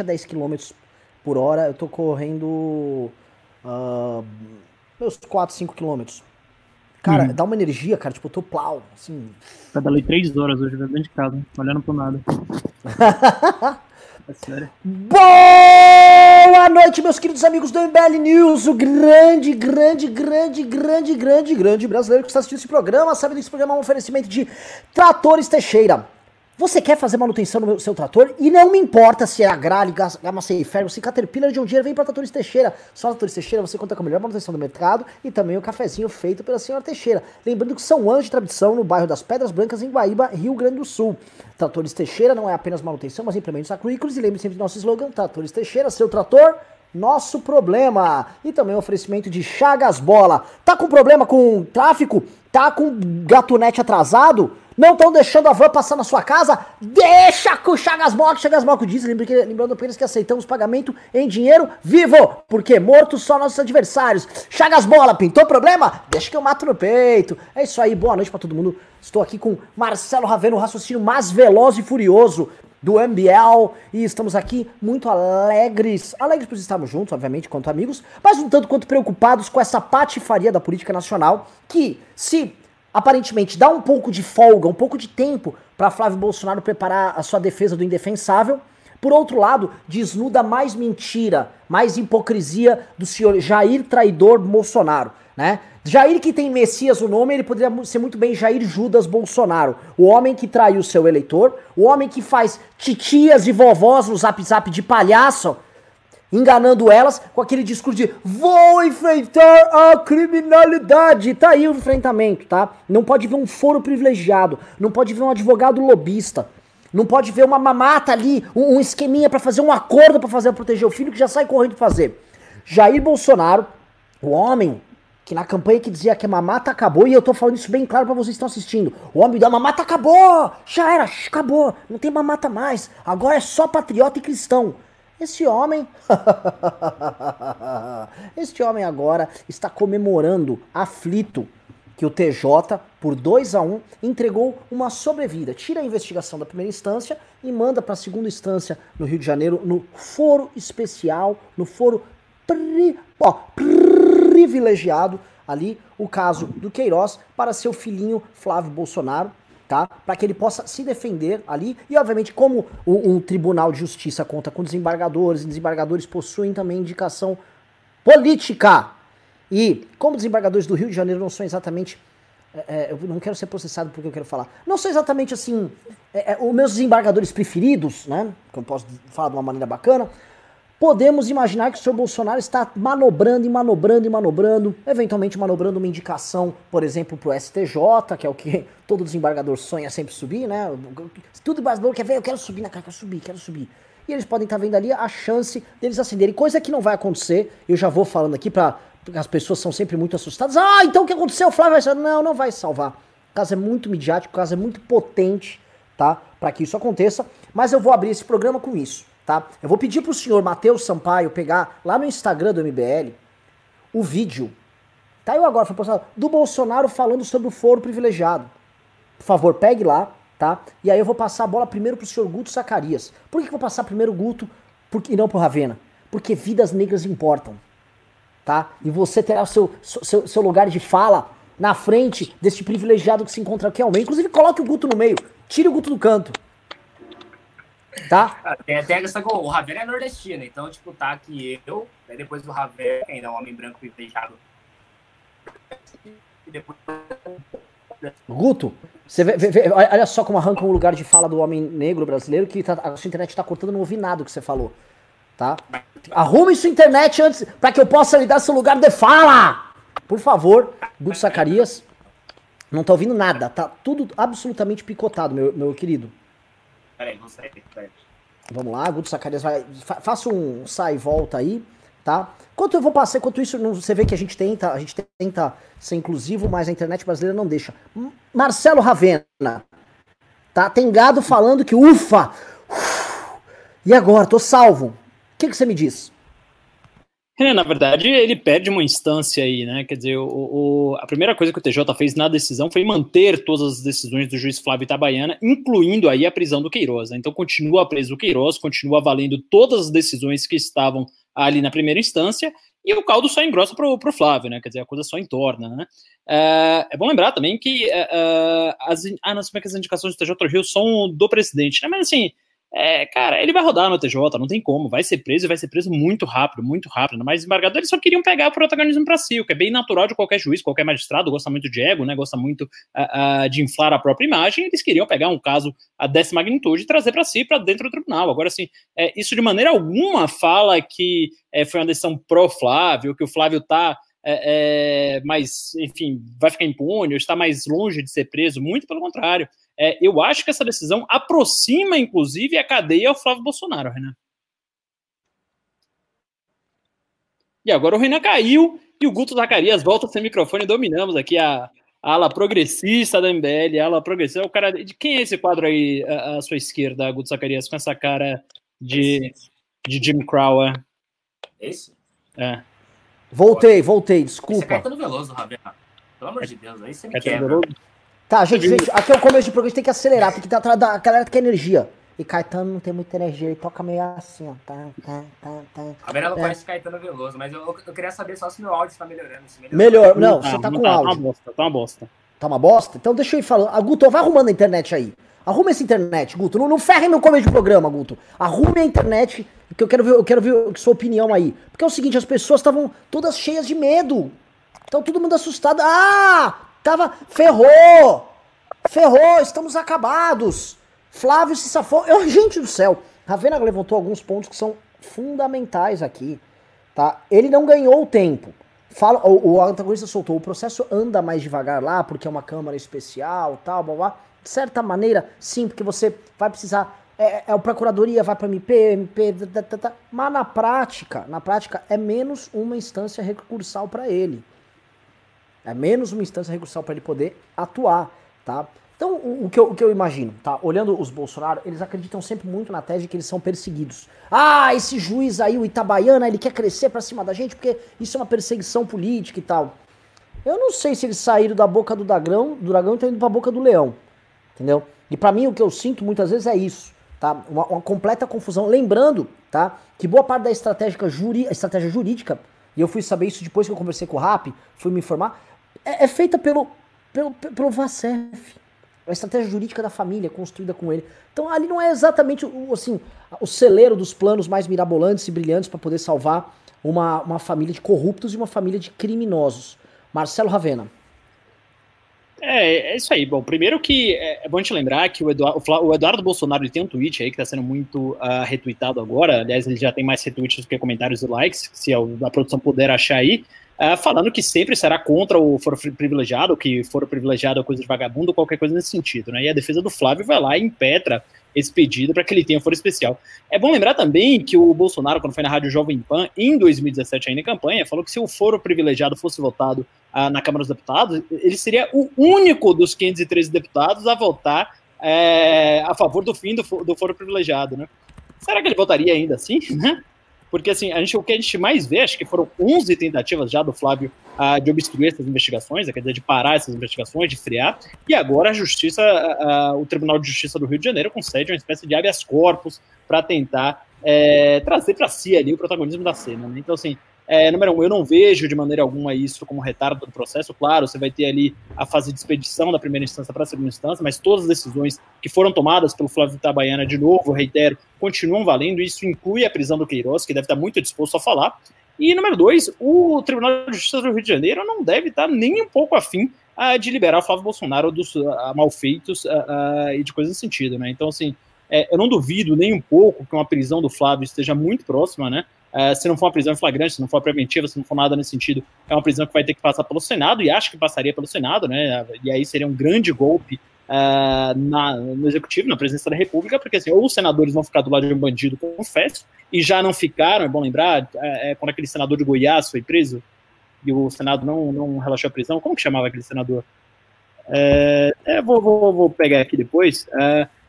a 10 km por hora, eu tô correndo uh, meus 4, 5 km. Cara, hum. dá uma energia, cara, tipo, eu tô plau, assim. Pedalei 3 horas hoje dentro de casa, olhando pro nada. é sério. Boa noite, meus queridos amigos do MBL News, o grande, grande, grande, grande, grande, grande brasileiro que está assistindo esse programa. Sabe que esse programa é um oferecimento de Tratores Teixeira. Você quer fazer manutenção no seu trator? E não me importa se é a Grale, Gama Ferro, se Caterpillar de um dia vem para Tratores Teixeira. Só Tratores Teixeira você conta com a melhor manutenção do mercado e também o cafezinho feito pela senhora Teixeira. Lembrando que são anos de tradição no bairro das Pedras Brancas, em Guaíba, Rio Grande do Sul. Tratores Teixeira não é apenas manutenção, mas implementos agrícolas. E lembre sempre do nosso slogan: Tratores Teixeira, seu trator nosso problema. E também oferecimento de Chagas Bola. Tá com problema com tráfico? Tá com gatunete atrasado? Não estão deixando a van passar na sua casa? Deixa com o Chagas Bola, que Chagas Bola diz, lembrando apenas que aceitamos pagamento em dinheiro vivo, porque mortos só nossos adversários. Chagas Bola, pintou problema? Deixa que eu mato no peito. É isso aí, boa noite para todo mundo. Estou aqui com Marcelo Raveno, o raciocínio mais veloz e furioso do MBL e estamos aqui muito alegres, alegres por estarmos juntos, obviamente, quanto amigos, mas um tanto quanto preocupados com essa patifaria da política nacional que, se aparentemente dá um pouco de folga, um pouco de tempo para Flávio Bolsonaro preparar a sua defesa do indefensável, por outro lado, desnuda mais mentira, mais hipocrisia do senhor Jair traidor Bolsonaro, né? Jair que tem Messias o nome, ele poderia ser muito bem Jair Judas Bolsonaro. O homem que traiu seu eleitor, o homem que faz titias e vovós no zap zap de palhaço, enganando elas com aquele discurso de vou enfrentar a criminalidade. Tá aí o enfrentamento, tá? Não pode ver um foro privilegiado, não pode ver um advogado lobista. Não pode ver uma mamata ali, um, um esqueminha para fazer um acordo para fazer proteger o filho que já sai correndo fazer. Jair Bolsonaro, o homem que na campanha que dizia que a mamata acabou, e eu tô falando isso bem claro para vocês que estão assistindo. O homem da mamata acabou! Já era, acabou, não tem mamata mais. Agora é só patriota e cristão. Esse homem, este homem agora está comemorando aflito que o TJ, por 2 a 1 um, entregou uma sobrevida. Tira a investigação da primeira instância e manda para a segunda instância no Rio de Janeiro, no foro especial, no foro pri, ó, privilegiado ali o caso do Queiroz para seu filhinho Flávio Bolsonaro, tá? Para que ele possa se defender ali e obviamente como um, um tribunal de justiça conta com desembargadores, e desembargadores possuem também indicação política. E como desembargadores do Rio de Janeiro não são exatamente é, é eu não quero ser processado porque eu quero falar. Não são exatamente assim é, é, os meus desembargadores preferidos, né? Que eu posso falar de uma maneira bacana podemos imaginar que o senhor Bolsonaro está manobrando e manobrando e manobrando, eventualmente manobrando uma indicação, por exemplo, para o STJ, que é o que todo desembargador sonha sempre subir, né? Tudo brasileiro quer ver, eu quero subir na cara, quero subir, quero subir. E eles podem estar vendo ali a chance deles acenderem, coisa que não vai acontecer, eu já vou falando aqui para as pessoas são sempre muito assustadas. Ah, então o que aconteceu? O Flávio vai salvar. Não, não vai salvar. O caso é muito midiático, o caso é muito potente, tá? Para que isso aconteça. Mas eu vou abrir esse programa com isso tá? Eu vou pedir pro senhor Matheus Sampaio pegar lá no Instagram do MBL o vídeo. Tá eu agora, foi postado, do Bolsonaro falando sobre o foro privilegiado. Por favor, pegue lá, tá? E aí eu vou passar a bola primeiro pro senhor Guto Zacarias. Por que, que eu vou passar primeiro o Guto e não pro Ravena? Porque vidas negras importam, tá? E você terá o seu, seu, seu lugar de fala na frente desse privilegiado que se encontra aqui ao meio. Inclusive, coloque o Guto no meio. Tire o Guto do canto. Tá? Ah, tem até a questão que o Ravena é nordestino, então, tipo, tá aqui eu, aí depois do Ravena, que ainda é um homem branco privilegiado. E depois. Guto, você vê, vê, olha só como arranca um lugar de fala do homem negro brasileiro que tá, a sua internet tá cortando, não ouvi nada que você falou. Tá? Arrume sua internet antes para que eu possa lhe dar seu lugar de fala! Por favor, Guto Zacarias. Não tá ouvindo nada, tá tudo absolutamente picotado, meu, meu querido. Peraí, vou sair. Peraí. Vamos lá, Guto Zacarias vai. Fa faça um sai e volta aí, tá? Enquanto eu vou passar, enquanto isso, você vê que a gente tenta, a gente tenta ser inclusivo, mas a internet brasileira não deixa. Marcelo Ravena, tá? Tem gado falando que ufa! Uf, e agora? Tô salvo. O que, que você me diz? É, na verdade, ele perde uma instância aí, né? Quer dizer, o, o, a primeira coisa que o TJ fez na decisão foi manter todas as decisões do juiz Flávio Itabaiana, incluindo aí a prisão do Queiroz. Né? Então, continua preso o Queiroz, continua valendo todas as decisões que estavam ali na primeira instância, e o caldo só engrossa para o Flávio, né? Quer dizer, a coisa só entorna, né? É, é bom lembrar também que uh, as, ah, não como é que as indicações do TJ Rio são do presidente, né? Mas assim, é, cara, ele vai rodar no TJ, não tem como, vai ser preso e vai ser preso muito rápido, muito rápido. Mas embargador, eles só queriam pegar o protagonismo para si, o que é bem natural de qualquer juiz, qualquer magistrado, gosta muito de ego, né? Gosta muito uh, uh, de inflar a própria imagem. Eles queriam pegar um caso a dessa magnitude e trazer para si, para dentro do tribunal. Agora, assim, é, isso de maneira alguma fala que é, foi uma decisão pró-Flávio, que o Flávio tá. É, é, mas, enfim, vai ficar impune, ou está mais longe de ser preso, muito pelo contrário. É, eu acho que essa decisão aproxima, inclusive, a cadeia ao Flávio Bolsonaro, Renan. E agora o Renan caiu e o Guto Zacarias volta sem microfone. Dominamos aqui a, a ala progressista da MBL, a ala progressista. O cara, de quem é esse quadro aí à, à sua esquerda, Guto Zacarias, com essa cara de, de Jim Crow? Esse? É. Voltei, voltei, desculpa. Esse é Caetano Veloso, Rabiá. Pelo amor de Deus, aí você me Caetano quebra. Veloso? Tá, gente, gente, aqui é o começo de programa, a gente tem que acelerar, porque tá, a galera quer energia. E Caetano não tem muita energia, ele toca meio assim, ó. Tá, tá, tá, tá. A não é. conhece Caetano Veloso, mas eu, eu, queria saber só se meu áudio está melhorando. Melhor, não, você tá com tá, áudio. Tá uma bosta, tá uma bosta. Tá uma bosta? Então deixa eu ir falando. Ah, Guto, vai arrumando a internet aí. Arruma essa internet, Guto. Não, não ferre meu começo de programa, Guto. Arrume a internet, que eu quero ver, eu quero ver sua opinião aí. Porque é o seguinte, as pessoas estavam todas cheias de medo. Então todo mundo assustado. Ah! Tava. Ferrou! Ferrou, estamos acabados. Flávio se safou. Eu, gente do céu, Ravena levantou alguns pontos que são fundamentais aqui. Tá? Ele não ganhou o tempo. Fala, o, o antagonista soltou, o processo anda mais devagar lá, porque é uma câmara especial, tal, blá, blá. De certa maneira, sim, porque você vai precisar. É, é a procuradoria, vai para MP, MP, tá. mas na prática, na prática, é menos uma instância recursal para ele. É menos uma instância recursal para ele poder atuar tá? Então, o, o, que eu, o que eu imagino, tá? Olhando os Bolsonaro, eles acreditam sempre muito na tese de que eles são perseguidos. Ah, esse juiz aí, o Itabaiana, ele quer crescer pra cima da gente porque isso é uma perseguição política e tal. Eu não sei se eles saíram da boca do dragão, do dragão e estão indo pra boca do leão. Entendeu? E para mim o que eu sinto muitas vezes é isso, tá? Uma, uma, completa confusão. Lembrando, tá? Que boa parte da estratégia, juri, estratégia jurídica, e eu fui saber isso depois que eu conversei com o Rap, fui me informar, é, é feita pelo pelo, pelo Vacef. A estratégia jurídica da família construída com ele. Então ali não é exatamente o, assim, o celeiro dos planos mais mirabolantes e brilhantes para poder salvar uma, uma família de corruptos e uma família de criminosos. Marcelo Ravena. É, é isso aí. Bom, primeiro que é, é bom te lembrar que o Eduardo, o Eduardo Bolsonaro tem um tweet aí que está sendo muito uh, retweetado agora. Aliás, ele já tem mais retweets do que comentários e likes, se a, a produção puder achar aí uh, falando que sempre será contra o foro privilegiado, que foro privilegiado é coisa de vagabundo, qualquer coisa nesse sentido, né? E a defesa do Flávio vai lá e impetra esse pedido para que ele tenha foro especial. É bom lembrar também que o Bolsonaro, quando foi na Rádio Jovem Pan, em 2017, ainda em campanha, falou que se o foro privilegiado fosse votado uh, na Câmara dos Deputados, ele seria o único dos 513 deputados a votar é, a favor do fim do, do foro privilegiado, né? Será que ele votaria ainda assim, né? Porque assim, a gente, o que a gente mais vê, acho que foram 11 tentativas já do Flávio uh, de obstruir essas investigações, quer dizer, de parar essas investigações, de frear, e agora a Justiça, uh, o Tribunal de Justiça do Rio de Janeiro concede uma espécie de habeas corpus para tentar é, trazer para si ali o protagonismo da cena. Né? Então, assim, é, número um, eu não vejo de maneira alguma isso como retardo do processo. Claro, você vai ter ali a fase de expedição da primeira instância para a segunda instância, mas todas as decisões que foram tomadas pelo Flávio Itabaiana, de novo, reitero, continuam valendo. Isso inclui a prisão do Queiroz, que deve estar muito disposto a falar. E número dois, o Tribunal de Justiça do Rio de Janeiro não deve estar nem um pouco afim uh, de liberar o Flávio Bolsonaro dos uh, malfeitos uh, e de coisas nesse sentido, né? Então, assim, é, eu não duvido nem um pouco que uma prisão do Flávio esteja muito próxima, né? Uh, se não for uma prisão flagrante, se não for preventiva, se não for nada nesse sentido, é uma prisão que vai ter que passar pelo Senado, e acho que passaria pelo Senado, né? E aí seria um grande golpe uh, na, no Executivo, na presidência da República, porque assim, ou os senadores vão ficar do lado de um bandido, confesso, e já não ficaram, é bom lembrar, é, é, quando aquele senador de Goiás foi preso, e o Senado não, não relaxou a prisão, como que chamava aquele senador? É, é vou, vou, vou, pegar aqui depois,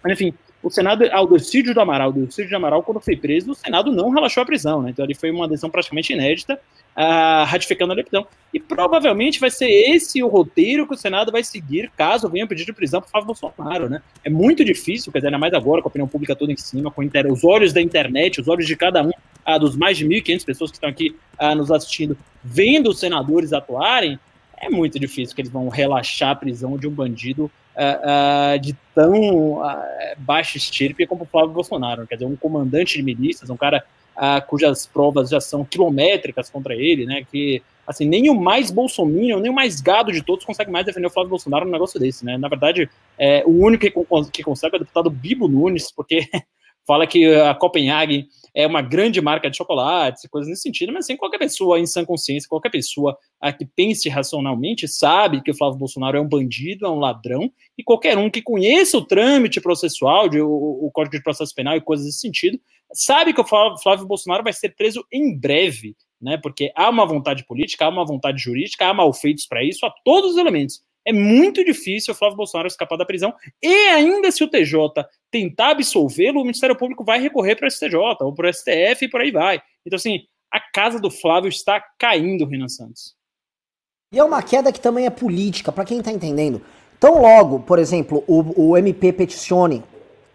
mas enfim, o Senado, ao Docídio do Amaral, o Docídio do Amaral, quando foi preso, o Senado não relaxou a prisão, né? Então ali foi uma decisão praticamente inédita, uh, ratificando a eleição. E provavelmente vai ser esse o roteiro que o Senado vai seguir caso venha pedir de prisão para Flávio Bolsonaro, né? É muito difícil, quer dizer, ainda mais agora, com a opinião pública toda em cima, com os olhos da internet, os olhos de cada um, uh, dos mais de 1.500 pessoas que estão aqui uh, nos assistindo, vendo os senadores atuarem, é muito difícil que eles vão relaxar a prisão de um bandido uh, uh, de tão uh, baixa estirpe como o Flávio Bolsonaro. Quer dizer, um comandante de milícias, um cara cujas provas já são quilométricas contra ele, né? Que assim, nem o mais bolsominion, nem o mais gado de todos consegue mais defender o Flávio Bolsonaro num negócio desse, né? Na verdade, é, o único que, que consegue é o deputado Bibo Nunes, porque fala que a Copenhague é uma grande marca de chocolates e coisas nesse sentido, mas assim, qualquer pessoa em sã consciência, qualquer pessoa a que pense racionalmente, sabe que o Flávio Bolsonaro é um bandido, é um ladrão, e qualquer um que conheça o trâmite processual, de, o, o Código de Processo Penal e coisas nesse sentido, sabe que o Flávio Bolsonaro vai ser preso em breve, né? Porque há uma vontade política, há uma vontade jurídica, há malfeitos para isso, há todos os elementos é muito difícil o Flávio Bolsonaro escapar da prisão. E ainda se o TJ tentar absolvê-lo, o Ministério Público vai recorrer para o STJ ou para o STF e por aí vai. Então, assim, a casa do Flávio está caindo, Renan Santos. E é uma queda que também é política, para quem está entendendo. Tão logo, por exemplo, o, o MP peticione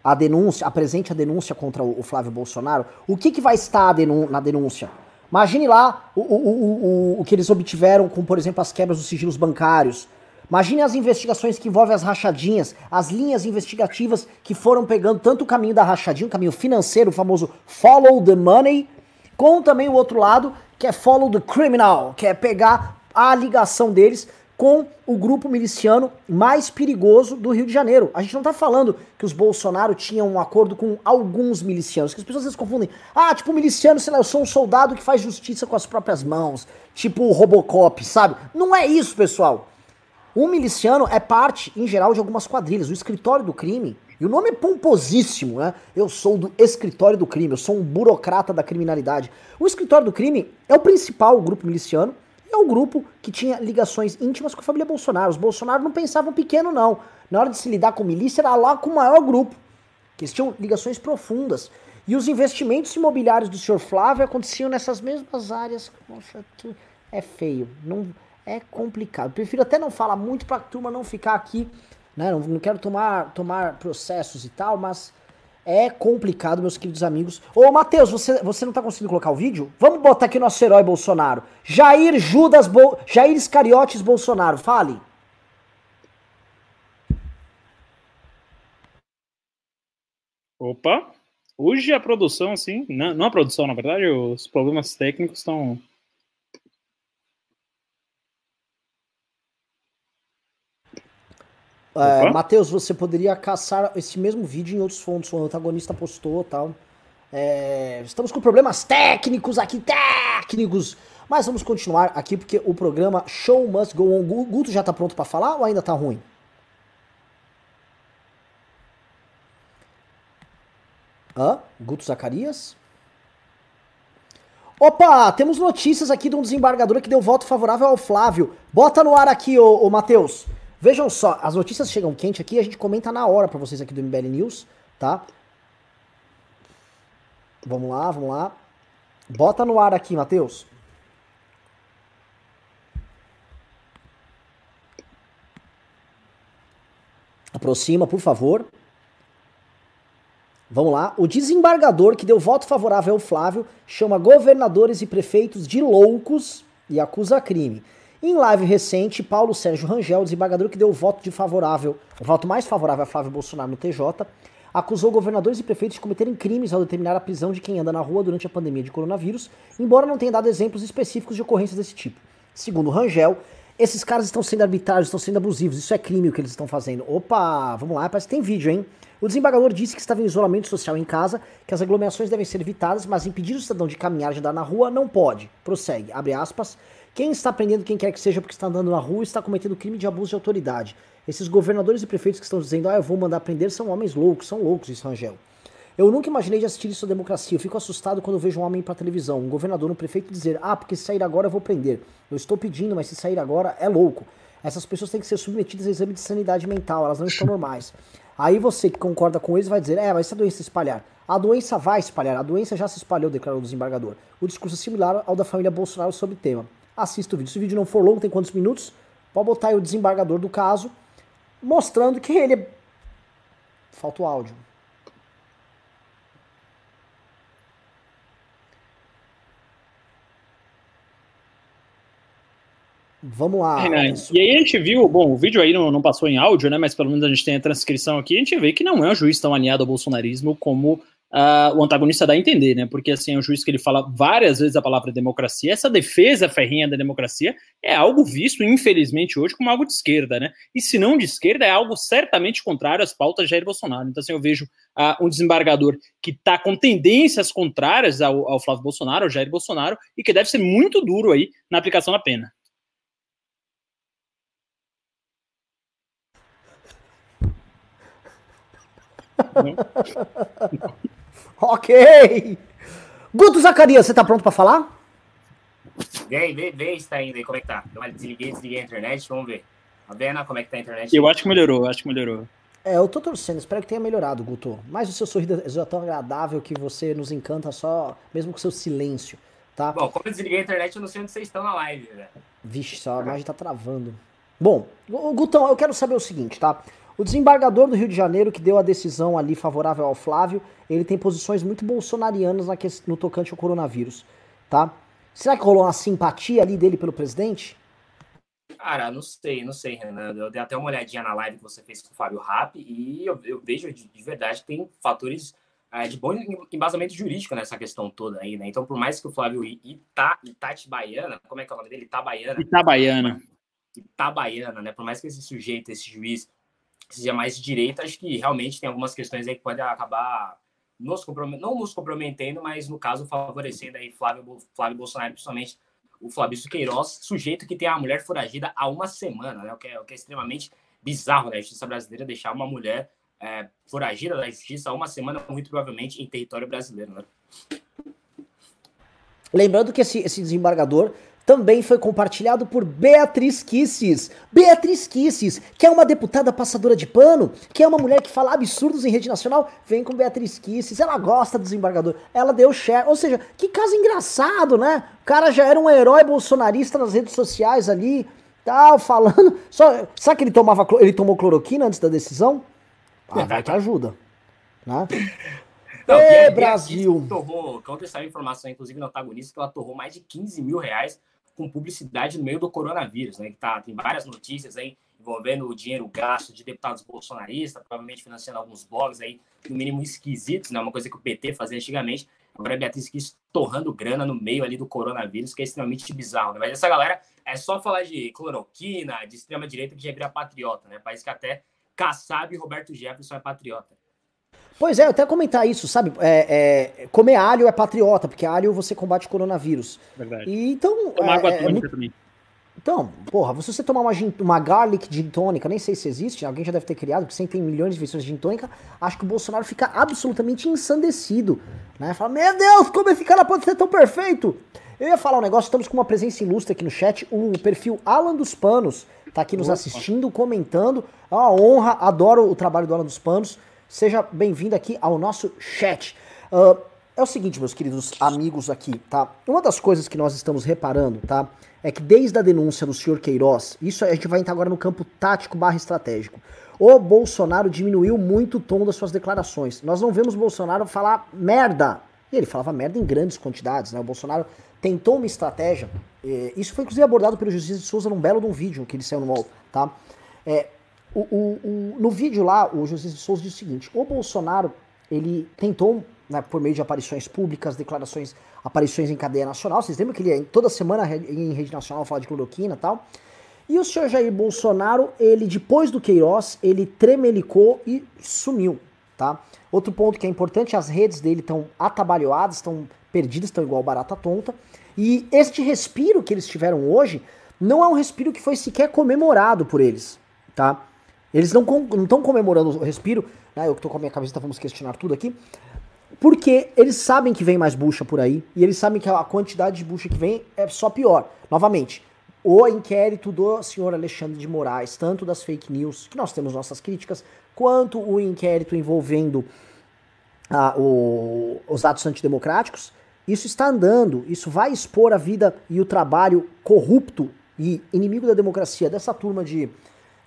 a denúncia, apresente a denúncia contra o, o Flávio Bolsonaro, o que, que vai estar na denúncia? Imagine lá o, o, o, o que eles obtiveram com, por exemplo, as quebras dos sigilos bancários, Imagine as investigações que envolvem as rachadinhas, as linhas investigativas que foram pegando tanto o caminho da rachadinha, o caminho financeiro, o famoso follow the money, como também o outro lado, que é follow the criminal, que é pegar a ligação deles com o grupo miliciano mais perigoso do Rio de Janeiro. A gente não tá falando que os Bolsonaro tinham um acordo com alguns milicianos, que as pessoas às vezes confundem. Ah, tipo, miliciano, sei lá, eu sou um soldado que faz justiça com as próprias mãos, tipo o Robocop, sabe? Não é isso, pessoal. Um miliciano é parte, em geral, de algumas quadrilhas. O escritório do crime, e o nome é pomposíssimo, né? Eu sou do escritório do crime, eu sou um burocrata da criminalidade. O escritório do crime é o principal grupo miliciano, é o grupo que tinha ligações íntimas com a família Bolsonaro. Os Bolsonaro não pensavam pequeno, não. Na hora de se lidar com milícia, era lá com o maior grupo, que eles tinham ligações profundas. E os investimentos imobiliários do senhor Flávio aconteciam nessas mesmas áreas. Nossa, é feio. Não é complicado. Prefiro até não falar muito pra turma não ficar aqui, né? Não, não quero tomar, tomar processos e tal, mas é complicado, meus queridos amigos. Ô, Matheus, você, você não tá conseguindo colocar o vídeo? Vamos botar aqui nosso herói Bolsonaro. Jair Judas, Bo... Jair Iscariotes Bolsonaro, fale. Opa, hoje a produção, assim, não, não a produção, na verdade, os problemas técnicos estão É, Matheus, você poderia caçar esse mesmo vídeo em outros fontes, o antagonista postou tal. É, estamos com problemas técnicos aqui, técnicos. Mas vamos continuar aqui porque o programa Show Must Go On. Guto já tá pronto para falar ou ainda tá ruim? Hã? Guto Zacarias? Opa, temos notícias aqui de um desembargador que deu voto favorável ao Flávio. Bota no ar aqui, ô, ô Matheus. Vejam só, as notícias chegam quente aqui, a gente comenta na hora para vocês aqui do MBL News, tá? Vamos lá, vamos lá. Bota no ar aqui, Matheus. Aproxima, por favor. Vamos lá. O desembargador que deu voto favorável ao Flávio chama governadores e prefeitos de loucos e acusa crime. Em live recente, Paulo Sérgio Rangel, desembargador que deu o voto de favorável, o voto mais favorável a Flávio Bolsonaro no TJ, acusou governadores e prefeitos de cometerem crimes ao determinar a prisão de quem anda na rua durante a pandemia de coronavírus, embora não tenha dado exemplos específicos de ocorrências desse tipo. Segundo Rangel, esses caras estão sendo arbitrários, estão sendo abusivos, isso é crime o que eles estão fazendo. Opa, vamos lá, parece que tem vídeo, hein? O desembargador disse que estava em isolamento social em casa, que as aglomerações devem ser evitadas, mas impedir o cidadão de caminhar e andar na rua não pode. Prossegue, abre aspas. Quem está prendendo quem quer que seja porque está andando na rua está cometendo crime de abuso de autoridade. Esses governadores e prefeitos que estão dizendo, ah, eu vou mandar prender, são homens loucos, são loucos, disse Rangel. Eu nunca imaginei de assistir isso à democracia. Eu fico assustado quando vejo um homem para televisão, um governador, um prefeito dizer, ah, porque se sair agora eu vou prender. Eu estou pedindo, mas se sair agora é louco. Essas pessoas têm que ser submetidas a exame de sanidade mental, elas não estão normais. Aí você que concorda com eles vai dizer, é, mas se a doença espalhar. A doença vai espalhar, a doença já se espalhou, declarou o desembargador. O discurso é similar ao da família Bolsonaro sobre o tema. Assista o vídeo. Se o vídeo não for longo, tem quantos minutos? Pode botar aí o desembargador do caso, mostrando que ele é... Falta o áudio. Vamos lá. É, e aí a gente viu, bom, o vídeo aí não, não, passou em áudio, né? Mas pelo menos a gente tem a transcrição aqui, a gente vê que não é um juiz tão alinhado ao bolsonarismo como uh, o antagonista dá a entender, né? Porque assim, é um juiz que ele fala várias vezes a palavra democracia. Essa defesa ferrinha da democracia é algo visto, infelizmente, hoje como algo de esquerda, né? E se não de esquerda, é algo certamente contrário às pautas de Jair Bolsonaro. Então, assim, eu vejo uh, um desembargador que está com tendências contrárias ao, ao Flávio Bolsonaro, ao Jair Bolsonaro, e que deve ser muito duro aí na aplicação da pena. ok! Guto Zacarias, você tá pronto para falar? Vem, vem, vem se tá indo aí, como é que tá? Desliguei, desliguei a internet, vamos ver. Tá vendo como é que tá a internet? Eu acho que melhorou, eu acho que melhorou. É, eu tô torcendo, espero que tenha melhorado, Guto. Mas o seu sorriso é tão agradável que você nos encanta só, mesmo com seu silêncio, tá? Bom, como eu desliguei a internet, eu não sei onde vocês estão na live, velho. Vixe, só a imagem tá travando. Bom, Gutão, eu quero saber o seguinte, tá? O desembargador do Rio de Janeiro, que deu a decisão ali favorável ao Flávio, ele tem posições muito bolsonarianas no tocante ao coronavírus, tá? Será que rolou uma simpatia ali dele pelo presidente? Cara, não sei, não sei, Renan. Eu dei até uma olhadinha na live que você fez com o Fábio Rapp e eu, eu vejo de, de, verdade que tem fatores é, de bom embasamento jurídico nessa questão toda aí, né? Então, por mais que o Flávio Ita, Itatibaiana, como é que é o nome dele? Itabaiana. Itabaiana. Itabaiana, né? Por mais que esse sujeito, esse juiz, seja mais de direita, acho que realmente tem algumas questões aí que podem acabar nos não nos comprometendo, mas no caso favorecendo aí Flávio, Flávio Bolsonaro, principalmente o Flávio Queiroz, sujeito que tem a mulher foragida há uma semana, né? O que é, o que é extremamente bizarro, né? A justiça brasileira deixar uma mulher é, foragida da justiça há uma semana, muito provavelmente em território brasileiro, né? Lembrando que esse, esse desembargador também foi compartilhado por Beatriz Kisses. Beatriz Kisses, que é uma deputada passadora de pano, que é uma mulher que fala absurdos em rede nacional, vem com Beatriz Kisses. Ela gosta do desembargador. Ela deu share. Ou seja, que caso engraçado, né? O cara já era um herói bolsonarista nas redes sociais ali, tal, falando. Só, sabe que ele, tomava, ele tomou cloroquina antes da decisão? Ah, vai que ajuda. Né? Não, Ê, Brasil! Torrou, ontem saiu informação, inclusive, no antagonista, que ela torrou mais de 15 mil reais com publicidade no meio do coronavírus, né? Que tá, tem várias notícias aí envolvendo o dinheiro gasto de deputados bolsonaristas, provavelmente financiando alguns blogs aí, no mínimo esquisitos, né? Uma coisa que o PT fazia antigamente. Agora a Beatriz quis torrando grana no meio ali do coronavírus, que é extremamente bizarro, né? Mas essa galera é só falar de cloroquina, de extrema-direita que já vira patriota, né? País que até Kassab e Roberto Jefferson é patriota. Pois é, eu até comentar isso, sabe? É, é, comer alho é patriota, porque alho você combate o coronavírus. Verdade. E, então. Tomar é, água é tônica também. Então, porra, se você tomar uma, gin, uma garlic gin tônica, nem sei se existe, alguém já deve ter criado, porque sempre tem milhões de versões de gin tônica, acho que o Bolsonaro fica absolutamente ensandecido, né? Fala, meu Deus, como esse cara pode ser tão perfeito? Eu ia falar um negócio, estamos com uma presença ilustre aqui no chat, o perfil Alan dos Panos tá aqui nos assistindo, comentando, é uma honra, adoro o trabalho do Alan dos Panos, Seja bem-vindo aqui ao nosso chat. Uh, é o seguinte, meus queridos amigos aqui, tá? Uma das coisas que nós estamos reparando, tá? É que desde a denúncia do senhor Queiroz, isso a gente vai entrar agora no campo tático barra estratégico. O Bolsonaro diminuiu muito o tom das suas declarações. Nós não vemos Bolsonaro falar merda. E ele falava merda em grandes quantidades, né? O Bolsonaro tentou uma estratégia. isso foi inclusive abordado pelo Justiça de Souza num belo de um vídeo que ele saiu no UOL, tá? É, o, o, o, no vídeo lá, o José de Souza diz o seguinte: o Bolsonaro ele tentou, né, por meio de aparições públicas, declarações, aparições em cadeia nacional. Vocês lembram que ele toda semana em rede nacional fala de cloroquina e tal? E o senhor Jair Bolsonaro, ele depois do Queiroz, ele tremelicou e sumiu, tá? Outro ponto que é importante, as redes dele estão atabalhoadas, estão perdidas, estão igual barata tonta. E este respiro que eles tiveram hoje não é um respiro que foi sequer comemorado por eles, tá? Eles não estão comemorando o respiro, né? Eu que tô com a minha camiseta, vamos questionar tudo aqui. Porque eles sabem que vem mais bucha por aí, e eles sabem que a quantidade de bucha que vem é só pior. Novamente, o inquérito do senhor Alexandre de Moraes, tanto das fake news, que nós temos nossas críticas, quanto o inquérito envolvendo ah, o, os atos antidemocráticos, isso está andando, isso vai expor a vida e o trabalho corrupto e inimigo da democracia dessa turma de,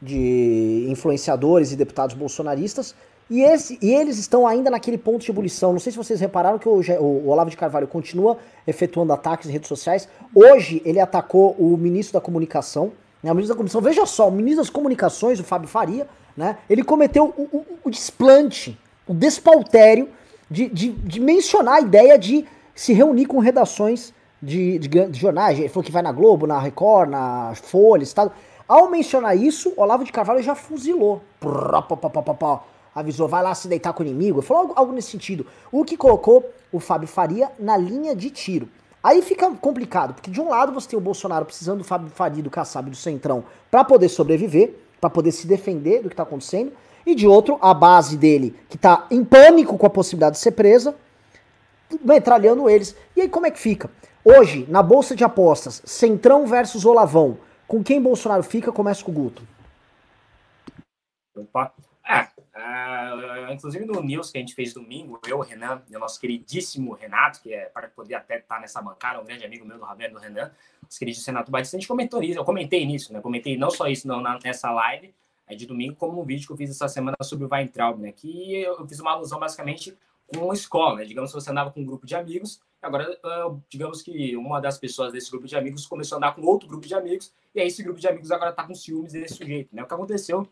de influenciadores e deputados bolsonaristas. E, esse, e eles estão ainda naquele ponto de ebulição. Não sei se vocês repararam que o, o, Olavo de Carvalho continua efetuando ataques em redes sociais. Hoje ele atacou o ministro da comunicação. Né, o ministro da comunicação, veja só, o ministro das comunicações, o Fábio Faria, né, ele cometeu o, o, o desplante, o despautério de, de, de mencionar a ideia de se reunir com redações de, de, jornais. Ele falou que vai na Globo, na Record, na Folha, Estado. Ao mencionar isso, Olavo de Carvalho já fuzilou. Avisou, vai lá se deitar com o inimigo. Falou algo, algo nesse sentido. O que colocou o Fábio Faria na linha de tiro. Aí fica complicado, porque de um lado você tem o Bolsonaro precisando do Fábio Faria, do Kassab do Centrão para poder sobreviver, para poder se defender do que está acontecendo, e de outro, a base dele, que está em pânico com a possibilidade de ser presa, metralhando eles. E aí como é que fica? Hoje, na bolsa de apostas, Centrão versus Olavão, com quem Bolsonaro fica? Começa com o Guto. Opa. É, é, inclusive no news que a gente fez domingo, eu, o Renan, e o nosso queridíssimo Renato, que é para poder até estar tá nessa bancada, um grande amigo meu do Ravena, do Renan, os queridos Renato Batista, a gente comentou isso, eu comentei nisso, né? Comentei não só isso não, nessa live é, de domingo, como um vídeo que eu fiz essa semana sobre o Weintraub, né? Que eu fiz uma alusão basicamente com escola, né? Digamos que você andava com um grupo de amigos, agora, digamos que uma das pessoas desse grupo de amigos começou a andar com outro grupo de amigos, e aí esse grupo de amigos agora tá com ciúmes desse sujeito, né? O que aconteceu,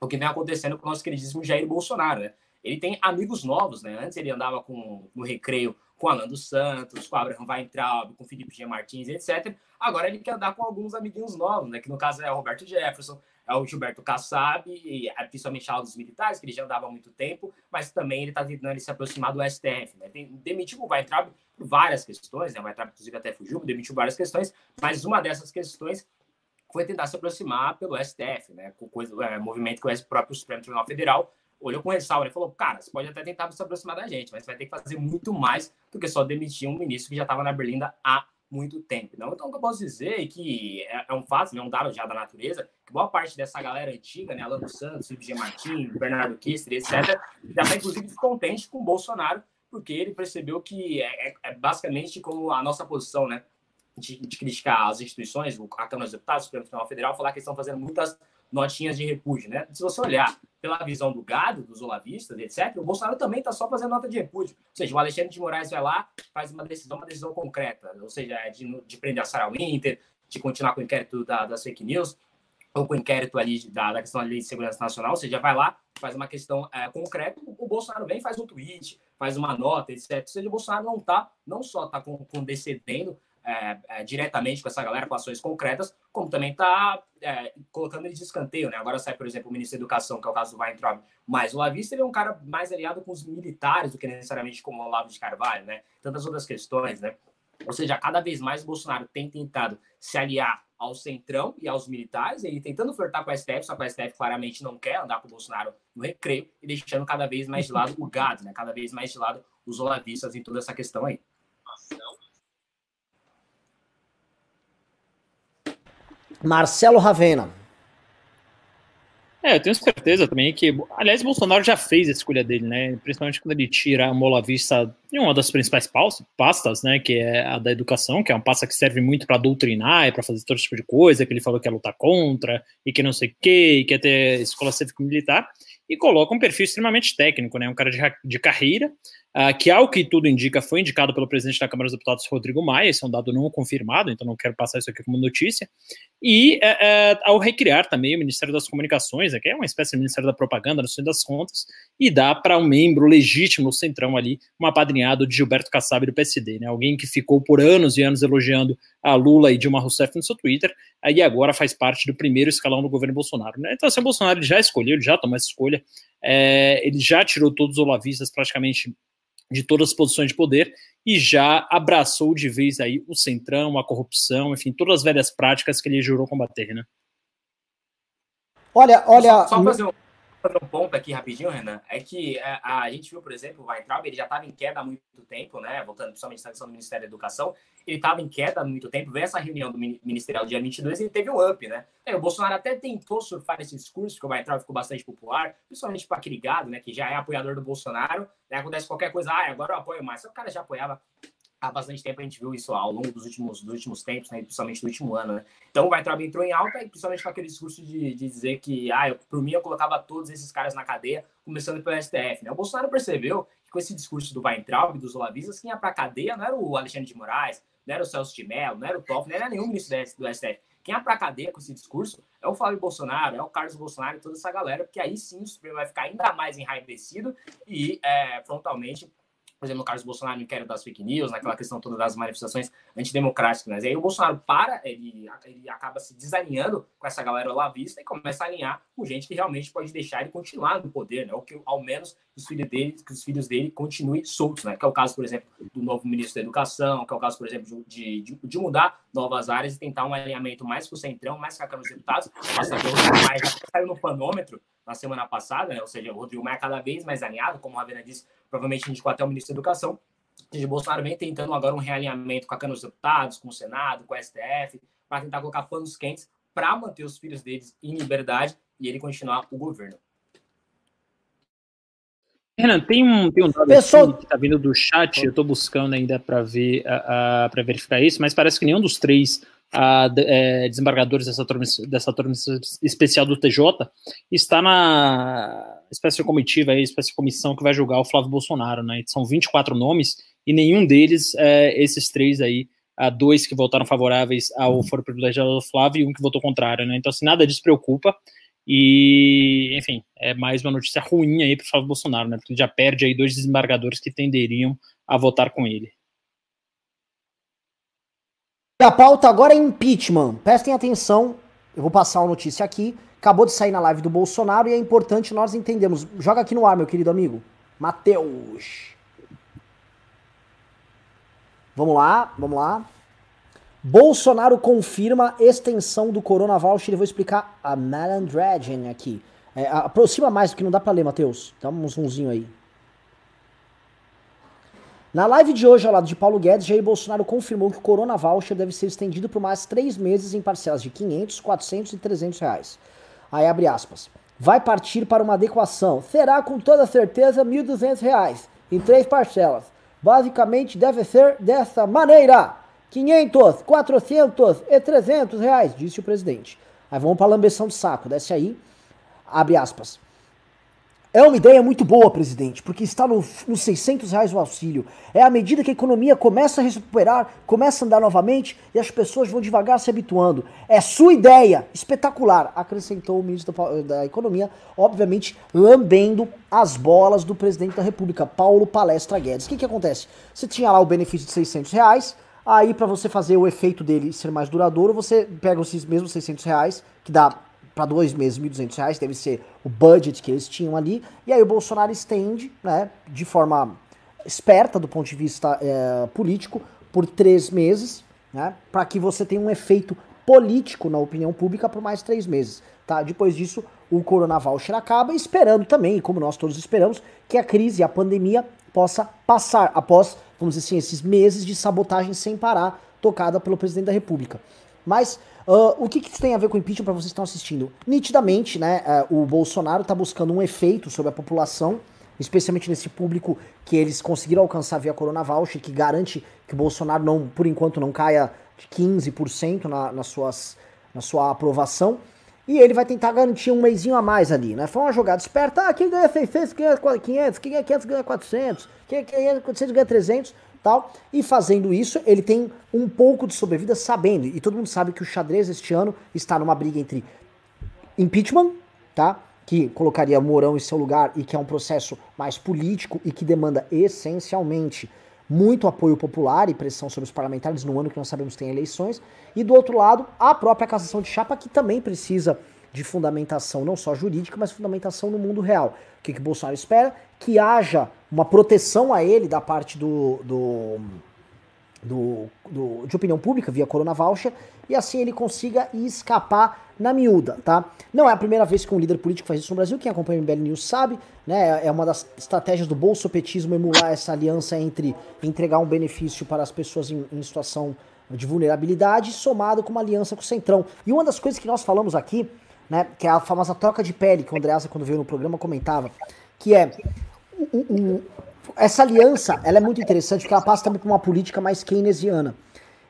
o que vem acontecendo com o nosso queridíssimo Jair Bolsonaro, né? Ele tem amigos novos, né? Antes ele andava com, no recreio com Alan dos Santos, com Abraham Weintraub, com Felipe G. Martins, etc. Agora ele quer andar com alguns amiguinhos novos, né? Que no caso é o Roberto Jefferson, é o Gilberto Kassab, e é principalmente a dos militares, que ele já andava há muito tempo, mas também ele está tentando se aproximar do STF. Né? Demitiu o Weintraub por várias questões, né? o Weintraub, inclusive, até fugiu, demitiu várias questões, mas uma dessas questões foi tentar se aproximar pelo STF, né? com coisa, é, movimento que o próprio Supremo Tribunal Federal olhou com ressalva e falou: cara, você pode até tentar se aproximar da gente, mas você vai ter que fazer muito mais do que só demitir um ministro que já estava na Berlinda há muito tempo. Não? Então, o que eu posso dizer é que é, é um fato, é um dado já da natureza, que boa parte dessa galera antiga, né, Alano Santos, Felipe G. Martins, Bernardo Kister, etc., já está, inclusive, descontente com o Bolsonaro, porque ele percebeu que é, é, é basicamente como a nossa posição, né, de, de, criticar as instituições, a Câmara dos Deputados, o Supremo Tribunal Federal, falar que estão fazendo muitas notinhas de repúdio, né? Se você olhar pela visão do gado, dos olavistas, etc., o Bolsonaro também está só fazendo nota de repúdio. Ou seja, o Alexandre de Moraes vai lá, faz uma decisão, uma decisão concreta, ou seja, é de, de prender a Sarah Winter, de continuar com o inquérito da, das fake news, o inquérito ali da, da questão da lei de segurança nacional, ou seja, vai lá, faz uma questão é, concreta, o, Bolsonaro vem, faz um tweet, faz uma nota, etc. Ou seja, o Bolsonaro não está, não só está condescendendo é, é, diretamente com essa galera, com ações concretas, como também está é, colocando eles de escanteio. Né? Agora sai, por exemplo, o ministro da Educação, que é o caso do Weintraub, mas o Lavista ele é um cara mais aliado com os militares do que necessariamente com o Olavo de Carvalho, né? tantas outras questões. Né? Ou seja, cada vez mais o Bolsonaro tem tentado se aliar ao centrão e aos militares, ele tentando flertar com a STF, só que a STF claramente não quer andar com o Bolsonaro no recreio e deixando cada vez mais de lado o gado, né? cada vez mais de lado os olavistas em toda essa questão aí. Marcelo Ravena. É, eu tenho certeza também que, aliás, Bolsonaro já fez a escolha dele, né? Principalmente quando ele tira a Mola Vista em uma das principais pastas, né? Que é a da educação, que é uma pasta que serve muito para doutrinar e para fazer todo tipo de coisa, que ele falou que ia lutar contra e que não sei o quê, e que ia ter escola cívico-militar, e coloca um perfil extremamente técnico, né? Um cara de, de carreira, uh, que, ao que tudo indica, foi indicado pelo presidente da Câmara dos Deputados, Rodrigo Maia, esse é um dado não confirmado, então não quero passar isso aqui como notícia, e uh, uh, ao recriar também o Ministério das Comunicações, que é uma espécie de Ministério da Propaganda, no fim das contas, e dá para um membro legítimo no Centrão ali, um apadrinhado de Gilberto Kassab do PSD, né? alguém que ficou por anos e anos elogiando a Lula e Dilma Rousseff no seu Twitter, e agora faz parte do primeiro escalão do governo Bolsonaro. Né? Então, assim, o Bolsonaro já escolheu, ele já tomou essa escolha, é, ele já tirou todos os olavistas praticamente de todas as posições de poder e já abraçou de vez aí o centrão, a corrupção, enfim, todas as velhas práticas que ele jurou combater, né? Olha, olha. Só, só fazer um... fazer um ponto aqui rapidinho, Renan, é que a, é, a gente viu, por exemplo, o Weintraub, ele já estava em queda há muito tempo, né? Voltando principalmente à questão do Ministério da Educação, ele estava em queda há muito tempo, veio essa reunião do Ministerial dia 22 e ele teve um up, né? É, o Bolsonaro até tentou surfar esse discurso, porque o Weintraub ficou bastante popular, principalmente para aquele gado, né, que já é apoiador do Bolsonaro, né? Acontece qualquer coisa, ah, agora eu apoio mais. O cara já apoiava há bastante tempo a gente viu isso ao longo dos últimos, dos últimos tempos, né, principalmente do último ano, né? Então o Weintraub entrou em alta, e principalmente com aquele discurso de, de dizer que, ah, eu, por mim eu colocava todos esses caras na cadeia, começando pelo STF, né? O Bolsonaro percebeu que com esse discurso do Weintraub, dos olavistas, quem ia pra cadeia não era o Alexandre de Moraes, não era o Celso de Mello, não era o Toff, não era nenhum ministro do STF. Quem ia pra cadeia com esse discurso é o Flávio Bolsonaro, é o Carlos Bolsonaro e toda essa galera, porque aí sim o Supremo vai ficar ainda mais enraivecido e é, frontalmente por exemplo, no caso do Bolsonaro, inquérito das fake news, naquela questão toda das manifestações antidemocráticas. Né? E aí o Bolsonaro para, ele, ele acaba se desalinhando com essa galera lá vista e começa a alinhar com gente que realmente pode deixar ele continuar no poder, né? ou que ao menos os filhos dele, que os filhos dele continuem soltos, né? Que é o caso, por exemplo, do novo ministro da Educação, que é o caso, por exemplo, de, de, de mudar novas áreas e tentar um alinhamento mais com o Centrão, mais com a Câmara dos Deputados. Já saiu no panômetro na semana passada, né? Ou seja, o Rodrigo Maia cada vez mais alinhado, como a Ravena disse, provavelmente indicou até o ministro da Educação. O Bolsonaro vem tentando agora um realinhamento com a Câmara dos Deputados, com o Senado, com o STF, para tentar colocar panos quentes para manter os filhos deles em liberdade e ele continuar o governo. Renan, tem um, tem um dado Pessoal... que está vindo do chat, eu estou buscando ainda para ver, uh, uh, para verificar isso, mas parece que nenhum dos três a, é, desembargadores dessa turma, dessa turma especial do TJ está na espécie comitiva, aí, espécie comissão que vai julgar o Flávio Bolsonaro, né? São 24 nomes e nenhum deles, é, esses três aí, há dois que votaram favoráveis ao foro privilegiado do Flávio e um que votou contrário, né? Então, assim, nada disso preocupa. E, enfim, é mais uma notícia ruim aí para o Flávio Bolsonaro, né? Porque já perde aí dois desembargadores que tenderiam a votar com ele. A pauta agora é impeachment. Prestem atenção, eu vou passar uma notícia aqui. Acabou de sair na live do Bolsonaro e é importante nós entendermos. Joga aqui no ar, meu querido amigo. Matheus. Vamos lá, vamos lá. Bolsonaro confirma extensão do Corona Voucher. Eu vou explicar a malandragem aqui. É, aproxima mais, porque não dá pra ler, Matheus. Dá um zoomzinho aí. Na live de hoje, ao lado de Paulo Guedes, Jair Bolsonaro confirmou que o Corona Voucher deve ser estendido por mais três meses em parcelas de 500, 400 e 300 reais. Aí abre aspas. Vai partir para uma adequação. Será com toda certeza 1.200 reais em três parcelas. Basicamente deve ser dessa maneira. 500, 400 e 300 reais, disse o presidente. Aí vamos para a lambeção de saco. Desce aí. Abre aspas. É uma ideia muito boa, presidente, porque está no, nos 600 reais o auxílio. É à medida que a economia começa a recuperar, começa a andar novamente e as pessoas vão devagar se habituando. É sua ideia, espetacular, acrescentou o ministro da, da Economia, obviamente lambendo as bolas do presidente da República, Paulo Palestra Guedes. O que, que acontece? Você tinha lá o benefício de 600 reais, aí para você fazer o efeito dele ser mais duradouro, você pega esses mesmos 600 reais, que dá para dois meses, R$ 1.200, deve ser o budget que eles tinham ali. E aí o Bolsonaro estende, né, de forma esperta do ponto de vista é, político, por três meses, né, para que você tenha um efeito político na opinião pública por mais três meses. Tá? Depois disso, o Corona Voucher acaba, esperando também, como nós todos esperamos, que a crise, a pandemia possa passar após, vamos dizer assim, esses meses de sabotagem sem parar tocada pelo presidente da República. Mas Uh, o que, que isso tem a ver com impeachment para vocês que estão assistindo? Nitidamente, né, uh, o Bolsonaro está buscando um efeito sobre a população, especialmente nesse público que eles conseguiram alcançar via Corona Voucher, que garante que o Bolsonaro, não, por enquanto, não caia de 15% na, nas suas, na sua aprovação. E ele vai tentar garantir um mêsinho a mais ali, né? Foi uma jogada esperta. Ah, quem ganha 600 ganha 500, quem ganha 500 ganha 400, quem ganha 400 ganha 300 tal. E fazendo isso, ele tem um pouco de sobrevida sabendo, e todo mundo sabe que o xadrez este ano está numa briga entre impeachment, tá? Que colocaria Mourão em seu lugar e que é um processo mais político e que demanda essencialmente muito apoio popular e pressão sobre os parlamentares no ano que nós sabemos tem eleições. E do outro lado, a própria cassação de chapa que também precisa de fundamentação não só jurídica, mas fundamentação no mundo real. O que, que Bolsonaro espera? Que haja uma proteção a ele da parte do, do, do, do, de opinião pública via Corona Voucher e assim ele consiga escapar na miúda, tá? Não é a primeira vez que um líder político faz isso no Brasil, quem acompanha o MBL News sabe, né? É uma das estratégias do bolsopetismo emular essa aliança entre entregar um benefício para as pessoas em, em situação de vulnerabilidade, somado com uma aliança com o Centrão. E uma das coisas que nós falamos aqui, né, que é a famosa troca de pele, que o Andreasa, quando veio no programa, comentava, que é essa aliança, ela é muito interessante porque ela passa também por uma política mais keynesiana.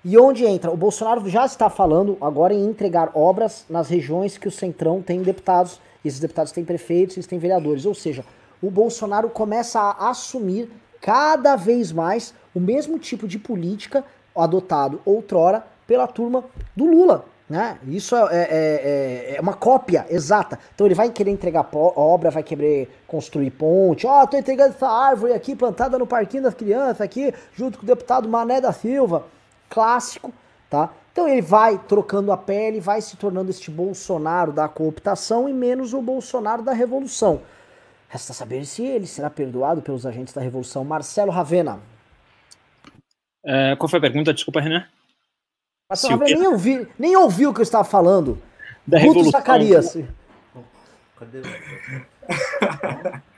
E onde entra? O Bolsonaro já está falando agora em entregar obras nas regiões que o Centrão tem deputados, e esses deputados têm prefeitos, eles têm vereadores. Ou seja, o Bolsonaro começa a assumir cada vez mais o mesmo tipo de política adotado outrora pela turma do Lula. Né? Isso é, é, é, é, uma cópia exata. Então ele vai querer entregar obra, vai querer construir ponte. Ó, oh, tô entregando essa árvore aqui plantada no parquinho das crianças aqui, junto com o deputado Mané da Silva. Clássico, tá? Então ele vai trocando a pele, vai se tornando este Bolsonaro da cooptação e menos o Bolsonaro da revolução. Resta saber se ele será perdoado pelos agentes da revolução. Marcelo Ravena. É, qual foi a pergunta? Desculpa, Renan. Mas Silvia... nem, ouvi, nem ouviu o que eu estava falando. Da Guto Revolução. Zacarias. Cadê?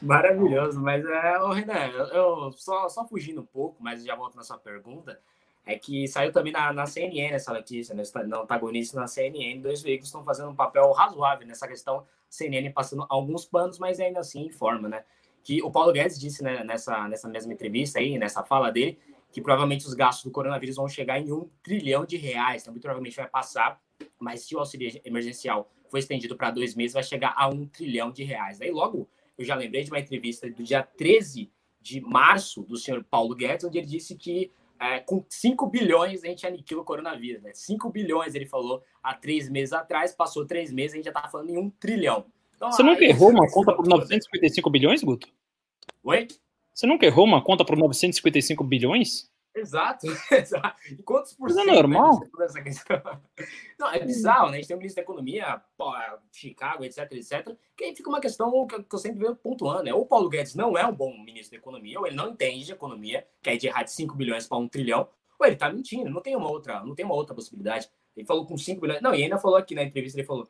Maravilhoso, mas é, ô Renan, eu, eu, só, só fugindo um pouco, mas já volto na sua pergunta, é que saiu também na, na CNN essa notícia, né, na antagonista na CNN, dois veículos estão fazendo um papel razoável nessa questão, CNN passando alguns panos, mas ainda assim informa, né, que o Paulo Guedes disse né, nessa, nessa mesma entrevista aí, nessa fala dele, que provavelmente os gastos do coronavírus vão chegar em um trilhão de reais. Então, provavelmente vai passar, mas se o auxílio emergencial for estendido para dois meses, vai chegar a um trilhão de reais. Daí logo eu já lembrei de uma entrevista do dia 13 de março do senhor Paulo Guedes, onde ele disse que é, com 5 bilhões a gente aniquila o coronavírus. Né? 5 bilhões, ele falou há três meses atrás, passou três meses, a gente já está falando em um trilhão. Então, Você nunca errou uma conta por 955 bilhões, Guto? Oi? Você nunca errou uma conta por 955 bilhões? Exato, exato. E quantos por cento? Não é normal? Não, é bizarro, né? A gente tem um ministro da Economia, Chicago, etc, etc. Que aí fica uma questão que eu sempre venho pontuando, né? Ou o Paulo Guedes não é um bom ministro da Economia, ou ele não entende de economia, que é de errar de 5 bilhões para 1 trilhão, ou ele tá mentindo, não tem uma outra, não tem uma outra possibilidade. Ele falou com 5 bilhões. Não, e ainda falou aqui na entrevista, ele falou: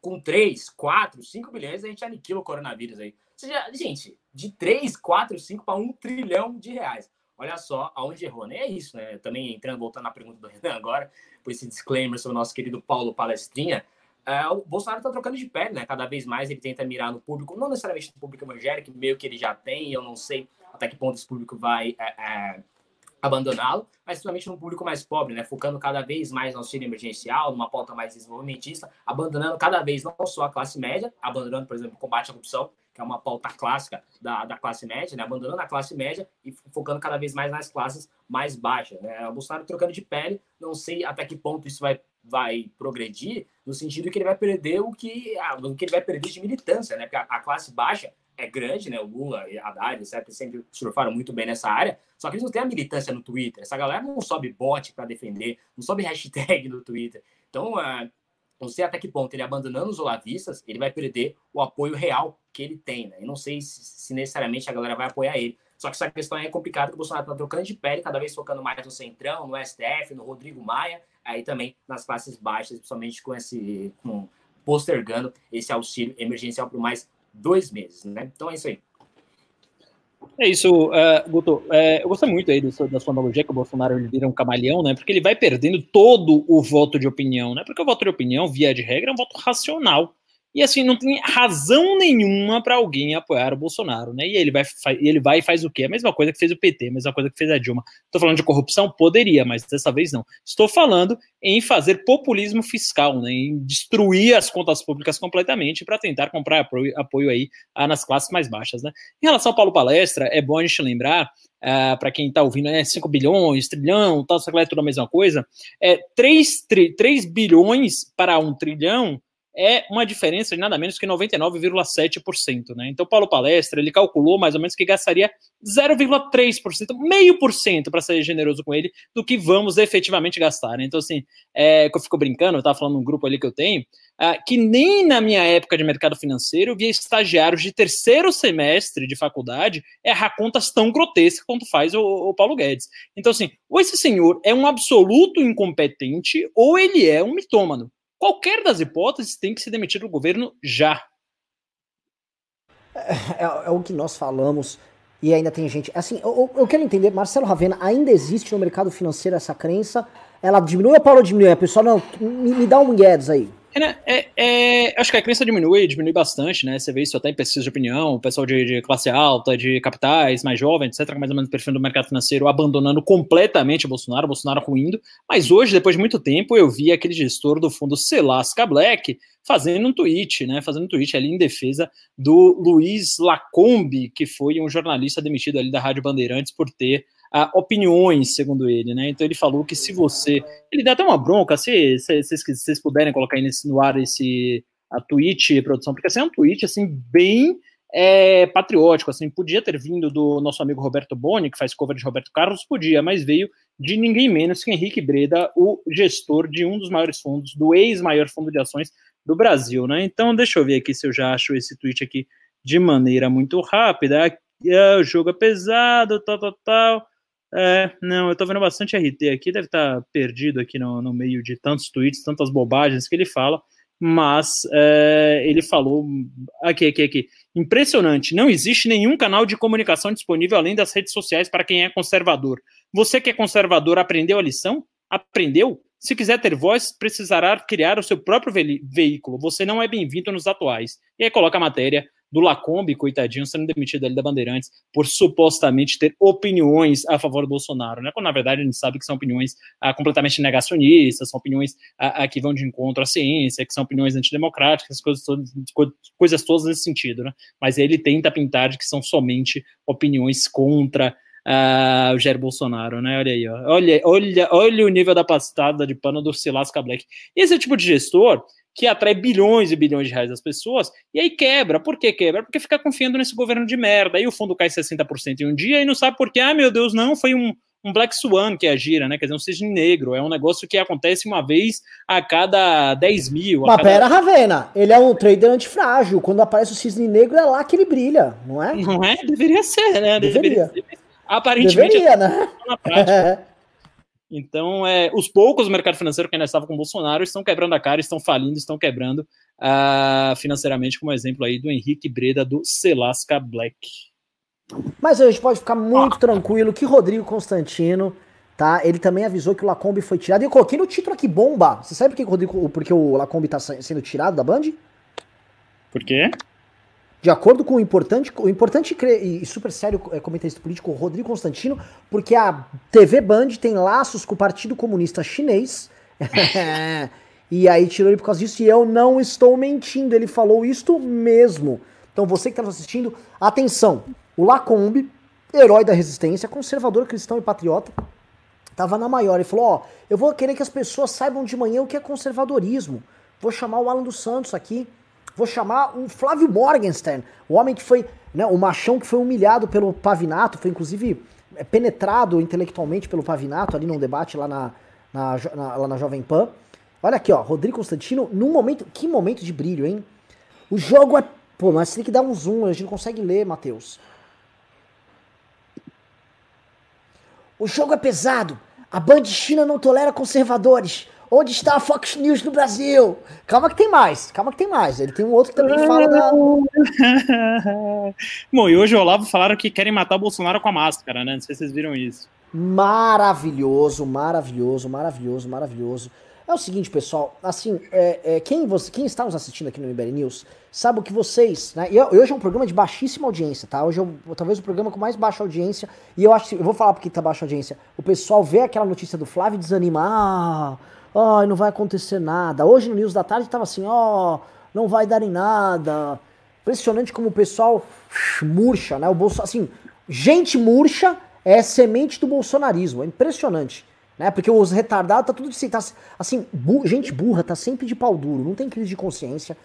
com 3, 4, 5 bilhões a gente aniquila o coronavírus aí. Ou seja, gente, de 3, 4, 5 para 1 trilhão de reais. Olha só aonde errou, né? É isso, né? Também entrando, voltando na pergunta do Renan agora, por esse disclaimer sobre o nosso querido Paulo Palestrinha. É, o Bolsonaro está trocando de pé, né? Cada vez mais ele tenta mirar no público, não necessariamente no público evangélico, meio que ele já tem, eu não sei até que ponto esse público vai é, é, abandoná-lo, mas principalmente no público mais pobre, né? Focando cada vez mais no auxílio emergencial, numa pauta mais desenvolvimentista, abandonando cada vez não só a classe média, abandonando, por exemplo, o combate à corrupção, que é uma pauta clássica da, da classe média, né? abandonando a classe média e focando cada vez mais nas classes mais baixas. Né? O Bolsonaro trocando de pele, não sei até que ponto isso vai, vai progredir, no sentido que ele vai perder o que, ah, o que ele vai perder de militância, né? Porque a, a classe baixa é grande, né? O Lula e a Haddad, etc., sempre surfaram muito bem nessa área, só que eles não têm a militância no Twitter. Essa galera não sobe bot para defender, não sobe hashtag no Twitter. Então, uh, não sei até que ponto ele abandonando os olavistas, ele vai perder o apoio real que ele tem, né? Eu não sei se, se, necessariamente a galera vai apoiar ele. Só que essa questão é complicada, que o Bolsonaro está trocando de pele, cada vez focando mais no Centrão, no STF, no Rodrigo Maia, aí também nas classes baixas, principalmente com esse, com, postergando esse auxílio emergencial por mais dois meses, né? Então é isso aí. É isso, uh, Guto. É, eu gostei muito aí da sua analogia que o Bolsonaro ele vira um camaleão, né? Porque ele vai perdendo todo o voto de opinião, né? Porque o voto de opinião, via de regra, é um voto racional. E assim, não tem razão nenhuma para alguém apoiar o Bolsonaro, né? E ele vai, ele vai e faz o quê? A mesma coisa que fez o PT, a mesma coisa que fez a Dilma. Estou falando de corrupção? Poderia, mas dessa vez não. Estou falando em fazer populismo fiscal, né? Em destruir as contas públicas completamente para tentar comprar apoio, apoio aí ah, nas classes mais baixas, né? Em relação ao Paulo Palestra, é bom a gente lembrar Uh, para quem está ouvindo, é 5 bilhões, trilhão, tal, é tudo a mesma coisa. É 3, 3, 3 bilhões para 1 trilhão é uma diferença de nada menos que 99,7%. Né? Então, Paulo Palestra, ele calculou mais ou menos que gastaria 0,3%, meio por cento, para ser generoso com ele, do que vamos efetivamente gastar. Né? Então, assim, é, eu fico brincando, eu estava falando num grupo ali que eu tenho, uh, que nem na minha época de mercado financeiro eu via estagiários de terceiro semestre de faculdade errar contas tão grotescas quanto faz o, o Paulo Guedes. Então, assim, ou esse senhor é um absoluto incompetente ou ele é um mitômano. Qualquer das hipóteses tem que se demitir do governo já. É, é, é, o que nós falamos e ainda tem gente. Assim, eu, eu quero entender, Marcelo Ravena, ainda existe no mercado financeiro essa crença? Ela diminui ou Paulo diminui? A pessoa, não, me, me dá um Guedes aí. É, né, é, é, acho que a crença diminui, diminui bastante, né? Você vê isso até em pesquisa de opinião, o pessoal de, de, classe alta, de capitais, mais jovens, etc., mais ou menos perfil do mercado financeiro, abandonando completamente o Bolsonaro, o Bolsonaro ruindo. Mas hoje, depois de muito tempo, eu vi aquele gestor do fundo Selasca Black fazendo um tweet, né? Fazendo um tweet ali em defesa do Luiz Lacombe, que foi um jornalista demitido ali da Rádio Bandeirantes por ter uh, opiniões, segundo ele, né? Então ele falou que se você. Ele dá até uma bronca, se vocês puderem colocar aí nesse, no ar esse a tweet, produção, porque assim, é um tweet assim, bem é, patriótico, assim, podia ter vindo do nosso amigo Roberto Boni, que faz cover de Roberto Carlos, podia, mas veio de ninguém menos que Henrique Breda, o gestor de um dos maiores fundos, do ex-maior fundo de ações do Brasil, né? Então, deixa eu ver aqui se eu já acho esse tweet aqui de maneira muito rápida. É, o jogo é pesado, tal, tal, tal. É, não, eu tô vendo bastante RT aqui, deve estar tá perdido aqui no, no meio de tantos tweets, tantas bobagens que ele fala, mas é, ele falou. Aqui, aqui, aqui. Impressionante, não existe nenhum canal de comunicação disponível além das redes sociais para quem é conservador. Você que é conservador aprendeu a lição? Aprendeu? Se quiser ter voz, precisará criar o seu próprio ve veículo. Você não é bem-vindo nos atuais. E aí coloca a matéria do Lacombe, coitadinho, sendo demitido ali da Bandeirantes por supostamente ter opiniões a favor do Bolsonaro, né? Quando na verdade a gente sabe que são opiniões ah, completamente negacionistas, são opiniões ah, ah, que vão de encontro à ciência, que são opiniões antidemocráticas, coisas todas, coisas todas nesse sentido, né? Mas ele tenta pintar de que são somente opiniões contra Uh, o Jair Bolsonaro, né? Olha aí, ó. olha, olha, olha o nível da pastada de pano do Silasca Black. Esse tipo de gestor que atrai bilhões e bilhões de reais das pessoas, e aí quebra. Por que quebra? Porque fica confiando nesse governo de merda. Aí o fundo cai 60% em um dia e não sabe por quê. Ah, meu Deus, não, foi um, um Black Swan que agira, né? Quer dizer, um cisne negro. É um negócio que acontece uma vez a cada 10 mil. Mas cada... pera, Ravena, ele é um trader antifrágil. Quando aparece o cisne negro, é lá que ele brilha, não é? Não é? Deveria ser, né? Deveria. Deveria ser. Aparentemente, Deveria, né? na prática. Então, é, os poucos do mercado financeiro que ainda estavam com o Bolsonaro estão quebrando a cara, estão falindo, estão quebrando uh, financeiramente, como exemplo aí do Henrique Breda do Selasca Black. Mas a gente pode ficar muito tranquilo que Rodrigo Constantino, tá? Ele também avisou que o Lacombe foi tirado. E eu coloquei no título aqui, bomba. Você sabe por que o, Rodrigo, porque o Lacombe tá sendo tirado da Band? Por quê? De acordo com o importante, o importante e super sério é, comentarista político Rodrigo Constantino, porque a TV Band tem laços com o Partido Comunista Chinês. e aí tirou ele por causa disso, e eu não estou mentindo, ele falou isto mesmo. Então você que está assistindo, atenção, o Lacombe, herói da resistência, conservador cristão e patriota, tava na maior e falou: Ó, eu vou querer que as pessoas saibam de manhã o que é conservadorismo. Vou chamar o Alan dos Santos aqui Vou chamar o Flávio Morgenstern, o homem que foi, né, o machão que foi humilhado pelo Pavinato, foi inclusive é, penetrado intelectualmente pelo Pavinato ali num debate lá na, na, na, lá na Jovem Pan. Olha aqui, ó, Rodrigo Constantino, num momento, que momento de brilho, hein? O jogo é, pô, mas tem que dar um zoom, a gente não consegue ler, Matheus. O jogo é pesado. A Band China não tolera conservadores. Onde está a Fox News no Brasil? Calma que tem mais, calma que tem mais. Ele tem um outro que também fala da. Bom, e hoje o Olavo falaram que querem matar o Bolsonaro com a máscara, né? Não sei se vocês viram isso. Maravilhoso, maravilhoso, maravilhoso, maravilhoso. É o seguinte, pessoal, assim, é, é, quem, você, quem está nos assistindo aqui no MBL News, sabe que vocês, né, e hoje é um programa de baixíssima audiência, tá? Hoje é talvez o programa com mais baixa audiência, e eu acho que, eu vou falar porque tá baixa audiência, o pessoal vê aquela notícia do Flávio e desanima, ah, oh, não vai acontecer nada. Hoje no News da Tarde estava assim, ó, oh, não vai dar em nada. Impressionante como o pessoal murcha, né? O bolso, assim, gente murcha é semente do bolsonarismo. É impressionante, né? Porque os retardados tá tudo assim, tá, assim, bu gente burra tá sempre de pau duro, não tem crise de consciência.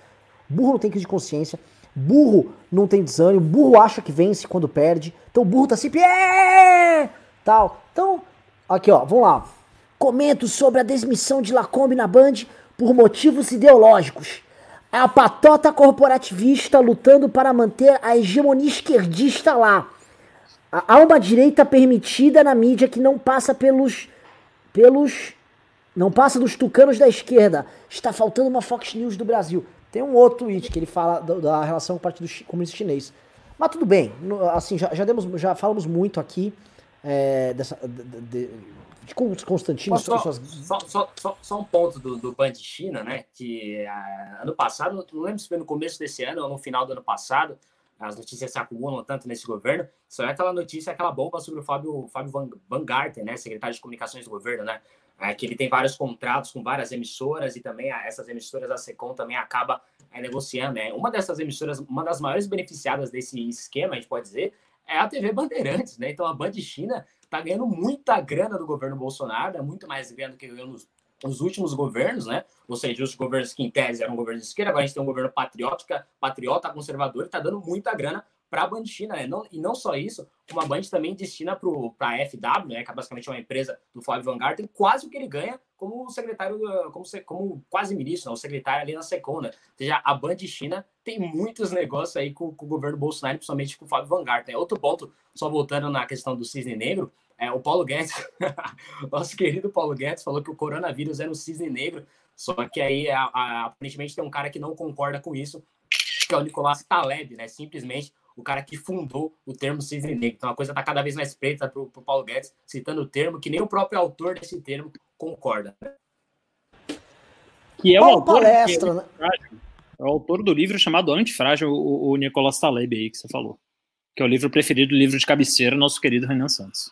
Burro não tem crise de consciência. Burro não tem desânimo, burro acha que vence quando perde. Então o burro tá sempre tal. Então, aqui ó, vamos lá. Comento sobre a desmissão de Lacombe na Band por motivos ideológicos. a patota corporativista lutando para manter a hegemonia esquerdista lá. Há uma direita permitida na mídia que não passa pelos. pelos. não passa dos tucanos da esquerda. Está faltando uma Fox News do Brasil. Tem um outro tweet que ele fala da, relação com o Partido Comunista Chinês. Mas tudo bem, assim, já, já, demos, já falamos muito aqui é, dessa, de, de, de Constantino. Só, suas... só, só, só, só, um ponto do, do Band China, né? Que uh, ano passado, não lembro se foi no começo desse ano ou no final do ano passado, as notícias se acumulam tanto nesse governo. Só é aquela notícia, aquela bomba sobre o Fábio, Fábio Van, Van Garten, né? Secretário de Comunicações do governo, né? é, que ele tem vários contratos com várias emissoras e também essas emissoras, a Secom também acaba é, negociando. É. Uma dessas emissoras, uma das maiores beneficiadas desse esquema, a gente pode dizer, é a TV Bandeirantes, né? Então a Band China está ganhando muita grana do governo Bolsonaro, é muito mais grana do que ganhou nos, últimos governos, né? Ou seja, os governos que em tese eram governos de esquerda, agora a gente tem um governo patriótica, patriota, conservador, que está dando muita grana para a Band China, né? Não, e não só isso, como a Band também destina para a FW, né? Que é basicamente uma empresa do Flávio Van Garten, quase o que ele ganha como secretário, como, como quase ministro, né? o secretário ali na Secona. Ou seja, a Band China tem muitos negócios aí com, com o governo Bolsonaro, principalmente com o Flávio Van Garten. Outro ponto, só voltando na questão do cisne negro, é, o Paulo Guedes, nosso querido Paulo Guedes, falou que o coronavírus era um cisne negro, só que aí a, a, aparentemente tem um cara que não concorda com isso, que é o Nicolás Taleb, né? Simplesmente o cara que fundou o termo cisne negro. Então a coisa está cada vez mais preta para o Paulo Guedes, citando o termo que nem o próprio autor desse termo concorda. Que é o autor, palestra, né? é o autor do livro chamado Antifrágil, o, o Nicolas Taleb aí que você falou. Que é o livro preferido, o livro de cabeceira, nosso querido Renan Santos.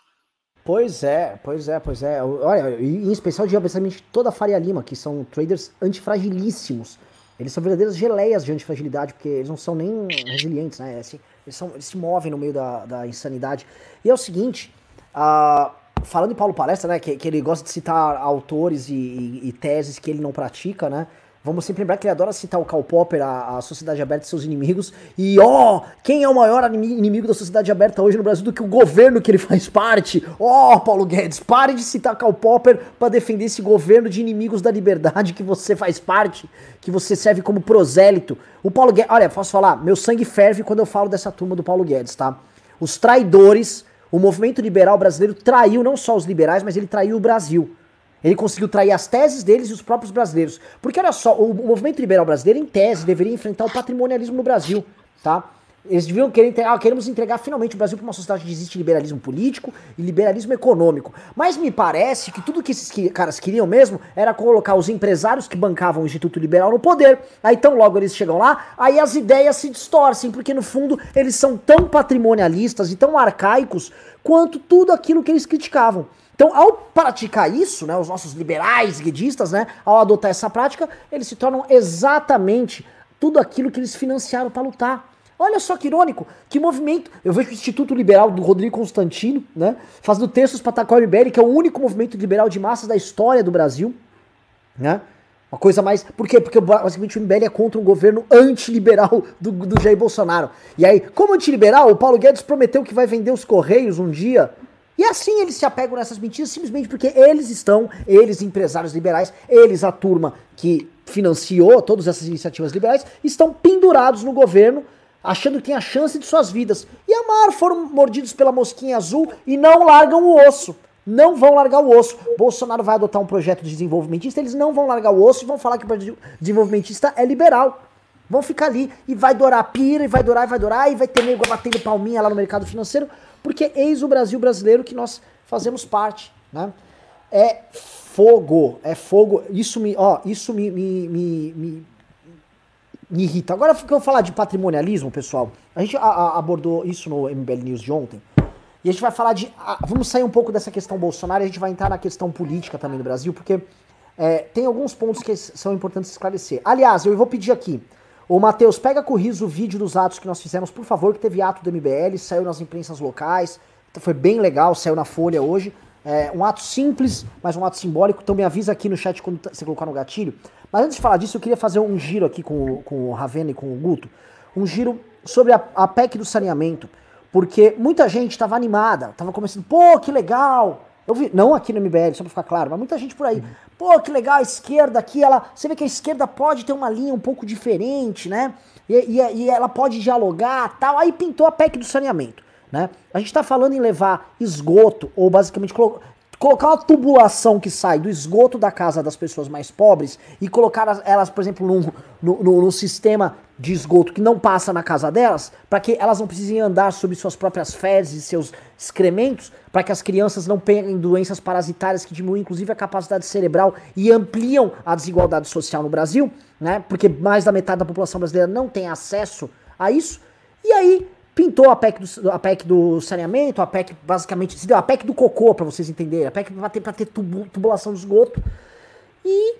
Pois é, pois é, pois é. Olha, em especial de obviamente toda a Faria Lima, que são traders antifragilíssimos. Eles são verdadeiras geleias de antifragilidade, porque eles não são nem resilientes, né? Assim, eles, são, eles se movem no meio da, da insanidade. E é o seguinte, uh, falando em Paulo Palestra, né, que, que ele gosta de citar autores e, e, e teses que ele não pratica, né? Vamos sempre lembrar que ele adora citar o Karl Popper, a, a Sociedade Aberta e seus inimigos. E ó, oh, quem é o maior inimigo da Sociedade Aberta hoje no Brasil do que o governo que ele faz parte? Ó, oh, Paulo Guedes, pare de citar Karl Popper para defender esse governo de inimigos da liberdade que você faz parte, que você serve como prosélito. O Paulo Guedes, olha, posso falar, meu sangue ferve quando eu falo dessa turma do Paulo Guedes, tá? Os traidores, o movimento liberal brasileiro traiu não só os liberais, mas ele traiu o Brasil. Ele conseguiu trair as teses deles e os próprios brasileiros. Porque olha só, o, movimento liberal brasileiro, em tese, deveria enfrentar o patrimonialismo no Brasil, tá? Eles deviam querer entregar, ah, queremos entregar finalmente o Brasil para uma sociedade onde existe liberalismo político e liberalismo econômico. Mas me parece que tudo que esses caras queriam mesmo era colocar os empresários que bancavam o Instituto Liberal no poder. Aí então logo eles chegam lá, aí as ideias se distorcem, porque no fundo eles são tão patrimonialistas e tão arcaicos quanto tudo aquilo que eles criticavam. Então, ao praticar isso, né, os nossos liberais guedistas, né, ao adotar essa prática, eles se tornam exatamente tudo aquilo que eles financiaram para lutar. Olha só que irônico, que movimento. Eu vejo o Instituto Liberal do Rodrigo Constantino, né, fazendo textos para atacar o MBL, que é o único movimento liberal de massas da história do Brasil, né? Uma coisa mais. Por quê? Porque basicamente o MBL é contra um governo antiliberal do, do Jair Bolsonaro. E aí, como antiliberal, o Paulo Guedes prometeu que vai vender os Correios um dia e assim eles se apegam nessas mentiras simplesmente porque eles estão, eles empresários liberais, eles a turma que financiou todas essas iniciativas liberais, estão pendurados no governo, achando que tem a chance de suas vidas. E a mar foram mordidos pela mosquinha azul e não largam o osso. Não vão largar o osso. Bolsonaro vai adotar um projeto de desenvolvimentista, eles não vão largar o osso e vão falar que o desenvolvimentista é liberal. Vão ficar ali e vai dourar a pira, e vai dourar, e vai dourar, e vai ter nego batendo palminha lá no mercado financeiro porque eis o Brasil brasileiro que nós fazemos parte, né? É fogo, é fogo. Isso me, ó, isso me, me, me, me, me irrita. Agora que eu falar de patrimonialismo, pessoal, a gente a, a, abordou isso no MBL News de ontem. E a gente vai falar de. Vamos sair um pouco dessa questão Bolsonaro e a gente vai entrar na questão política também do Brasil, porque é, tem alguns pontos que são importantes esclarecer. Aliás, eu vou pedir aqui. Ô, Matheus, pega com o riso o vídeo dos atos que nós fizemos, por favor, que teve ato do MBL, saiu nas imprensas locais, foi bem legal, saiu na Folha hoje. É, um ato simples, mas um ato simbólico, então me avisa aqui no chat quando você colocar no gatilho. Mas antes de falar disso, eu queria fazer um giro aqui com, com o Ravena e com o Guto, um giro sobre a, a PEC do saneamento, porque muita gente estava animada, estava começando, pô, que legal, Eu vi, não aqui no MBL, só pra ficar claro, mas muita gente por aí. Uhum. Pô, que legal, a esquerda aqui, ela. Você vê que a esquerda pode ter uma linha um pouco diferente, né? E, e, e ela pode dialogar tal. Aí pintou a PEC do saneamento. Né? A gente está falando em levar esgoto, ou basicamente colocar uma tubulação que sai do esgoto da casa das pessoas mais pobres e colocar elas, por exemplo, num, no, no sistema de esgoto que não passa na casa delas, para que elas não precisem andar sobre suas próprias fezes e seus excrementos, para que as crianças não peguem doenças parasitárias que diminuem inclusive a capacidade cerebral e ampliam a desigualdade social no Brasil, né? Porque mais da metade da população brasileira não tem acesso a isso. E aí Pintou a PEC do, a PEC do saneamento, a PEC basicamente, a PEC do cocô, para vocês entenderem, a PEC para ter, pra ter tubu, tubulação de esgoto. E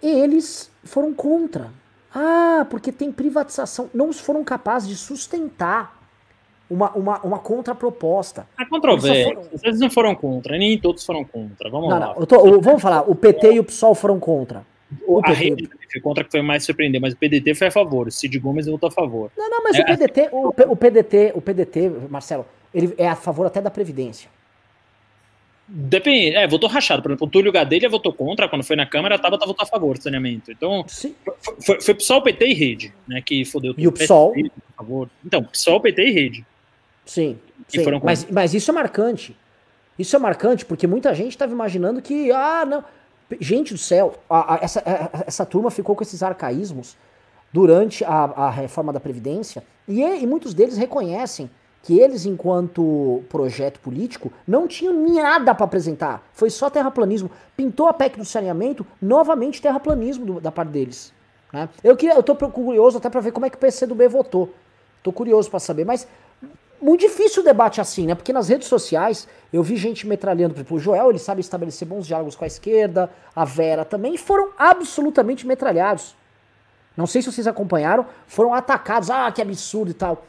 eles foram contra. Ah, porque tem privatização. Não foram capazes de sustentar uma, uma, uma contraproposta. A controvérsia. Foram... Eles não foram contra, nem todos foram contra. Vamos não, lá. Não, tô, vamos falar, o PT e o PSOL foram contra. O a rede foi contra que foi mais surpreender, mas o PDT foi a favor. O Cid Gomes votou a favor. Não, não, mas é, o PDT, o, o, PDT, o PDT, Marcelo, ele é a favor até da Previdência. Depende, é, votou rachado. Por exemplo, o Túlio Gadelha votou contra, quando foi na Câmara, a Tabata votou a favor do saneamento. Então, Sim. foi, foi PSOL, PT e Rede, né, que fodeu tudo. E o PSOL? a favor. Então, PSOL, PT e Rede. Sim, sim. mas, mas isso é marcante. Isso é marcante porque muita gente estava imaginando que, ah, não, Gente do céu, a, a, essa, a, essa turma ficou com esses arcaísmos durante a, reforma da Previdência e, e muitos deles reconhecem que eles, enquanto projeto político, não tinham nada para apresentar. Foi só terraplanismo. Pintou a PEC do saneamento, novamente terraplanismo do, da parte deles. Né? Eu, queria, eu tô curioso até para ver como é que o PCdoB votou. Tô curioso para saber, mas muito difícil o debate assim, né? Porque nas redes sociais eu vi gente metralhando, por exemplo, o Joel, ele sabe estabelecer bons diálogos com a esquerda, a Vera também, e foram absolutamente metralhados. Não sei se vocês acompanharam, foram atacados, ah, que absurdo e tal.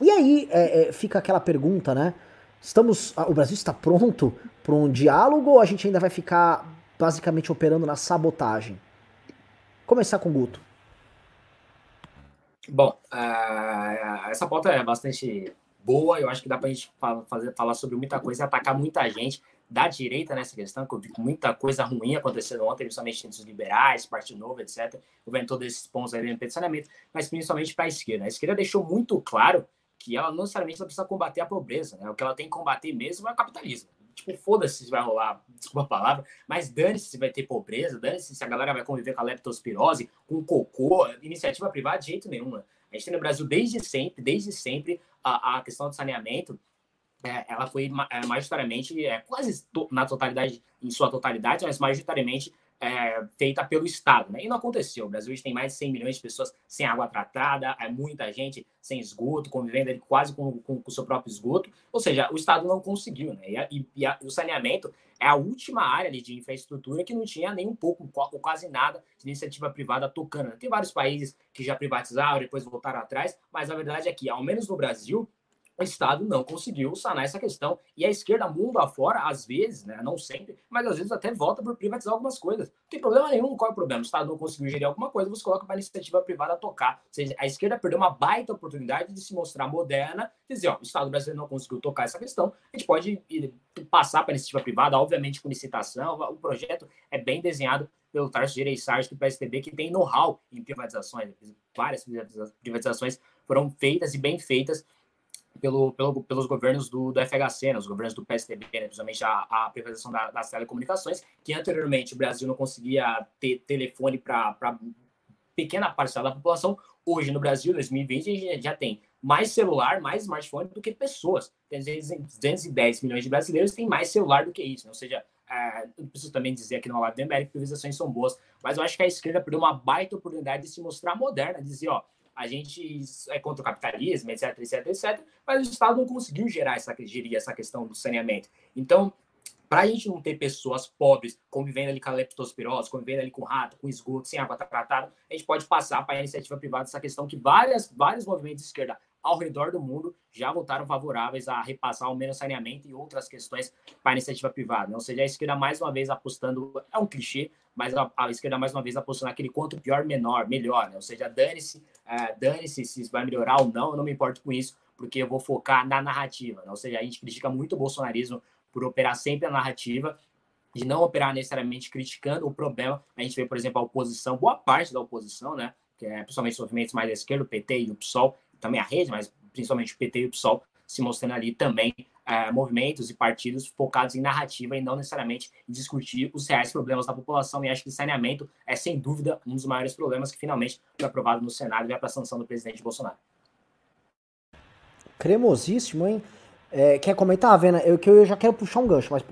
E aí é, é, fica aquela pergunta, né? Estamos, o Brasil está pronto para um diálogo ou a gente ainda vai ficar basicamente operando na sabotagem? Começar com o Guto. Bom, uh, essa pauta é bastante boa. Eu acho que dá para a gente fazer, falar sobre muita coisa e atacar muita gente da direita nessa questão, que eu vi muita coisa ruim acontecendo ontem, principalmente entre os liberais, Partido Novo, etc. Eu vendo todos esses pontos aí no pensamento, mas principalmente para a esquerda. A esquerda deixou muito claro que ela não necessariamente precisa combater a pobreza, né? O que ela tem que combater mesmo é o capitalismo. Tipo, foda-se se vai rolar, desculpa a palavra, mas dane-se se vai ter pobreza, dane-se se a galera vai conviver com a leptospirose, com cocô, iniciativa privada de jeito nenhum. Né? A gente tem no Brasil desde sempre, desde sempre, a, a questão do saneamento, é, ela foi é, majoritariamente, é, quase to, na totalidade, em sua totalidade, mas majoritariamente é, feita pelo Estado. Né? E não aconteceu. O Brasil tem mais de 100 milhões de pessoas sem água tratada, é muita gente sem esgoto, convivendo quase com, com, com o seu próprio esgoto. Ou seja, o Estado não conseguiu. Né? E, a, e, e a, o saneamento é a última área ali, de infraestrutura que não tinha nem um pouco, ou quase nada, de iniciativa privada tocando. Tem vários países que já privatizaram, depois voltaram atrás, mas a verdade é que, ao menos no Brasil, o Estado não conseguiu sanar essa questão. E a esquerda, mundo afora, às vezes, né, não sempre, mas às vezes até vota por privatizar algumas coisas. Não tem problema nenhum. Qual é o problema? O Estado não conseguiu gerir alguma coisa, você coloca para a iniciativa privada tocar. Ou seja, a esquerda perdeu uma baita oportunidade de se mostrar moderna, dizer, ó, o Estado brasileiro não conseguiu tocar essa questão, a gente pode passar para a iniciativa privada, obviamente com licitação. O projeto é bem desenhado pelo Tarso Gereissardi do PSDB, que tem know-how em privatizações. Várias privatizações foram feitas e bem feitas pelo, pelo, pelos governos do, do FHC, né, os governos do PSDB, né, principalmente a, a privatização da, das telecomunicações, que anteriormente o Brasil não conseguia ter telefone para pequena parcela da população. Hoje, no Brasil, 2020, a gente já tem mais celular, mais smartphone do que pessoas. Tem 210 milhões de brasileiros têm mais celular do que isso. Né? Ou seja, é, não preciso também dizer aqui no Live do América que privatizações são boas, mas eu acho que a esquerda perdeu uma baita oportunidade de se mostrar moderna, dizer, ó, a gente é contra o capitalismo, etc, etc, etc, mas o Estado não conseguiu gerar essa, gerir essa questão do saneamento. Então, para a gente não ter pessoas pobres convivendo ali com a leptospirose, convivendo ali com rato, com esgoto, sem água tratada, a gente pode passar para a iniciativa privada essa questão que várias, vários movimentos de esquerda ao redor do mundo já votaram favoráveis a repassar ao menos saneamento e outras questões para a iniciativa privada. Né? Ou seja, a esquerda mais uma vez apostando, é um clichê, mas a, a esquerda mais uma vez apostando naquele quanto pior, menor, melhor. Né? Ou seja, dane-se, uh, dane-se se vai melhorar ou não, eu não me importo com isso, porque eu vou focar na narrativa. Né? Ou seja, a gente critica muito o bolsonarismo por operar sempre a narrativa de não operar necessariamente criticando o problema. A gente vê, por exemplo, a oposição, boa parte da oposição, né, que é principalmente os movimentos mais da esquerda, o PT e o PSOL, também a rede, mas principalmente o PT e o PSOL, se mostrando ali também é, movimentos e partidos focados em narrativa e não necessariamente discutir os reais problemas da população. E acho que saneamento é, sem dúvida, um dos maiores problemas que finalmente foi aprovado no Senado e vai para a sanção do presidente Bolsonaro. Cremosíssimo, hein? É, quer comentar, Vena? Eu, que eu já quero puxar um gancho, mas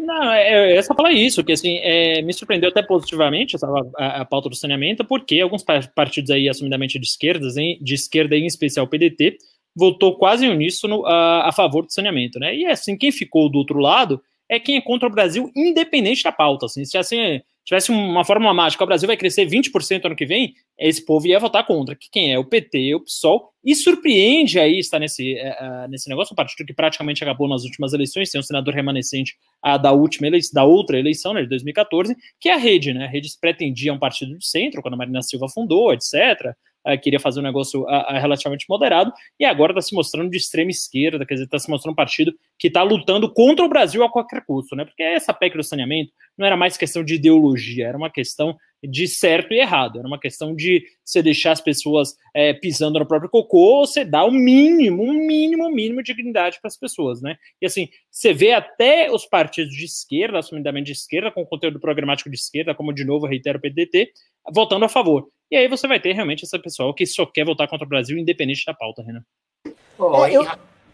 não, é, é só falar isso, que assim, é, me surpreendeu até positivamente essa, a, a, pauta do saneamento, porque alguns partidos aí, assumidamente de esquerdas, em, de esquerda em especial o PDT, votou quase uníssono a, a favor do saneamento, né? E assim, quem ficou do outro lado é quem é contra o Brasil, independente da pauta. Assim, se assim, tivesse uma fórmula mágica, o Brasil vai crescer 20% ano que vem, esse povo ia votar contra. Que quem é? O PT, o PSOL, e surpreende aí estar nesse, uh, nesse negócio, um partido que praticamente acabou nas últimas eleições, tem um senador remanescente uh, da última eleição, da outra eleição, né, de 2014, que é a Rede, né? A Rede pretendia um partido de centro, quando a Marina Silva fundou, etc queria fazer um negócio uh, relativamente moderado, e agora está se mostrando de extrema esquerda, quer dizer, está se mostrando um partido que está lutando contra o Brasil a qualquer custo, né? Porque essa PEC do saneamento não era mais questão de ideologia, era uma questão de certo e errado, era uma questão de você deixar as pessoas é, pisando no próprio cocô, ou você dá o mínimo, um mínimo, um mínimo de dignidade para as pessoas, né? E assim, você vê até os partidos de esquerda, assumidamente de esquerda, com conteúdo programático de esquerda, como de novo, reitero, o PDT, votando a favor. E aí você vai ter realmente essa pessoa que só quer votar contra o Brasil, independente da pauta, Renan. Oh, é, eu...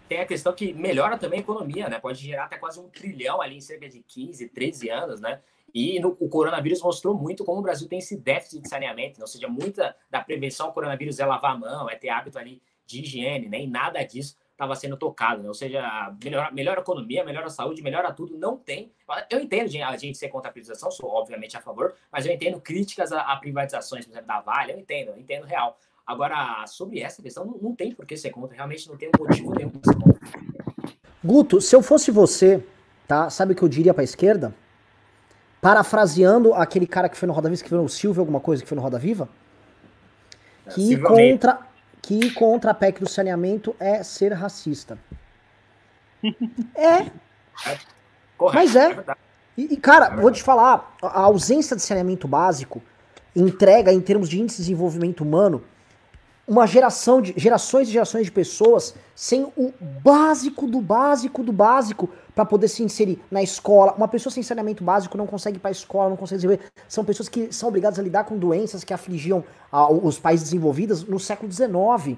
Tem a questão que melhora também a economia, né? Pode gerar até quase um trilhão ali em cerca de 15, 13 anos, né? E no, o coronavírus mostrou muito como o Brasil tem esse déficit de saneamento, né? ou seja, muita da prevenção ao coronavírus é lavar a mão, é ter hábito ali de higiene, né? E nada disso estava sendo tocado, né? Ou seja, melhor, melhor economia, melhor saúde, melhora tudo, não tem. Eu entendo a gente ser contra a privatização, sou obviamente a favor, mas eu entendo críticas a, a privatizações, por exemplo, da Vale, eu entendo, eu entendo real. Agora, sobre essa questão, não, não tem por que ser contra, realmente não tem motivo nenhum para ser contra. Guto, se eu fosse você, tá? Sabe o que eu diria para a esquerda? Parafraseando aquele cara que foi no Roda Viva, que foi no Silvio, alguma coisa que foi no Roda Viva, que contra que contra a PEC do saneamento é ser racista. é. Correto, Mas é. é e, e, cara, é vou te falar, a ausência de saneamento básico entrega, em termos de índice de desenvolvimento humano, uma geração de gerações e gerações de pessoas sem o básico do básico do básico para poder se inserir na escola. Uma pessoa sem saneamento básico não consegue ir para a escola, não consegue desenvolver. São pessoas que são obrigadas a lidar com doenças que afligiam ah, os países desenvolvidos no século XIX.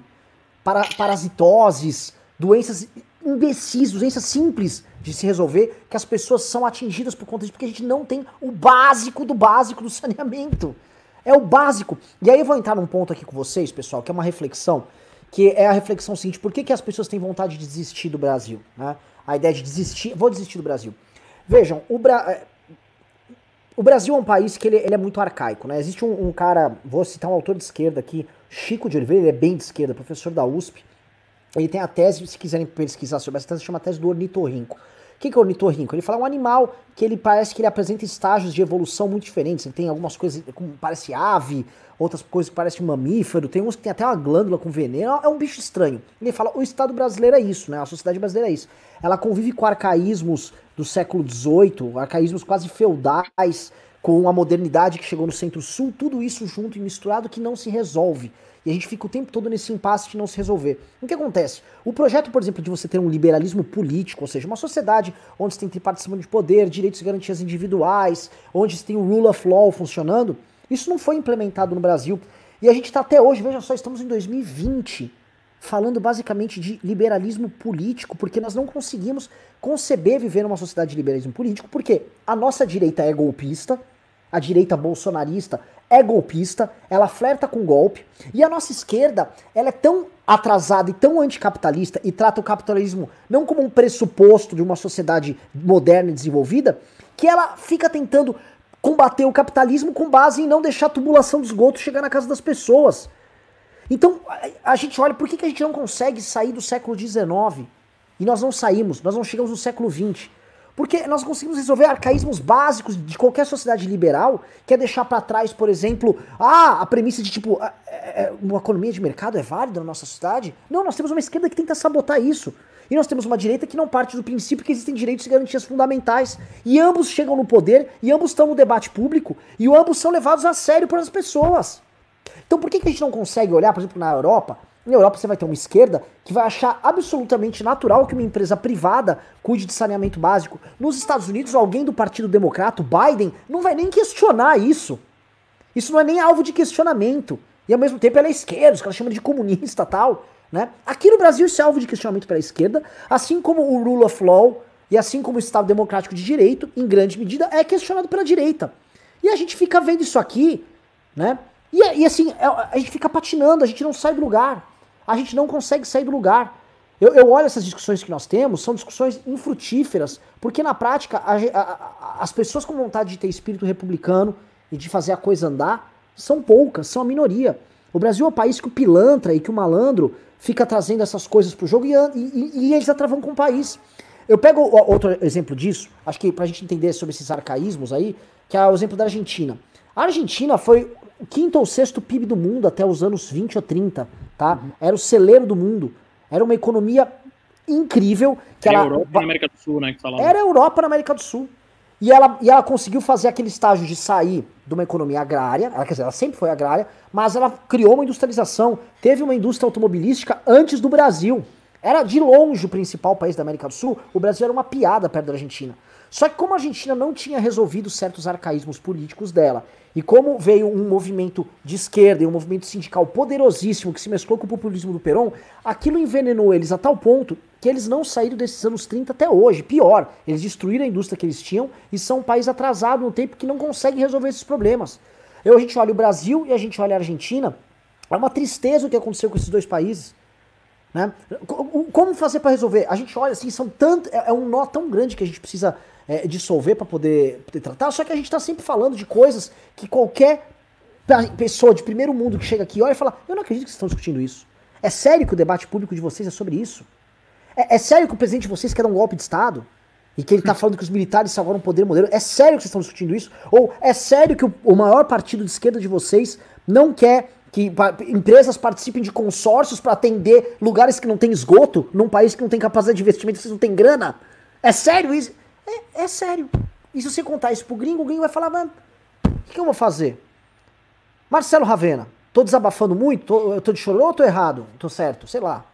Para, parasitoses, doenças imbecis, doenças simples de se resolver, que as pessoas são atingidas por conta disso, porque a gente não tem o básico do básico do saneamento. É o básico. E aí eu vou entrar num ponto aqui com vocês, pessoal, que é uma reflexão, que é a reflexão seguinte, por que, que as pessoas têm vontade de desistir do Brasil? Né? A ideia de desistir, vou desistir do Brasil. Vejam, o, Bra... É, o Brasil é um país que ele, ele é muito arcaico, né? Existe um, um, cara, vou citar um autor de esquerda aqui, Chico de Oliveira, ele é bem de esquerda, professor da USP. Ele tem a tese, se quiserem pesquisar sobre essa tese, chama a tese do ornitorrinco. O que, que é o ornitorrinco? Ele fala um animal que ele parece que ele apresenta estágios de evolução muito diferentes. Ele tem algumas coisas como parece ave, outras coisas que parecem mamífero, tem uns que tem até uma glândula com veneno. É um bicho estranho. Ele fala, o Estado brasileiro é isso, né? A sociedade brasileira é isso. Ela convive com arcaísmos do século XVIII, arcaísmos quase feudais, com a modernidade que chegou no centro-sul, tudo isso junto e misturado que não se resolve. E a gente fica o tempo todo nesse impasse de não se resolver. O que acontece? O projeto, por exemplo, de você ter um liberalismo político, ou seja, uma sociedade onde você tem tripartição de poder, direitos e garantias individuais, onde você tem o rule of law funcionando, isso não foi implementado no Brasil. E a gente está até hoje, veja só, estamos em 2020, falando basicamente de liberalismo político, porque nós não conseguimos conceber viver numa sociedade de liberalismo político, porque a nossa direita é golpista, a direita bolsonarista é golpista, ela flerta com golpe, e a nossa esquerda, ela é tão atrasada e tão anticapitalista e trata o capitalismo não como um pressuposto de uma sociedade moderna e desenvolvida, que ela fica tentando combater o capitalismo com base em não deixar a tubulação dos esgoto chegar na casa das pessoas. Então, a, gente olha, por que, que a gente não consegue sair do século XIX? E nós não saímos, nós não chegamos no século XX. Porque nós conseguimos resolver arcaísmos básicos de qualquer sociedade liberal, que é deixar para trás, por exemplo, ah, a premissa de tipo, é, é, uma economia de mercado é válida na nossa sociedade. Não, nós temos uma esquerda que tenta sabotar isso. E nós temos uma direita que não parte do princípio que existem direitos e garantias fundamentais. E ambos chegam no poder, e ambos estão no debate público, e ambos são levados a sério pelas pessoas. Então por que, que a gente não consegue olhar, por exemplo, na Europa? Na Europa você vai ter uma esquerda que vai achar absolutamente natural que uma empresa privada cuide de saneamento básico. Nos Estados Unidos, alguém do Partido Democrata, Biden, não vai nem questionar isso. Isso não é nem alvo de questionamento. E ao mesmo tempo ela é esquerda, os caras chamam de comunista tal. Né? Aqui no Brasil isso é alvo de questionamento pela esquerda, assim como o rule of law e assim como o Estado Democrático de Direito, em grande medida, é questionado pela direita. E a gente fica vendo isso aqui, né? E, e assim, é, a gente fica patinando, a gente não sai do lugar. A gente não consegue sair do lugar. Eu, eu olho essas discussões que nós temos, são discussões infrutíferas, porque na prática a, a, a, as pessoas com vontade de ter espírito republicano e de fazer a coisa andar são poucas, são a minoria. O Brasil é um país que o pilantra e que o malandro fica trazendo essas coisas pro jogo e, e, e eles atravam com o país. Eu pego outro exemplo disso, acho que pra gente entender sobre esses arcaísmos aí, que é o exemplo da Argentina. A Argentina foi o quinto ou sexto PIB do mundo até os anos 20 ou 30, tá? Uhum. Era o celeiro do mundo. Era uma economia incrível. Que era ela... Europa na América do Sul, né? Que falava. Era a Europa na América do Sul. E ela, e ela conseguiu fazer aquele estágio de sair de uma economia agrária, ela, quer dizer, ela sempre foi agrária, mas ela criou uma industrialização, teve uma indústria automobilística antes do Brasil. Era de longe o principal país da América do Sul, o Brasil era uma piada perto da Argentina. Só que como a Argentina não tinha resolvido certos arcaísmos políticos dela, e como veio um movimento de esquerda e um movimento sindical poderosíssimo que se mesclou com o populismo do Perón, aquilo envenenou eles a tal ponto que eles não saíram desses anos 30 até hoje. Pior, eles destruíram a indústria que eles tinham e são um país atrasado no tempo que não consegue resolver esses problemas. Eu, a gente olha o Brasil e a gente olha a Argentina, é uma tristeza o que aconteceu com esses dois países. Né? Como fazer para resolver? A gente olha assim, são tanto, é, é um nó tão grande que a gente precisa é, dissolver para poder, poder tratar, só que a gente está sempre falando de coisas que qualquer pessoa de primeiro mundo que chega aqui olha e fala: Eu não acredito que vocês estão discutindo isso. É sério que o debate público de vocês é sobre isso? É, é sério que o presidente de vocês quer dar um golpe de Estado? E que ele está falando que os militares salvaram o poder modelo? É sério que vocês estão discutindo isso? Ou é sério que o, o maior partido de esquerda de vocês não quer que empresas participem de consórcios para atender lugares que não tem esgoto, num país que não tem capacidade de investimento, vocês não têm grana? É sério isso? É, é sério. E se você contar isso pro gringo, o gringo vai falar, mano, o que, que, eu vou fazer? Marcelo Ravena, tô desabafando muito? Tô, eu tô de chorou ou tô errado? Tô certo? Sei lá.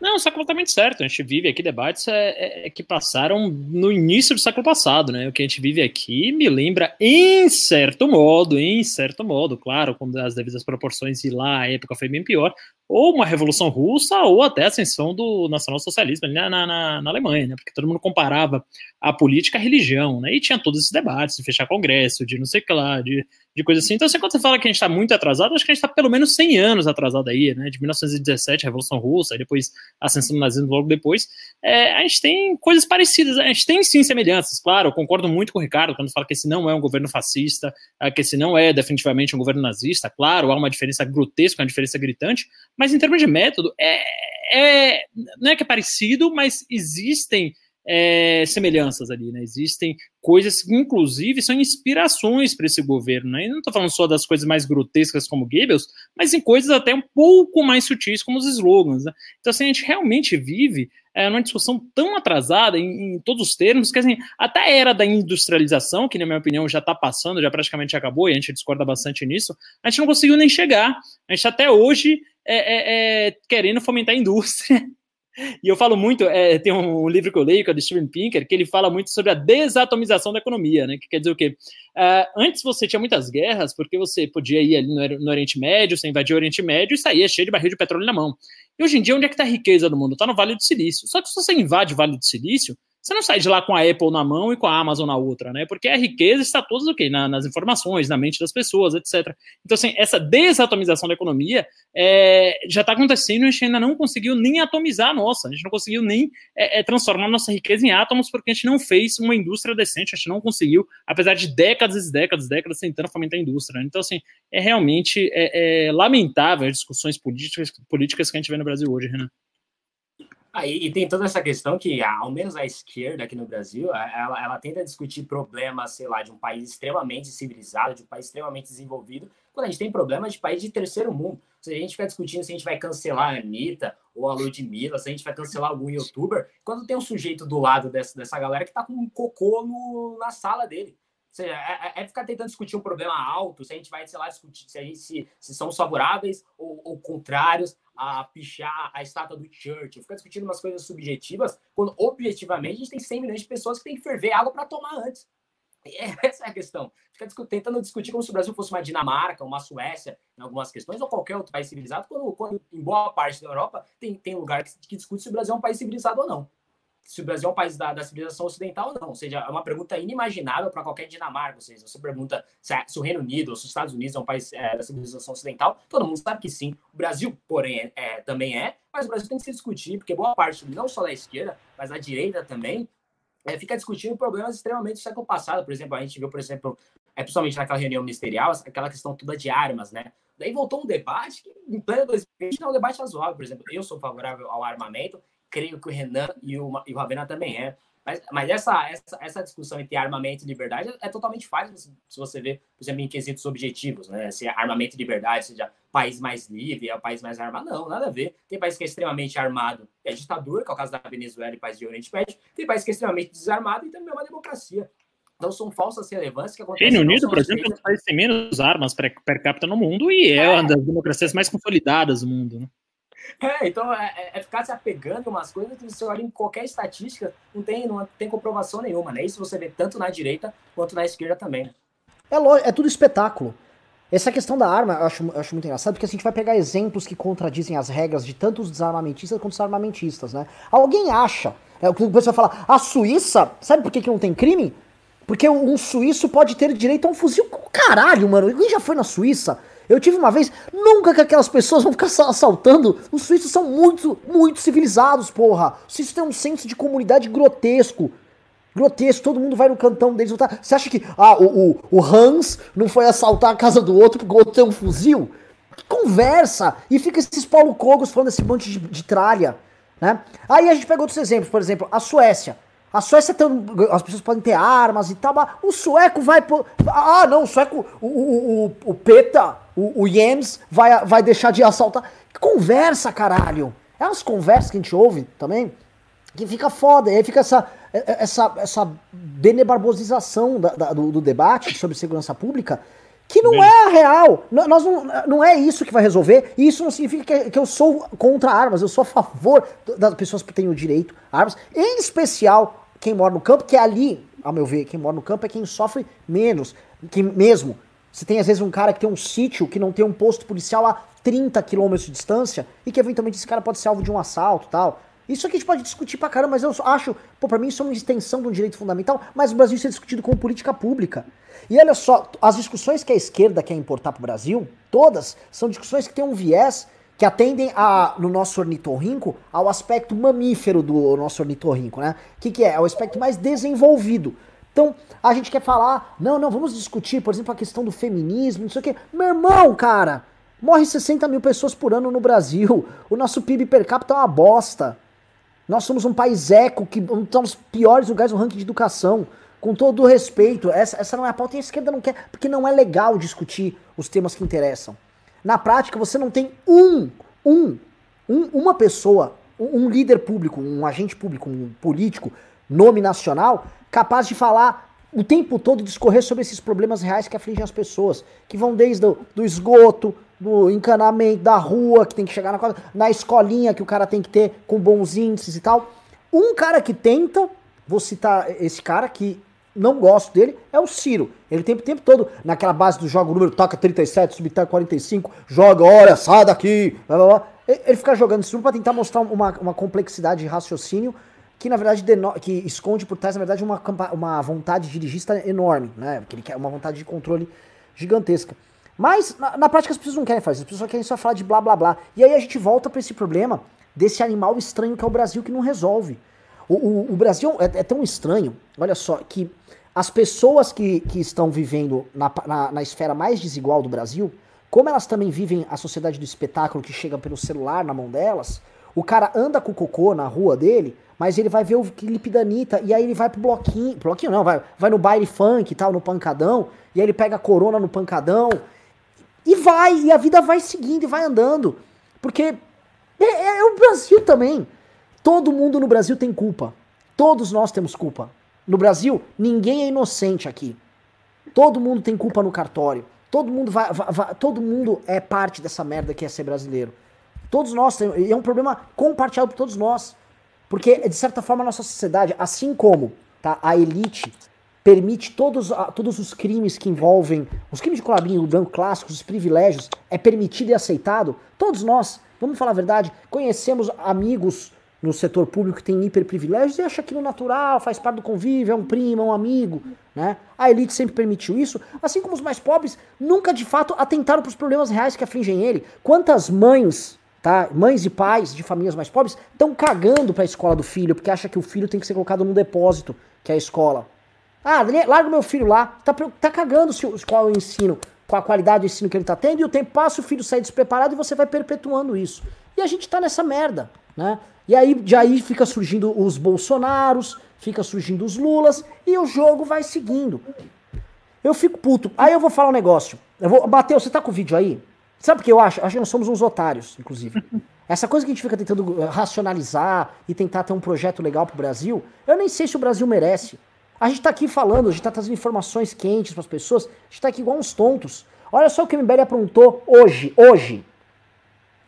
Não, você é completamente certo. A gente vive aqui debates é, é, é, que passaram no início do século passado, né? O que a gente vive aqui me lembra, em certo modo, em certo modo, claro, com as devidas proporções e lá a época foi bem pior, ou uma revolução russa, ou até a ascensão do nacionalsocialismo ali na, na, na, Alemanha, né? Porque todo mundo comparava a política à religião, né? E tinha todos esses debates de fechar congresso, de não sei o que lá, de, de coisa assim. Então, assim, quando você fala que a gente está muito atrasado, acho que a gente está pelo menos 100 anos atrasado aí, né? De 1917, a Revolução Russa, e depois a ascensão do nazismo logo depois. É, a gente tem coisas parecidas, a gente tem sim semelhanças, claro. Eu concordo muito com o Ricardo quando fala que esse não é um governo fascista, que esse não é definitivamente um governo nazista. Claro, há uma diferença grotesca, uma diferença gritante, mas em termos de método, é, é, não é que é parecido, mas existem é, semelhanças ali, né? Existem coisas que, inclusive, são inspirações para esse governo, né? E não estou falando só das coisas mais grotescas como Goebbels, mas em coisas até um pouco mais sutis como os slogans, né? Então, assim, a gente realmente vive é, numa discussão tão atrasada em, em, todos os termos, que assim, até a era da industrialização, que na minha opinião já está passando, já praticamente acabou, e a gente discorda bastante nisso, a gente não conseguiu nem chegar. A gente até hoje é, é, é, querendo fomentar a indústria. E eu falo muito, é, tem um, livro que eu leio, que é do Steven Pinker, que ele fala muito sobre a desatomização da economia, né? Que quer dizer o quê? Uh, antes você tinha muitas guerras, porque você podia ir ali no, no, Oriente Médio, você invadia o Oriente Médio e saía cheio de barril de petróleo na mão. E hoje em dia, onde é que está a riqueza do mundo? Está no Vale do Silício. Só que se você invade o Vale do Silício, você não sai de lá com a Apple na mão e com a Amazon na outra, né? Porque a riqueza está toda o quê? Na, nas informações, na mente das pessoas, etc. Então, assim, essa desatomização da economia é, já está acontecendo e a gente ainda não conseguiu nem atomizar a nossa, a gente não conseguiu nem é, é, transformar a nossa riqueza em átomos porque a gente não fez uma indústria decente, a gente não conseguiu, apesar de décadas e décadas, décadas tentando fomentar a indústria. Né? Então, assim, é realmente é, é, lamentável as discussões políticas, políticas que a gente vê no Brasil hoje, Renan. Ah, e, e, tem toda essa questão que, ao menos a esquerda aqui no Brasil, ela, ela tenta discutir problemas, sei lá, de um país extremamente civilizado, de um país extremamente desenvolvido, quando a gente tem problemas de país de terceiro mundo. Se a gente ficar discutindo se a gente vai cancelar a Anitta ou a Ludmilla, se a gente vai cancelar algum youtuber, quando tem um sujeito do lado dessa, dessa galera que tá com um cocô no, na sala dele. Seja, é, é, é, ficar tentando discutir um problema alto, se a gente vai, sei lá, discutir se, a gente, se, se são favoráveis ou, ou, contrários a pichar a estátua do Church. Ficar discutindo umas coisas subjetivas, quando objetivamente a gente tem 100 milhões de pessoas que têm que ferver água para tomar antes. Essa é a questão. Fica tentando discutir como se o Brasil fosse uma Dinamarca, uma Suécia, em algumas questões, ou qualquer outro país civilizado, quando, quando em boa parte da Europa tem, tem lugar que, que discute se o Brasil é um país civilizado ou não. Se o Brasil é um país da, da civilização ocidental ou não. Ou seja, é uma pergunta inimaginável para qualquer Dinamarca. Ou seja, você pergunta se, se, o Reino Unido ou se os Estados Unidos é um país é, da civilização ocidental, todo mundo sabe que sim. O Brasil, porém, é, é, também é, mas o Brasil tem que se discutir, porque boa parte, não só da esquerda, mas da direita também, é, fica discutindo problemas extremamente do século passado. Por exemplo, a gente viu, por exemplo, é, principalmente naquela reunião ministerial, aquela questão toda de armas, né? Daí voltou um debate que, em pleno 2020, não é um debate razoável. Por exemplo, eu sou favorável ao armamento, creio que o Renan e o, e o Ravena também é. Mas, mas essa, essa, essa discussão entre armamento e liberdade é, é totalmente falha se, você vê, por exemplo, em quesitos objetivos, né? Se é armamento e liberdade, seja país mais livre, é o país mais armado. Não, nada a ver. Tem país que é extremamente armado, é ditadura, que é o caso da Venezuela e país de Oriente Médio. Tem país que é extremamente desarmado e também é uma democracia. Então são falsas relevâncias que acontecem. Reino Unido, por exemplo, é um dos países que tem menos armas per, per capita no mundo e é, é uma das democracias mais consolidadas do mundo, né? É, então é, é, é, ficar se apegando a umas coisas que você olha em qualquer estatística, não tem, não tem comprovação nenhuma, né? Isso você vê tanto na direita quanto na esquerda também. Né? É, lógico, é tudo espetáculo. Essa questão da arma eu acho, eu acho muito engraçado, porque a gente vai pegar exemplos que contradizem as regras de tanto os desarmamentistas quanto os armamentistas, né? Alguém acha, é, o pessoal fala, a Suíça, sabe por que, que não tem crime? Porque um suíço pode ter direito a um fuzil. Caralho, mano, quem já foi na Suíça? Eu tive uma vez, nunca que aquelas pessoas vão ficar assaltando. Os suíços são muito, muito civilizados, porra. Os suíços têm um senso de comunidade grotesco. Grotesco, todo mundo vai no cantão deles. Você acha que ah, o, o, o Hans não foi assaltar a casa do outro porque o outro tem um fuzil? Que conversa! E fica esses Paulo Cogos falando esse monte de, de tralha. Né? Aí a gente pega outros exemplos, por exemplo, a Suécia. A Suécia tem. As pessoas podem ter armas e tal, mas o sueco vai. Ah, não, o sueco. O, o, o, o PETA, o, o Jens, vai, vai deixar de assaltar. Conversa, caralho. É umas conversas que a gente ouve também que fica foda. E aí fica essa, essa, essa benebarbosização da, da, do, do, debate sobre segurança pública que não Bem. é a real. Nós não, não é isso que vai resolver. E isso não significa que, que eu sou contra armas. Eu sou a favor das pessoas que têm o direito a armas. Em especial quem mora no campo, que é ali, ao meu ver, quem mora no campo é quem sofre menos. Que mesmo, você tem às vezes um cara que tem um sítio que não tem um posto policial a 30 quilômetros de distância e que eventualmente esse cara pode ser alvo de um assalto tal. Isso aqui a gente pode discutir pra caramba, mas eu acho, pô, pra mim isso é uma extensão de um direito fundamental, mas o Brasil isso é discutido como política pública. E olha só, as discussões que a esquerda quer importar pro Brasil, todas, são discussões que têm um viés que atendem a, no nosso ornitorrinco ao aspecto mamífero do nosso ornitorrinco, né? O que, que é? É o aspecto mais desenvolvido. Então, a gente quer falar, não, não, vamos discutir, por exemplo, a questão do feminismo, não sei o quê. Meu irmão, cara, morre 60 mil pessoas por ano no Brasil. O nosso PIB per capita é uma bosta. Nós somos um país eco, que estamos nos piores lugares no ranking de educação. Com todo o respeito, essa, essa não é a pauta e a esquerda não quer, porque não é legal discutir os temas que interessam. Na prática, você não tem um, um, um uma pessoa, um, um líder público, um agente público, um político, nome nacional, capaz de falar o tempo todo discorrer sobre esses problemas reais que afligem as pessoas, que vão desde o do esgoto, do encanamento, da rua, que tem que chegar na, na escolinha que o cara tem que ter com bons índices e tal. Um cara que tenta, vou citar esse cara que não gosto dele é o Ciro. Ele tem o tempo todo naquela base do jogo número toca 37, subtar 45, joga, olha, sai daqui, blá, blá, blá. Ele fica jogando isso para tentar mostrar uma, uma complexidade de raciocínio que na verdade que esconde por trás na verdade uma, uma vontade dirigista enorme, né? Que ele quer uma vontade de controle gigantesca. Mas na, na prática as pessoas não querem fazer, as pessoas querem só falar de blá blá blá. E aí a gente volta para esse problema desse animal estranho que é o Brasil que não resolve. O, o, o Brasil é, é tão estranho, olha só, que as pessoas que, que estão vivendo na, na, na, esfera mais desigual do Brasil, como elas também vivem a sociedade do espetáculo que chega pelo celular na mão delas, o cara anda com o cocô na rua dele, mas ele vai ver o clipe da Anitta, e aí ele vai pro bloquinho, bloquinho não, vai, vai no baile funk e tal, no pancadão, e aí ele pega a corona no pancadão. E vai, e a vida vai seguindo e vai andando. Porque é, é, é o Brasil também. Todo mundo no Brasil tem culpa. Todos nós temos culpa. No Brasil, ninguém é inocente aqui. Todo mundo tem culpa no cartório. Todo mundo vai, vai, vai, todo mundo é parte dessa merda que é ser brasileiro. Todos nós temos, e é um problema compartilhado por todos nós. Porque, de certa forma, a nossa sociedade, assim como tá, a elite permite todos, todos os crimes que envolvem, os crimes de colabinho branco clássicos, os privilégios, é permitido e aceitado, todos nós, vamos falar a verdade, conhecemos amigos no setor público que tem hiperprivilégios e acha aquilo natural, faz parte do convívio, é um primo, é um amigo, né? A elite sempre permitiu isso, assim como os mais pobres nunca de fato atentaram para os problemas reais que afligem ele. Quantas mães, tá? Mães e pais de famílias mais pobres estão cagando para a escola do filho porque acha que o filho tem que ser colocado num depósito, que é a escola. Ah, larga meu filho lá, tá, tá cagando se, qual é o ensino, com a qualidade do ensino que ele tá tendo, e o tempo passa, o filho sai despreparado e você vai perpetuando isso. E a gente tá nessa merda, né? E aí, de aí fica surgindo os Bolsonaros, fica surgindo os Lulas, e o jogo vai seguindo. Eu fico puto. Aí eu vou falar um negócio. Eu vou, Matheus, você tá com o vídeo aí? Sabe o que eu acho? Acho que nós somos uns otários, inclusive. Essa coisa que a gente fica tentando racionalizar e tentar ter um projeto legal pro Brasil, eu nem sei se o Brasil merece. A gente tá aqui falando, a gente tá trazendo informações quentes para as pessoas, a gente tá aqui igual uns tontos. Olha só o que o MBL aprontou hoje, hoje.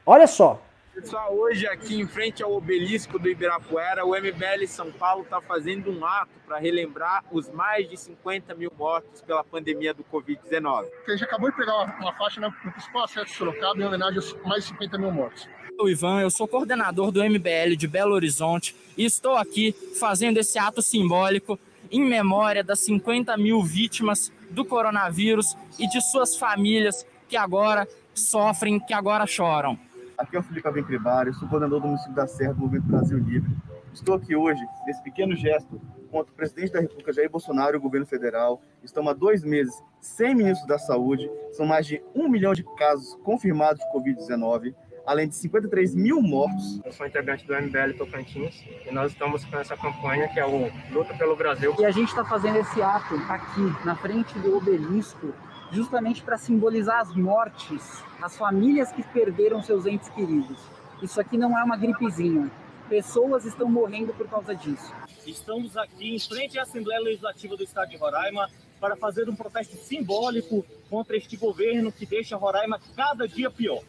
Olha só. Pessoal, hoje aqui em frente ao obelisco do Ibirapuera, o MBL São Paulo está fazendo um ato para relembrar os mais de 50 mil mortos pela pandemia do Covid-19. A gente acabou de pegar uma, uma faixa no principal acesso de Sorocaba em homenagem aos mais de 50 mil mortos. Eu, Ivan, eu sou coordenador do MBL de Belo Horizonte e estou aqui fazendo esse ato simbólico em memória das 50 mil vítimas do coronavírus e de suas famílias que agora sofrem, que agora choram. Aqui é o Felipe Abencribário, sou coordenador do município da Serra do Movimento Brasil Livre. Estou aqui hoje, nesse pequeno gesto, contra o presidente da República, Jair Bolsonaro, e o governo federal. Estamos há dois meses sem ministro da Saúde, são mais de um milhão de casos confirmados de Covid-19 além de 53 mil mortos. Eu sou integrante do MBL Tocantins e nós estamos com essa campanha que é o Luta pelo Brasil. E a gente está fazendo esse ato aqui, na frente do obelisco, justamente para simbolizar as mortes, as famílias que perderam seus entes queridos. Isso aqui não é uma gripezinha. Pessoas estão morrendo por causa disso. Estamos aqui em frente à Assembleia Legislativa do Estado de Roraima para fazer um protesto simbólico contra este governo que deixa Roraima cada dia pior.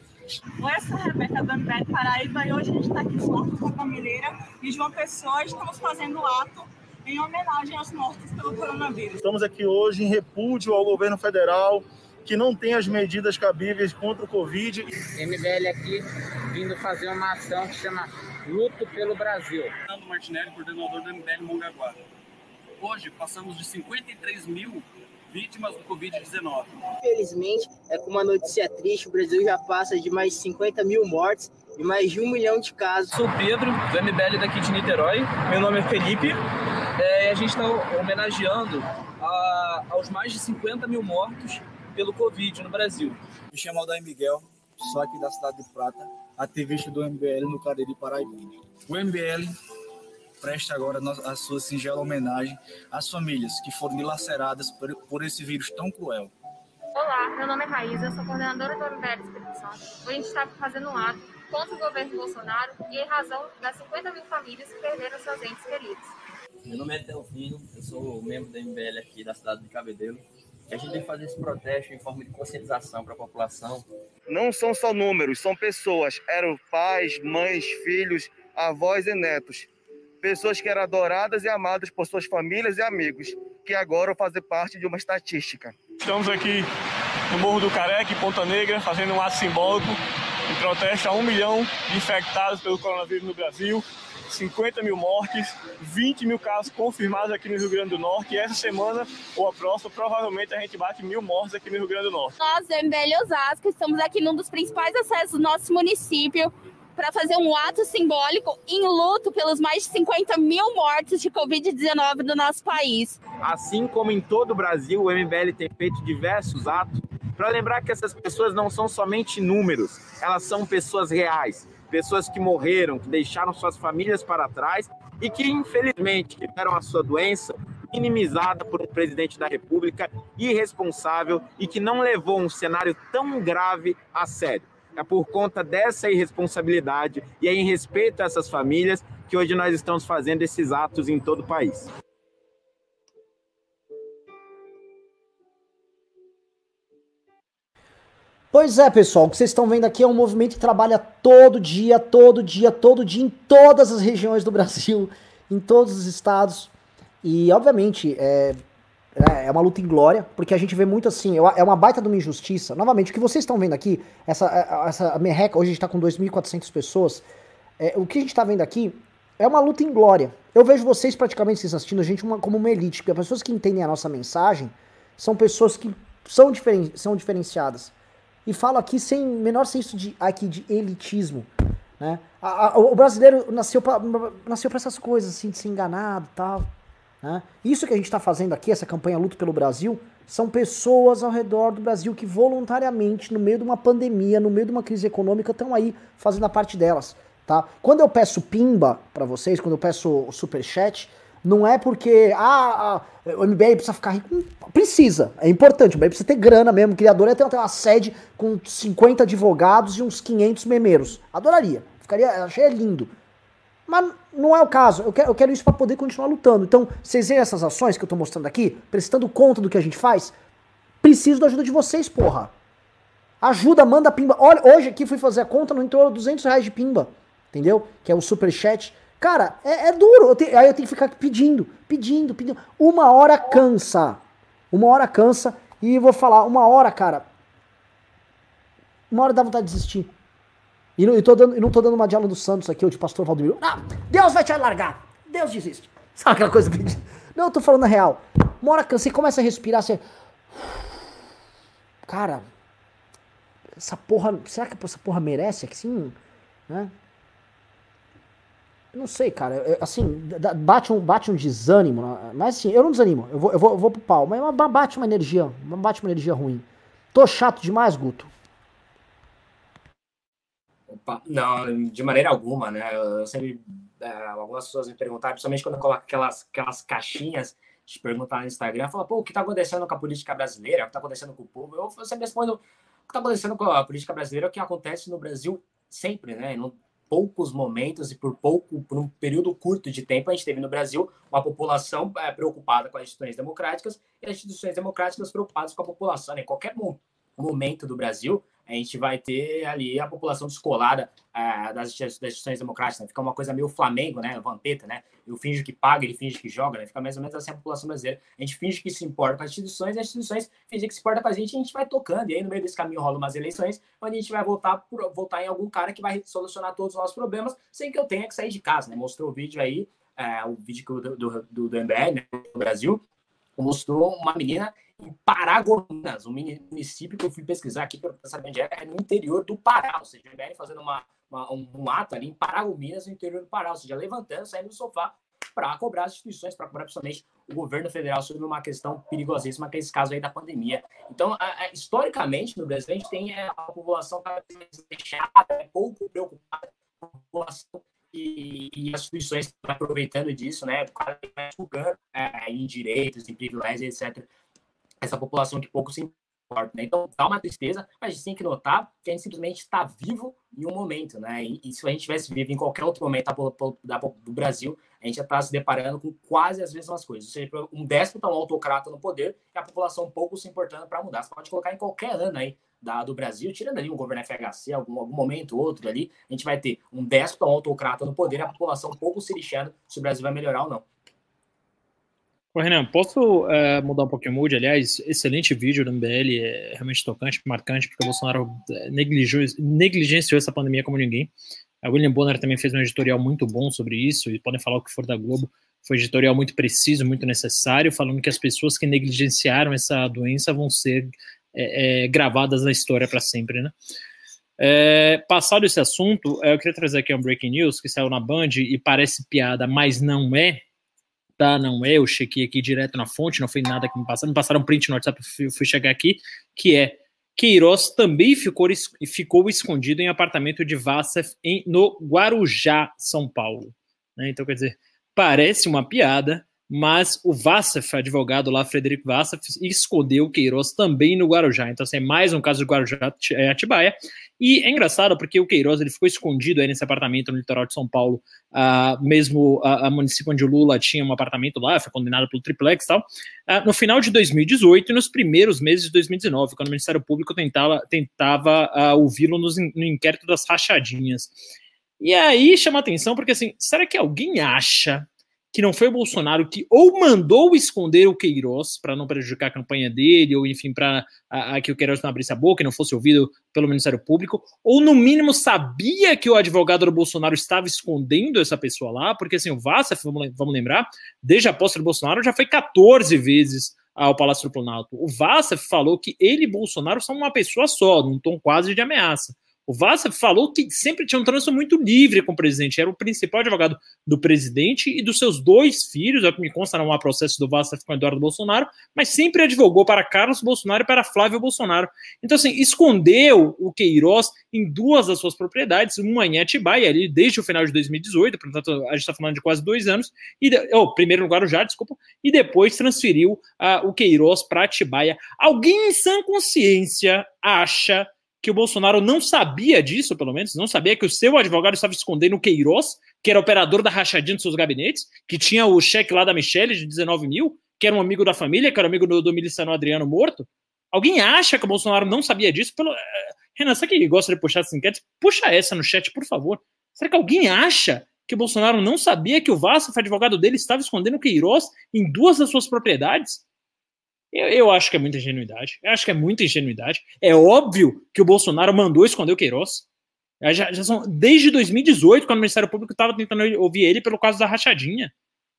Oi, eu sou a Rebeca Dambé Paraíba e hoje a gente está aqui em com a Família e João Pessoa estamos fazendo o ato em homenagem aos mortos pelo coronavírus. Estamos aqui hoje em repúdio ao governo federal que não tem as medidas cabíveis contra o Covid. MBL aqui vindo fazer uma ação que chama Luto pelo Brasil. Fernando Martinelli, coordenador do MBL Mongaguá. Hoje passamos de 53 mil vítimas do Covid-19. Infelizmente, é com uma notícia triste, o Brasil já passa de mais de 50 mil mortes e mais de um milhão de casos. Sou Pedro, do MBL daqui de Niterói. Meu nome é Felipe. É, a gente está homenageando a, aos mais de 50 mil mortos pelo Covid no Brasil. Me chamo Aldair Miguel, sou aqui da cidade de Prata, ativista do MBL no Cariri Paraíba. O MBL presta agora a sua singela homenagem às famílias que foram dilaceradas por, por esse vírus tão cruel. Olá, meu nome é Raíza, sou coordenadora do MBL Espírito Santo. Hoje a gente está fazendo um ato contra o governo Bolsonaro e em razão das 50 mil famílias que perderam seus entes queridos. Meu nome é Telfino, eu sou membro do MBL aqui da cidade de Cabedelo. E a gente tem que fazer esse protesto em forma de conscientização para a população. Não são só números, são pessoas. Eram pais, mães, filhos, avós e netos pessoas que eram adoradas e amadas por suas famílias e amigos, que agora vão fazer parte de uma estatística. Estamos aqui no Morro do Careca, em Ponta Negra, fazendo um ato simbólico em protesto a um milhão de infectados pelo coronavírus no Brasil, 50 mil mortes, 20 mil casos confirmados aqui no Rio Grande do Norte. E essa semana, ou a próxima, provavelmente a gente bate mil mortes aqui no Rio Grande do Norte. Nós, MBL Osasco, estamos aqui num dos principais acessos do nosso município, para fazer um ato simbólico em luto pelos mais de 50 mil mortes de Covid-19 do nosso país. Assim como em todo o Brasil, o MBL tem feito diversos atos para lembrar que essas pessoas não são somente números, elas são pessoas reais, pessoas que morreram, que deixaram suas famílias para trás e que, infelizmente, tiveram a sua doença minimizada por um presidente da República irresponsável e que não levou um cenário tão grave a sério. É por conta dessa irresponsabilidade e é em respeito a essas famílias que hoje nós estamos fazendo esses atos em todo o país. Pois é, pessoal, o que vocês estão vendo aqui é um movimento que trabalha todo dia, todo dia, todo dia, em todas as regiões do Brasil, em todos os estados. E, obviamente, é, é, é uma luta em glória, porque a gente vê muito assim, é uma baita de uma injustiça. Novamente, o que vocês estão vendo aqui, essa, é, essa merreca, hoje a gente está com 2.400 pessoas, é, o que a gente está vendo aqui é uma luta em glória. Eu vejo vocês praticamente vocês assistindo a gente uma, como uma elite, porque as pessoas que entendem a nossa mensagem são pessoas que são, diferen, são diferenciadas. E falo aqui sem menor senso de, aqui, de elitismo. Né? A, a, o brasileiro nasceu para nasceu essas coisas, assim, de ser enganado e tal. Né? Isso que a gente está fazendo aqui, essa campanha Luto pelo Brasil, são pessoas ao redor do Brasil que voluntariamente, no meio de uma pandemia, no meio de uma crise econômica, estão aí fazendo a parte delas. Tá? Quando eu peço pimba para vocês, quando eu peço superchat, não é porque ah, ah, o MBL precisa ficar rico. Precisa, é importante. O MBL precisa ter grana mesmo. O criador ia ter uma sede com 50 advogados e uns 500 memeiros. Adoraria. Ficaria, achei lindo. Mas não é o caso. Eu quero, eu quero isso para poder continuar lutando. Então, vocês veem essas ações que eu tô mostrando aqui, prestando conta do que a gente faz? Preciso da ajuda de vocês, porra. Ajuda, manda pimba. Olha, hoje aqui fui fazer a conta, não entrou 200 reais de pimba. Entendeu? Que é o super chat. Cara, é, é duro. Eu te, aí eu tenho que ficar pedindo, pedindo, pedindo. Uma hora cansa. Uma hora cansa. E vou falar, uma hora, cara. Uma hora dá vontade de desistir. E não, tô dando, não tô dando uma de aula do Santos aqui, ou de pastor Valdemiro. Ah, Deus vai te alargar. Deus desiste. Sabe aquela coisa? Não, eu tô falando a real. Uma hora cansa, você começa a respirar, você. Cara, essa porra. Será que essa porra merece assim? Né? Não sei, cara. assim, bate um, bate um desânimo. Mas assim, eu não desanimo. Eu vou, eu vou, eu vou pro pau. Mas bate uma energia. Bate uma energia ruim. Tô chato demais, Guto? Opa, não, de maneira alguma, né? Eu sempre. É, algumas pessoas me perguntaram, principalmente quando eu coloco aquelas, aquelas caixinhas de perguntar no Instagram, fala, pô, o que tá acontecendo com a política brasileira? O que tá acontecendo com o povo? Eu, eu sempre respondo, o que tá acontecendo com a política brasileira é o que acontece no Brasil sempre, né? Não, poucos momentos e por pouco, por um período curto de tempo, a gente teve no Brasil uma população é, preocupada com as instituições democráticas e as instituições democráticas preocupadas com a população. Né? Em qualquer momento do Brasil, a gente vai ter ali a população descolada uh, das, instituições democráticas. Né? Fica uma coisa meio Flamengo, né? Vampeta, né? Eu finjo que paga, ele finge que joga, né? Fica mais ou menos assim a população brasileira. A gente finge que se importa com as instituições, as instituições fingem que se importa com a gente e a gente vai tocando. E aí, no meio desse caminho, rola umas eleições onde a gente vai voltar, por, voltar em algum cara que vai solucionar todos os nossos problemas sem que eu tenha que sair de casa, né? Mostrou o vídeo aí, uh, o vídeo do, do, do, do MBL, né? No Brasil, mostrou uma menina em Paragominas, um município que eu fui pesquisar aqui para saber onde é, é no interior do Pará, ou seja, MBL fazendo uma, uma, um ato ali em Paragominas, no interior do Pará, ou seja, levantando, saindo do sofá para cobrar as instituições, para cobrar principalmente o governo federal sobre uma questão perigosíssima, que é esse caso aí da pandemia. Então, a, a, historicamente, no Brasil, a gente tem é, a população cada vez mais fechada, é pouco preocupada com a população e, e, as instituições aproveitando disso, né, cada mais julgando é, em direitos, em privilégios, etc essa população que pouco se importa. Né? Então, dá uma tristeza, mas a gente tem que notar que a gente simplesmente está vivo em um momento, né? E, e, se a gente tivesse vivo em qualquer outro momento da, da, do Brasil, a gente já está se deparando com quase as mesmas coisas. Ou seja, um déspota, um autocrata no poder e a população pouco se importando para mudar. Você pode colocar em qualquer ano aí da, do Brasil, tirando ali um governo FHC, algum, algum momento outro ali, a gente vai ter um déspota, um autocrata no poder e a população pouco se lixando se o Brasil vai melhorar ou não. Ô, Renan, posso uh, mudar um pouquinho o mood? Aliás, excelente vídeo do MBL, é realmente tocante, marcante, porque o Bolsonaro é, negligenciou essa pandemia como ninguém. A William Bonner também fez um editorial muito bom sobre isso, e podem falar o que for da Globo. Foi um editorial muito preciso, muito necessário, falando que as pessoas que negligenciaram essa doença vão ser é, é, gravadas na história para sempre, né? É, passado esse assunto, eu queria trazer aqui um breaking news que saiu na Band e parece piada, mas não é, tá? Não é, eu chequei aqui direto na fonte, não foi nada que me passaram, me passaram um print no WhatsApp, eu fui chegar aqui, que é Queiroz também ficou, ficou escondido em apartamento de Vassef em, no Guarujá, São Paulo. Né? Então, quer dizer, parece uma piada, mas o Vassaf, advogado lá, Frederico Vassaf, escondeu o Queiroz também no Guarujá. Então, assim, é mais um caso de Guarujá é, Atibaia. E é engraçado porque o Queiroz ele ficou escondido aí nesse apartamento no litoral de São Paulo, uh, mesmo a, a, município onde o Lula tinha um apartamento lá, foi condenado pelo triplex e tal, uh, no final de 2018 e nos primeiros meses de 2019, quando o Ministério Público tentava, tentava uh, ouvi-lo no inquérito das rachadinhas. E aí chama atenção porque, assim, será que alguém acha que não foi o Bolsonaro que ou mandou esconder o Queiroz para não prejudicar a campanha dele, ou enfim, para que o Queiroz não abrisse a boca e não fosse ouvido pelo Ministério Público, ou no mínimo sabia que o advogado do Bolsonaro estava escondendo essa pessoa lá, porque assim, o Vassa, vamos lembrar, desde a posse do Bolsonaro já foi 14 vezes ao Palácio do Planalto. O Vassa falou que ele e Bolsonaro são uma pessoa só, num tom quase de ameaça. O Vassa falou que sempre tinha um trânsito muito livre com o presidente, era o principal advogado do presidente e dos seus dois filhos, é o que me consta, não há processo do Vassa com Eduardo Bolsonaro, mas sempre advogou para Carlos Bolsonaro e para Flávio Bolsonaro. Então, assim, escondeu o Queiroz em duas das suas propriedades, uma em Atibaia, ali desde o final de 2018, portanto, a gente está falando de quase dois anos, e, oh, primeiro no Guarujá, desculpa, e depois transferiu uh, o Queiroz para Atibaia. Alguém em sã consciência acha que o Bolsonaro não sabia disso, pelo menos, não sabia que o seu advogado estava escondendo o Queiroz, que era operador da rachadinha dos seus gabinetes, que tinha o cheque lá da Michelle de 19 mil, que era um amigo da família, que era amigo do, do miliciano Adriano morto. Alguém acha que o Bolsonaro não sabia disso? Pelo... Eh, Renan, você que gosta de puxar essas enquetes, puxa essa no chat, por favor. Será que alguém acha que o Bolsonaro não sabia que o Vassaf, advogado dele, estava escondendo o Queiroz em duas das suas propriedades? Eu, eu, acho que é muita ingenuidade. Eu acho que é muita ingenuidade. É óbvio que o Bolsonaro mandou esconder o Queiroz. Já, já são, desde 2018, quando o Ministério Público estava tentando ouvir ele pelo caso da rachadinha.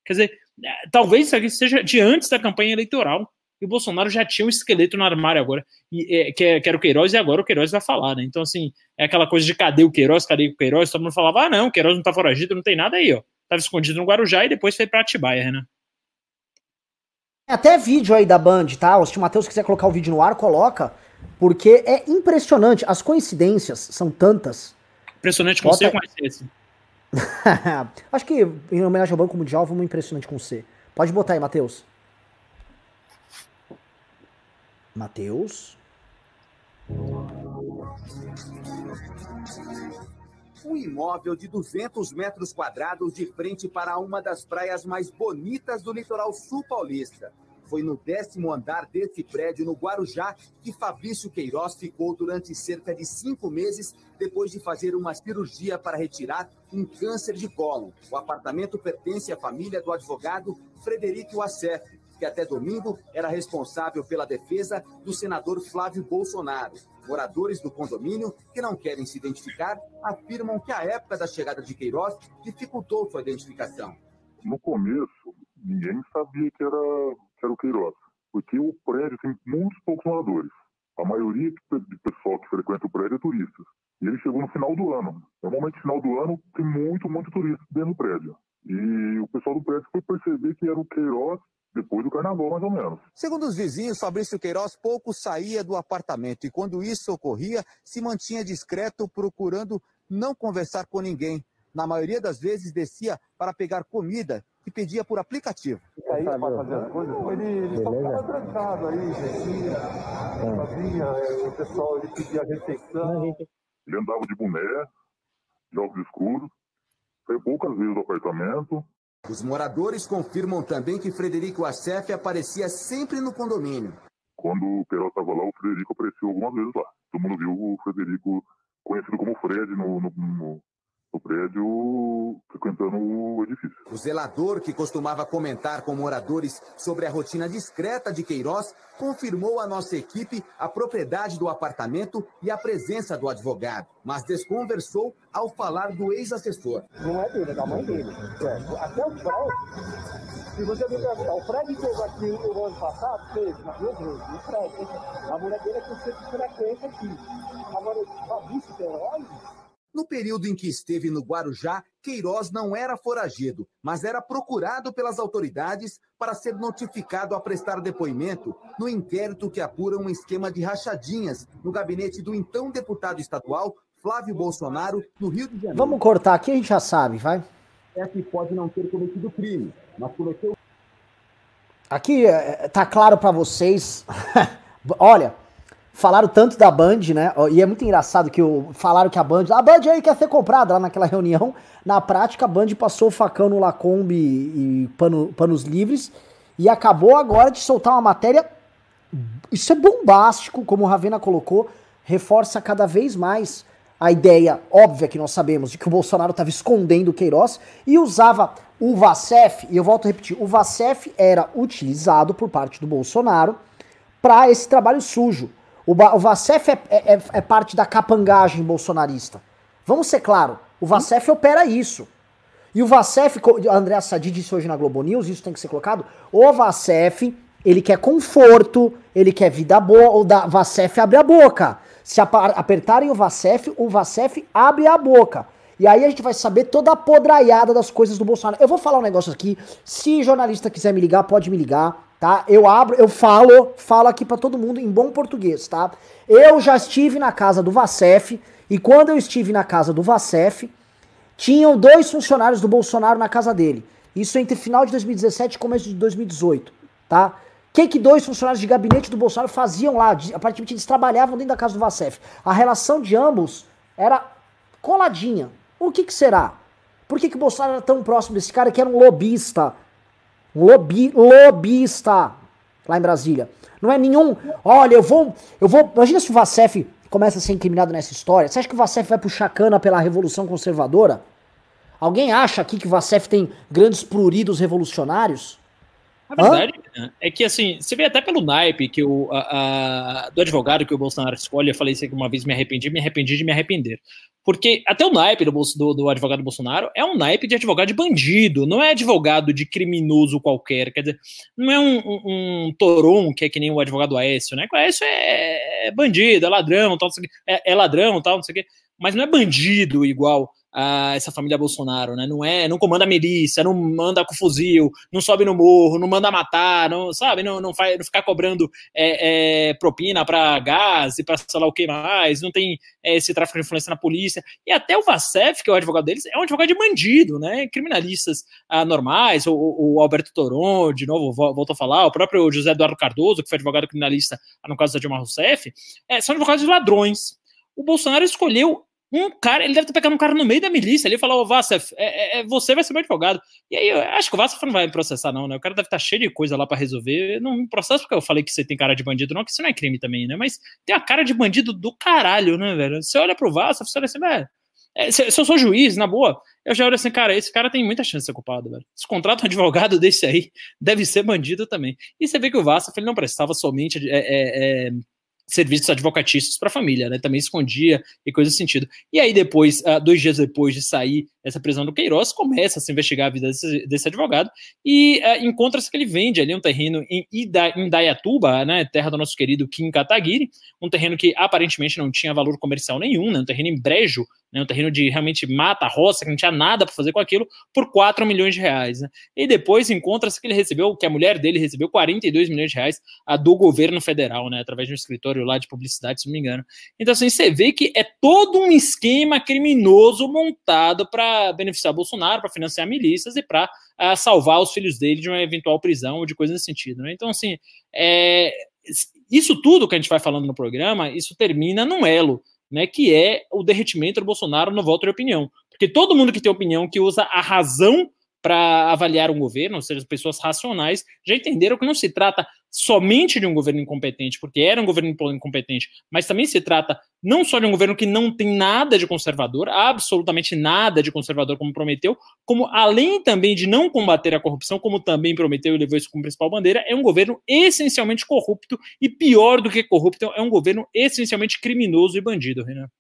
Quer dizer, é, talvez isso aqui seja de antes da campanha eleitoral. E o Bolsonaro já tinha um esqueleto no armário agora, e, é, que, é, que, era o Queiroz, e agora o Queiroz vai falar, né? Então, assim, é aquela coisa de cadê o Queiroz, cadê o Queiroz? Todo mundo falava, ah, não, o Queiroz não tá foragido, não tem nada aí, ó. Tava escondido no Guarujá e depois foi pra Atibaia, né? Até vídeo aí da Band, tá? Se o Matheus quiser colocar o vídeo no ar, coloca. Porque é impressionante. As coincidências são tantas. Impressionante com Bota... C ou com esse? Acho que em homenagem ao Banco Mundial, vamos impressionante com C. Pode botar aí, Matheus. Matheus. Um imóvel de 200 metros quadrados de frente para uma das praias mais bonitas do litoral sul paulista. Foi no décimo andar desse prédio, no Guarujá, que Fabrício Queiroz ficou durante cerca de cinco meses depois de fazer uma cirurgia para retirar um câncer de cólon. O apartamento pertence à família do advogado Frederico Assef, que até domingo era responsável pela defesa do senador Flávio Bolsonaro. Moradores do condomínio, que não querem se identificar, afirmam que a época da chegada de Queiroz dificultou sua identificação. No começo, ninguém sabia que era, que era o Queiroz, porque o prédio tem muitos poucos moradores. A maioria de pessoal que frequenta o prédio é turistas. E ele chegou no final do ano. Normalmente, no final do ano, tem muito, muito turista dentro do prédio. E o pessoal do prédio foi perceber que era o Queiroz depois do carnaval, mais ou menos. Segundo os vizinhos, Fabrício Queiroz pouco saía do apartamento e, quando isso ocorria, se mantinha discreto, procurando não conversar com ninguém. Na maioria das vezes, descia para pegar comida e pedia por aplicativo. E aí, para fazer as coisas, ele, ele só ficava trancado aí, descia, fazia, é, o pessoal ele pedia refeição. Ele andava de boné, de óculos escuros, foi poucas vezes no apartamento, os moradores confirmam também que Frederico Assef aparecia sempre no condomínio. Quando o Peró estava lá, o Frederico apareceu algumas vezes lá. Todo mundo viu o Frederico, conhecido como Fred, no, no, no no prédio frequentando o edifício. O zelador, que costumava comentar com moradores sobre a rotina discreta de Queiroz, confirmou à nossa equipe a propriedade do apartamento e a presença do advogado, mas desconversou ao falar do ex-assessor. Não é dele, é da mãe dele. É. Até o Fred, se você me perguntar, o Fred fez aqui no ano passado, fez, mas duas vezes, o Fred. A mulher dele é que você frequenta aqui. Agora, o Fabrício Queiroz, no período em que esteve no Guarujá, Queiroz não era foragido, mas era procurado pelas autoridades para ser notificado a prestar depoimento no inquérito que apura um esquema de rachadinhas no gabinete do então deputado estadual Flávio Bolsonaro, no Rio de Janeiro. Vamos cortar aqui, a gente já sabe, vai. É que pode não ter cometido crime, mas cometeu aqui é, tá claro para vocês. Olha, falaram tanto da Band, né? E é muito engraçado que o, falaram que a Band. A Band aí quer ser comprada lá naquela reunião. Na prática, a Band passou o facão no Lacombe e pano, panos livres. E acabou agora de soltar uma matéria. Isso é bombástico, como o Ravena colocou. Reforça cada vez mais a ideia óbvia que nós sabemos de que o Bolsonaro estava escondendo o Queiroz e usava o Vacef, e eu volto a repetir, o Vacef era utilizado por parte do Bolsonaro para esse trabalho sujo. O, o Vacef é, é, é, é, parte da capangagem bolsonarista. Vamos ser claro, o Vacef opera isso. E o Vacef, André Sadi disse hoje na Globo News, isso tem que ser colocado, o Vacef, ele quer conforto, ele quer vida boa, o da Vacef abre a boca. Se apertarem o Vacef, o Vacef abre a boca. E aí a gente vai saber toda a podraiada das coisas do Bolsonaro. Eu vou falar um negócio aqui. Se jornalista quiser me ligar, pode me ligar, tá? Eu abro, eu falo, falo aqui para todo mundo em bom português, tá? Eu já estive na casa do Vacef e quando eu estive na casa do Vacef, tinham dois funcionários do Bolsonaro na casa dele. Isso entre final de 2017 e começo de 2018, tá? O que, que dois funcionários de gabinete do Bolsonaro faziam lá? Aparentemente eles trabalhavam dentro da casa do Vacef. A relação de ambos era coladinha. O que, que será? Por que, que o Bolsonaro era tão próximo desse cara que era um lobista? Lobi, lobista lá em Brasília. Não é nenhum. Olha, eu vou. Eu vou. Imagina se o Vacef começa a ser incriminado nessa história. Você acha que o Vacef vai puxar cana pela Revolução Conservadora? Alguém acha aqui que o Vacef tem grandes pruridos revolucionários? A verdade Hã? é que, assim, você vê até pelo naipe que o, a, a, do advogado que o Bolsonaro escolhe, eu falei isso aqui uma vez, me arrependi, me arrependi de me arrepender. Porque até o naipe do, do, do, advogado Bolsonaro é um naipe de advogado de bandido, não é advogado de criminoso qualquer. Quer dizer, não é um, um, um Toron que é que nem o advogado Aécio, né? O Aécio é, é bandido, é ladrão, tal, é, é ladrão, tal, não sei o quê. Mas não é bandido igual essa família Bolsonaro, né? Não é, não comanda a milícia, não manda com fuzil, não sobe no morro, não manda matar, não sabe, não, não faz, não ficar cobrando é, é, propina para gás e para sei lá o que mais, não tem é, esse tráfico de influência na polícia e até o Vacef, que é o advogado deles, é um advogado de bandido, né? Criminalistas normais, o, o, Alberto Toron, de novo, volto a falar, o próprio José Eduardo Cardoso, que foi advogado criminalista no caso da Dilma Rousseff, é, são advogados de ladrões. O Bolsonaro escolheu um cara, ele deve ter pegado um cara no meio da milícia ali e falou: Ô Vassef, é, é, é, você vai ser meu advogado. E aí, eu acho que o Vassef não vai me processar, não, né? O cara deve estar cheio de coisa lá para resolver. Não me processa porque eu falei que você tem cara de bandido, não, que isso não é crime também, né? Mas tem a cara de bandido do caralho, né, velho? Você olha pro Vassef, você olha assim, velho. É, se, se, eu sou juiz, na boa, eu já olho assim, cara, esse cara tem muita chance de ser culpado, velho. Se contrata um advogado desse aí, deve ser bandido também. E você vê que o Vassaf, ele não prestava somente é, é, é serviços advocatícios para a família, né? Também escondia e coisa do sentido. E aí depois, uh, dois dias depois de sair essa prisão do Queiroz, começa a se investigar a vida desse, desse advogado e uh, encontra-se que ele vende ali um terreno em, Dayatuba, né? Terra do nosso querido Kim Kataguiri, um terreno que aparentemente não tinha valor comercial nenhum, né? Um terreno em brejo, né, um terreno de realmente mata, roça, que não tinha nada para fazer com aquilo, por 4 milhões de reais. Né? E depois encontra-se que ele recebeu, que a mulher dele recebeu 42 milhões de reais a do governo federal, né, através de um escritório lá de publicidade, se não me engano. Então, assim, você vê que é todo um esquema criminoso montado para beneficiar Bolsonaro, para financiar milícias e para ah, salvar os filhos dele de uma eventual prisão ou de coisa nesse sentido. Né? Então, assim, é, isso tudo que a gente vai falando no programa, isso termina num elo né, que é o derretimento do Bolsonaro no voto de opinião. Porque todo mundo que tem opinião, que usa a razão para avaliar um governo, ou seja, pessoas racionais, já entenderam que não se trata somente de um governo incompetente, porque era um governo incompetente, mas também se trata não só de um governo que não tem nada de conservador, absolutamente nada de conservador, como prometeu, como além também de não combater a corrupção, como também prometeu e levou isso como principal bandeira, é um governo essencialmente corrupto e pior do que corrupto, é um governo essencialmente criminoso e bandido, Renan.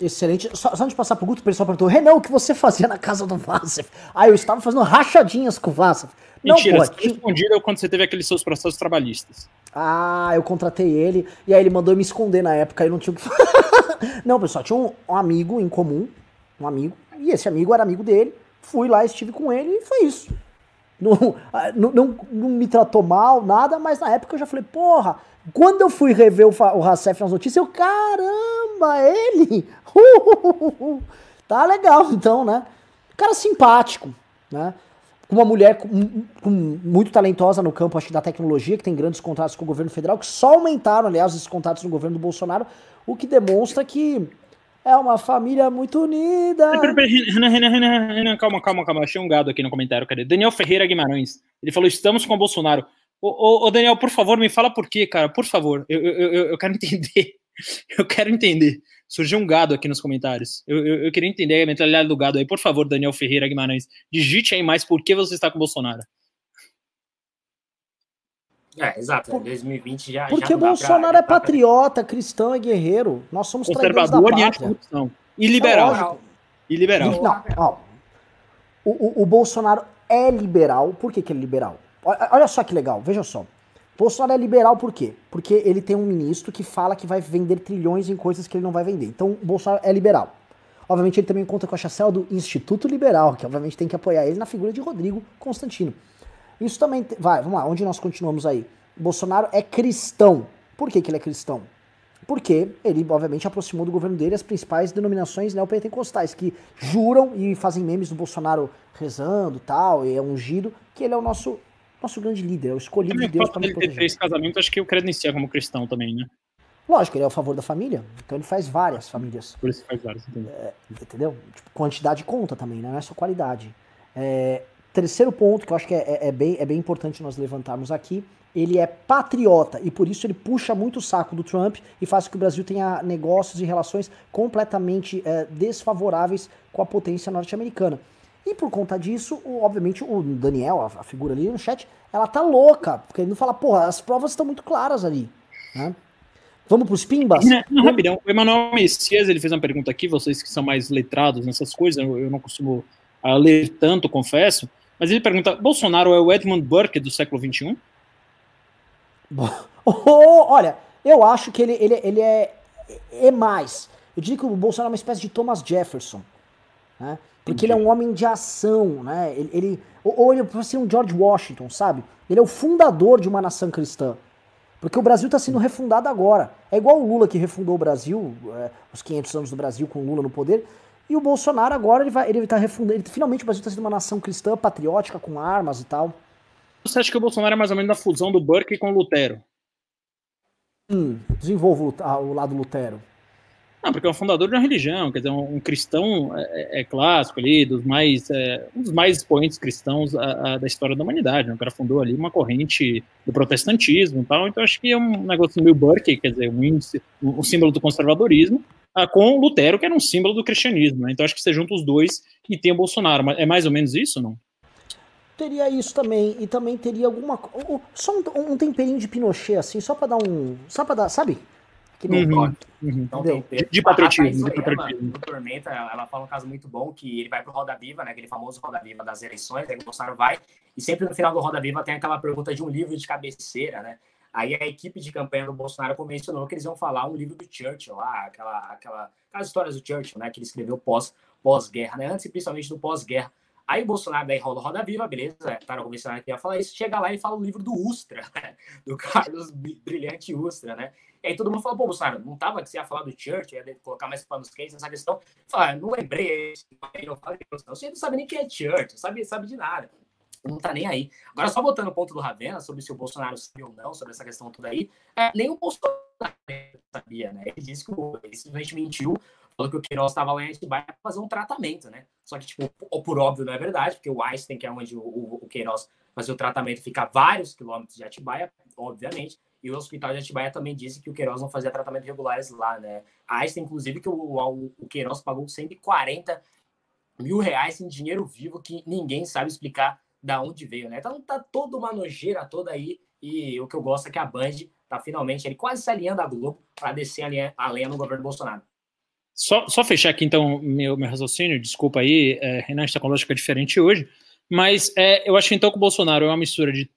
Excelente. Só, só antes de passar pro Guto, o pessoal perguntou: Renan, o que você fazia na casa do Vassef? Ah, eu estava fazendo rachadinhas com o Vassef. Mentira, não, pô, você respondida quando você teve aqueles seus processos trabalhistas. Ah, eu contratei ele, e aí ele mandou me esconder na época, aí não tinha o que Não, pessoal, tinha um, um, amigo em comum, um amigo, e esse amigo era amigo dele. Fui lá, estive com ele e foi isso. Não, ah, não, não, não me tratou mal, nada, mas na época eu já falei, porra, quando eu fui rever o, o Racef nas notícias, eu, caramba, ele! tá legal, então, né? Cara simpático, né? Com uma mulher com, com muito talentosa no campo, acho da tecnologia, que tem grandes contratos com o governo federal, que só aumentaram, aliás, esses contratos no governo do Bolsonaro, o que demonstra que é uma família muito unida. Calma, calma, calma. Achei um gado aqui no comentário, cadê? Daniel Ferreira Guimarães. Ele falou: estamos com o Bolsonaro. Ô, ô, ô Daniel, por favor, me fala por quê, cara. Por favor. Eu, eu, eu quero entender. Eu quero entender. Surgiu um gado aqui nos comentários. Eu, eu, eu, queria entender a mentalidade do gado aí. Por favor, Daniel Ferreira Guimarães. Digite aí mais por que você está com o Bolsonaro. É, exato. Por, 2020 já. Porque já Bolsonaro pra, é patriota, cristão, é guerreiro. Nós somos conservador e anticorrupção. E liberal. É e liberal. Não, ó, o, o, o, Bolsonaro é liberal. Por que, que ele é liberal? Olha só que legal, veja só. Bolsonaro é liberal por quê? Porque ele tem um ministro que fala que vai vender trilhões em coisas que ele não vai vender. Então, Bolsonaro é liberal. Obviamente, ele também conta com a chancela do Instituto Liberal, que obviamente tem que apoiar ele na figura de Rodrigo Constantino. Isso também. Vai, vamos lá, onde nós continuamos aí? Bolsonaro é cristão. Por que, que ele é cristão? Porque ele, obviamente, aproximou do governo dele as principais denominações neopentecostais, que juram e fazem memes do Bolsonaro rezando tal, e é ungido, que ele é o nosso, nosso grande líder, é o escolhido de Deus para nos proteger. Três casamentos, acho que o credencia como cristão também, né? Lógico, ele é a favor da família, então ele faz várias famílias. Por isso faz várias, entendeu? É, entendeu? Tipo, quantidade conta também, né? não é só qualidade. É, Terceiro ponto que eu acho que é, é, é, bem, é bem importante nós levantarmos aqui, ele é patriota e por isso ele puxa muito o saco do Trump e faz com que o Brasil tenha negócios e relações completamente é, desfavoráveis com a potência norte-americana. E por conta disso, o, obviamente, o Daniel, a, a, figura ali no chat, ela tá louca, porque ele não fala, porra, as provas estão muito claras ali. Né? Vamos pros pimbas? Não, não, rapidão, o Emanuel Messias, ele fez uma pergunta aqui, vocês que são mais letrados nessas coisas, eu, eu não costumo uh, ler tanto, confesso, mas ele pergunta: Bolsonaro é o Edmund Burke do século XXI? Oh, olha, eu acho que ele, ele, ele é, é mais. Eu diria que o Bolsonaro é uma espécie de Thomas Jefferson. Né? Porque Entendi. ele é um homem de ação, né? Ele, ele, ou ele pode ser um George Washington, sabe? Ele é o fundador de uma nação cristã. Porque o Brasil está sendo refundado agora. É igual o Lula que refundou o Brasil, é, os 500 anos do Brasil com o Lula no poder. E o Bolsonaro agora ele vai ele tá refundando. Ele, finalmente o Brasil está sendo uma nação cristã, patriótica, com armas e tal. Você acha que o Bolsonaro é mais ou menos da fusão do Burke com o Lutero? Hum, desenvolvo o, o lado Lutero. Não, porque é um fundador de uma religião, quer dizer, um, um cristão é, é, é, clássico ali, dos mais, é, um dos mais expoentes cristãos a, a, da história da humanidade. Né? O cara fundou ali uma corrente do protestantismo e tal, então acho que é um negócio meio Burke, quer dizer, um, índice, um, um símbolo do conservadorismo, ah, com Lutero, que era um símbolo do cristianismo. Né? Então acho que você junta os dois e tem o Bolsonaro. É mais ou menos isso, não? Teria isso também, e também teria alguma. Só um, um temperinho de Pinochet, assim, só pra dar um. Só pra dar. Sabe? Que não uhum, uhum. De, de patriotismo. De patriotismo. Tormenta, ela fala um caso muito bom que ele vai pro Roda Viva, né? Aquele famoso Roda Viva das eleições, aí o Bolsonaro vai, e sempre no final do Roda Viva tem aquela pergunta de um livro de cabeceira, né? Aí a equipe de campanha do Bolsonaro mencionou que eles iam falar um livro do Churchill lá, aquela, aquela, aquelas histórias do Churchill, né, que ele escreveu pós, pós-guerra, né, antes principalmente do pós-guerra. Aí o Bolsonaro daí roda Roda Viva, beleza, estavam conversando que ia falar isso, chega lá e fala o livro do Ustra, né, do Carlos Brilhante Ustra, né, e aí todo mundo fala, pô, Bolsonaro, não tava que você ia falar do Churchill, ia colocar mais panos quentes nessa questão? Fala, ah, não lembrei, falei, você não sabe nem quem é Churchill, sabe, sabe de nada não tá nem aí. Agora, só voltando o ponto do Ravena sobre se o Bolsonaro sabia ou não, sobre essa questão toda aí, é, nem o Bolsonaro sabia, né? Ele disse que o, ele simplesmente mentiu, falou que o Queiroz estava lá em Atibaia para fazer um tratamento, né? Só que, tipo, por óbvio não é verdade, porque o Einstein, que é onde o, o, o Queiroz fazia o tratamento, fica vários quilômetros de Atibaia, obviamente, e o hospital de Atibaia também disse que o Queiroz não fazia tratamento regulares lá, né? A Einstein, inclusive, que o, o, o Queiroz pagou 140 mil reais em dinheiro vivo que ninguém sabe explicar da onde veio, né? Então tá toda uma nojeira toda aí. E o que eu gosto é que a Band tá finalmente ele quase se alinhando à Globo para descer a linha, a lenha no governo Bolsonaro. Só, só fechar aqui então meu, meu raciocínio, desculpa aí, é, Renan está com lógica diferente hoje, mas é, eu acho então que o Bolsonaro é uma mistura de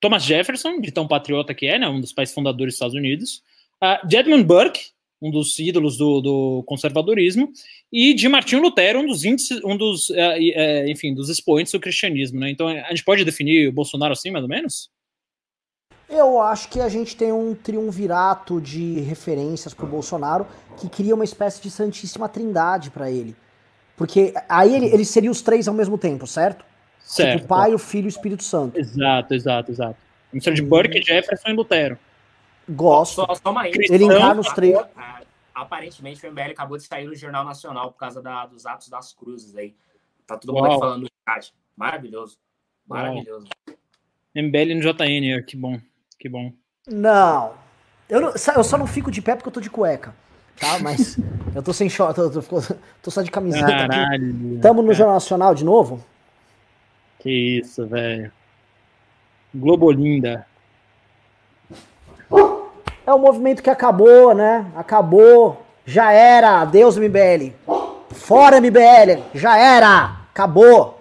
Thomas Jefferson, de tão patriota que é, né, um dos pais fundadores dos Estados Unidos, uh, de Edmund Burke, um dos ídolos do, do, conservadorismo, e de Martinho Lutero, um dos índices, um dos, é, é, enfim, dos expoentes do cristianismo, né? Então a gente pode definir o Bolsonaro assim, mais ou menos? Eu acho que a gente tem um triunvirato de referências para o Bolsonaro que cria uma espécie de santíssima trindade para ele. Porque aí ele, ele seria os três ao mesmo tempo, certo? Certo. Tipo, o Pai, o Filho e o Espírito Santo. Exato, exato, exato. A mistura de Burke, Jefferson e Lutero. Gosto. Só, só uma info. Ele encarna os três. Ah, Aparentemente o MBL acabou de sair no Jornal Nacional por causa da- dos atos das cruzes aí. Tá todo mundo Uau. aqui falando no chat. Maravilhoso. Maravilhoso. MBL no JN, que bom. Que bom. Não. Eu, não- eu só não fico de pé porque eu tô de cueca. Tá? Mas eu tô sem short, tô, tô, tô só de camiseta aqui. Caralho. Tamo no Jornal Nacional de novo? Que isso, velho. Globolinda. É um movimento que acabou, né? Acabou. Já era. Adeus, MBL. Fora, MBL. Já era. Acabou.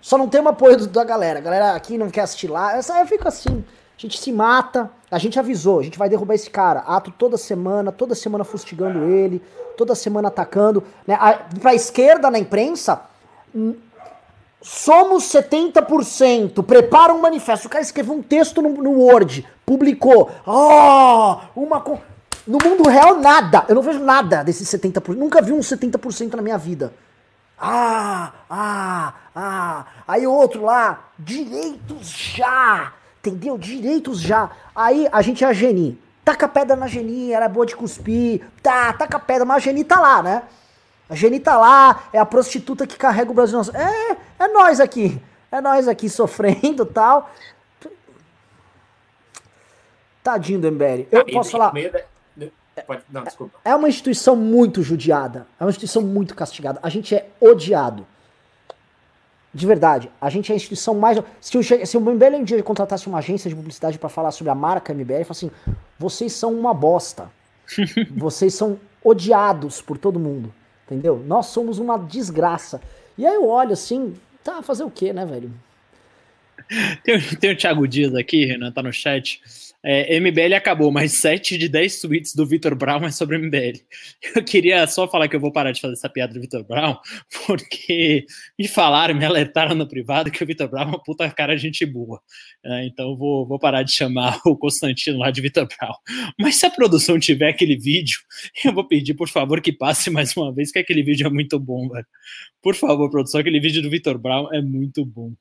Só não tem um apoio da galera. A galera aqui não quer assistir lá. Essa eu fico assim. A gente se mata. A gente avisou. A gente vai derrubar esse cara. Ato toda semana. Toda semana fustigando ele. Toda semana atacando. Né? A, pra esquerda na imprensa. Somos 70%. Prepara um manifesto. O cara escreveu um texto no, no Word. Publicou. Oh, uma. co- No mundo real, nada. Eu não vejo nada desses 70%. Nunca vi um 70% na minha vida. Ah, ah, ah. Aí outro lá, direitos já. Entendeu? Direitos já. Aí a gente é a Geni. Taca pedra na Geni, ela é boa de cuspir. Tá, taca pedra, mas a Geni tá lá, né? A Geni tá lá, é a prostituta que carrega o Brasil. É, é nós aqui. É nós aqui sofrendo e tal. Tadinho do MBL. Eu E- posso e falar. Não, desculpa. É uma instituição muito judiada. É uma instituição muito castigada. A gente é odiado. De verdade. A gente é a instituição mais. Se o, se o MBL um dia contratasse uma agência de publicidade pra falar sobre a marca MBL, ele fala assim: vocês são uma bosta. vocês são odiados por todo mundo. Entendeu? Nós somos uma desgraça. E aí eu olho assim, tá, fazer o quê, né, velho? Tem, tem o Thiago Dias aqui, Renan, tá no chat. É, MBL acabou, mas 7 de 10 tweets do Vitor Brown é sobre MBL. Eu queria só falar que eu vou parar de fazer essa piada do Vitor Brown, porque me falaram, me alertaram no privado que o Vitor Brown é uma puta cara de gente boa. É, então vou, vou parar de chamar o Constantino lá de Vitor Brown. Mas se a produção tiver aquele vídeo, eu vou pedir, por favor, que passe mais uma vez, que aquele vídeo é muito bom, velho. Por favor, produção, aquele vídeo do Vitor Brown é muito bom.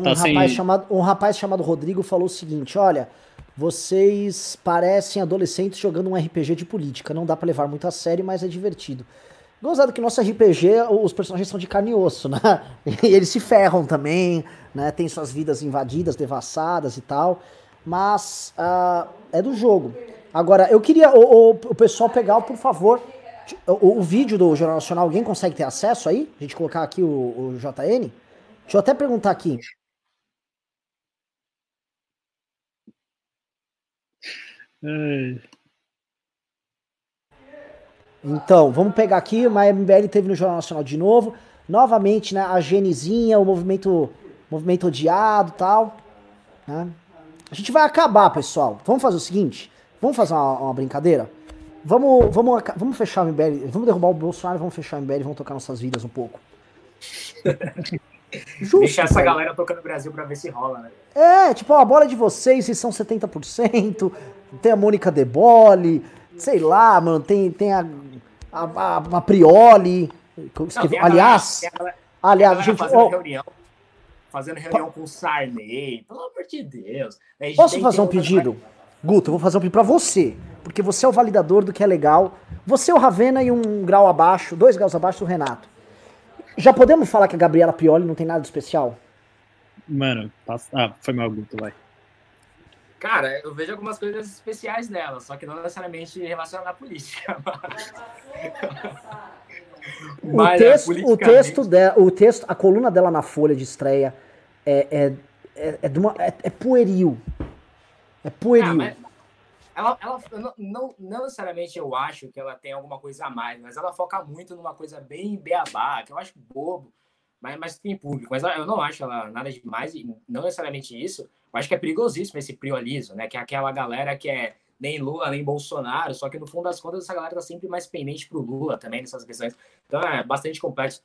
Um, Tá sem- rapaz chamado, um rapaz chamado Rodrigo falou o seguinte: olha, vocês parecem adolescentes jogando um RPG de política. Não dá pra levar muito a sério, mas é divertido. Gozado que nosso RPG, os personagens são de carne e osso, né? E eles se ferram também, né? Tem suas vidas invadidas, devassadas e tal. Mas ah, é do jogo. Agora, eu queria o, o- o pessoal pegar, por favor, o, o vídeo do Jornal Nacional. Alguém consegue ter acesso aí? A gente colocar aqui o, o JN? Deixa eu até perguntar aqui. Então, vamos pegar aqui, mas a MBL teve no Jornal Nacional de novo. Novamente, né, a Genizinha, o movimento, movimento odiado tal. né? A gente vai acabar, pessoal. Vamos fazer o seguinte, vamos fazer uma, uma brincadeira? Vamos, vamos, vamos fechar o MBL, vamos derrubar o Bolsonaro, vamos fechar o MBL vamos tocar nossas vidas um pouco. Justo, Deixar essa galera tocando no Brasil pra ver se rola, né? É, tipo, ó, a bola é de vocês, vocês são 70%, tem a Mônica De Bolle, sei lá, mano, tem, tem a, a, a, a Prioli, que a aliás, galera- aliás, gente, fazendo ó, reunião, fazendo reunião com o Sarney, pelo amor de Deus. Posso fazer um pedido? Guto, eu vou fazer um pedido pra você, porque você é o validador do que é legal, você é o Ravena e um grau abaixo, dois graus abaixo do Renato. Já podemos falar que a Gabriela Prioli não tem nada de especial? Mano, passa... ah, foi mal, Guto, vai. Cara, eu vejo algumas coisas especiais nela, só que não necessariamente relacionadas à política. O Mas, é, texto, o politicamente- texto dela, o texto, a coluna dela na folha de estreia é, é, é, é, de uma- é- é pueril. É pueril. Ah, mas ela, ela não, não necessariamente eu acho que ela tem alguma coisa a mais, mas ela foca muito numa coisa bem beabá, que eu acho bobo, mas, mas tem público. Mas eu não acho ela nada demais, e não necessariamente isso. Eu acho que é perigosíssimo esse priolismo, né? Que é aquela galera que é nem Lula, nem Bolsonaro, só que no fundo das contas essa galera tá sempre mais pendente pro Lula também nessas questões. Então é bastante complexo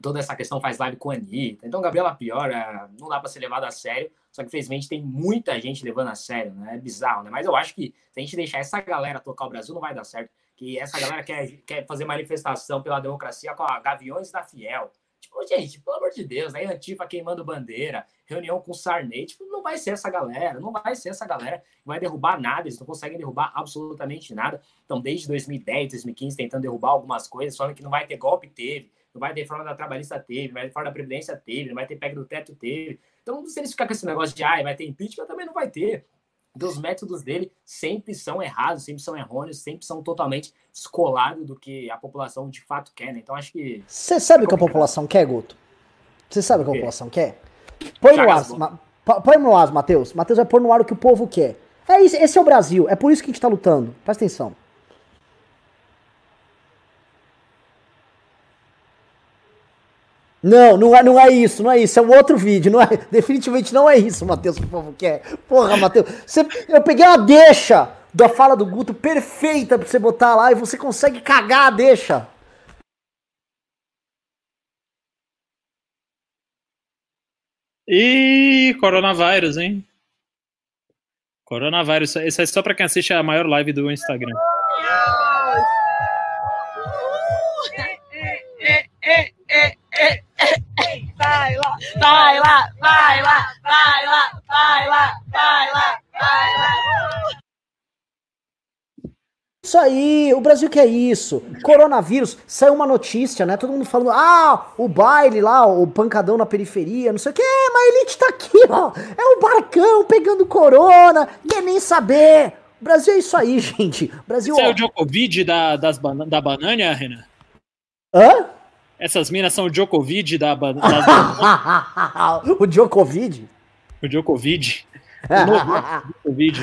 toda essa questão faz live com a Anitta. Então, Gabriela Pior, é, não dá para ser levado a sério. Só que, infelizmente, tem muita gente levando a sério, né? É bizarro, né? Mas eu acho que se a gente deixar essa galera tocar o Brasil, não vai dar certo. que essa galera quer, quer fazer manifestação pela democracia com a Gaviões da Fiel. Tipo, gente, pelo amor de Deus, aí Antifa queimando bandeira, reunião com Sarney, tipo, não vai ser essa galera, não vai ser essa galera que vai derrubar nada, eles não conseguem derrubar absolutamente nada. Então, desde 2010, 2015, tentando derrubar algumas coisas, falando que não vai ter golpe, teve, não vai ter reforma da trabalhista, teve, não vai ter reforma da Previdência, teve, não vai ter pega do teto, teve. Então, se eles ficarem com esse negócio de, ah, vai ter impeachment, também não vai ter. Então, os métodos dele sempre são errados, sempre são errôneos, sempre são totalmente descolados do que a população de fato quer, né? Então, acho que... Você sabe o que a população quer, Guto? Você sabe o que a população quer? Põe no ar, Ma- põe no ar, Matheus. Matheus vai pôr no ar o que o povo quer. É isso, esse é o Brasil, é por isso que a gente tá lutando. Presta atenção. Não, não é, não é isso, não é isso. É um outro vídeo. Não é, definitivamente não é isso, Matheus, que o povo quer. Porra, Matheus. você- eu peguei uma deixa da fala do Guto perfeita pra você botar lá e você consegue cagar a deixa. E coronavírus, hein? Coronavírus. Isso é só pra quem assiste a maior live do Instagram. Vai lá, vai lá, vai lá, vai lá, vai lá, vai lá, vai lá. Isso aí, o Brasil quer isso. Coronavírus, saiu uma notícia, né? Todo mundo falando, ah, o baile lá, o pancadão na periferia, não sei o que, é, mas a elite tá aqui, ó. É o barcão pegando corona, quer nem saber. O Brasil é isso aí, gente. O Brasil, Isso é o Djokovic da, das da banana, Renan? Hã? Essas minas são o Djokovic da bananas. o Djokovic? O Djokovic. O Djokovic.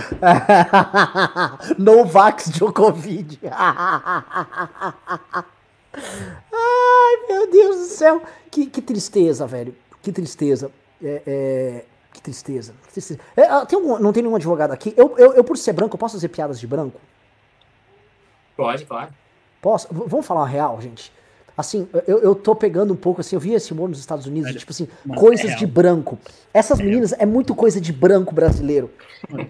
Novax Djokovic. Ai, meu Deus do céu. Que, que tristeza, velho. Que tristeza. É, é, que tristeza. Que tristeza. É, ah, tem algum- não tem nenhum advogado aqui. Eu, eu, eu, por ser branco, eu posso fazer piadas de branco? Pode, claro. Posso? V- vamos falar a real, gente. Assim, eu, eu tô pegando um pouco, assim, eu vi esse humor nos Estados Unidos, de, tipo assim, Mano, coisas é de branco. Essas meninas é muito coisa de branco brasileiro.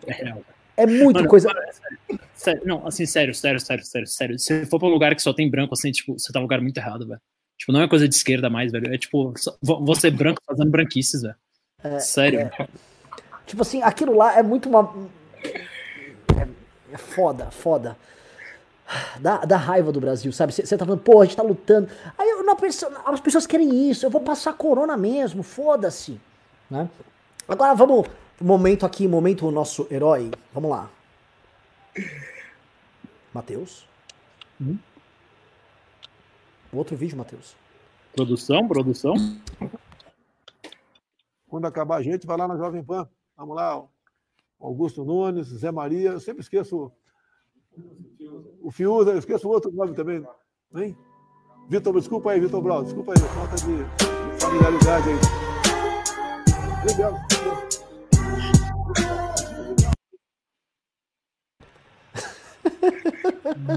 É real. É muito Mano, coisa. mano, é sério. Sério, não, assim, sério, sério, sério, sério, sério. Se for pra um lugar que só tem branco, assim, tipo, você tá num lugar muito errado, velho. Tipo, não é coisa de esquerda mais, velho. É tipo, você branco fazendo branquices, velho. É, Sério. é. Tipo assim, aquilo lá é muito uma. É, é foda, foda. Dá, dá raiva do Brasil, sabe? Você tá falando, pô, a gente tá lutando. Aí eu não as pessoas querem isso, eu vou passar corona mesmo, foda-se. Né? Agora vamos. Momento aqui, momento nosso herói. Vamos lá. Matheus? Outro vídeo, Matheus. Produção, produção. Quando acabar a gente, vai lá na Jovem Pan. Vamos lá. Augusto Nunes, Zé Maria, eu sempre esqueço o Fiuza, eu esqueço o outro nome também. Hein? Vitor, desculpa aí, Vitor Brau, desculpa aí, falta de familiaridade aí. Obrigado.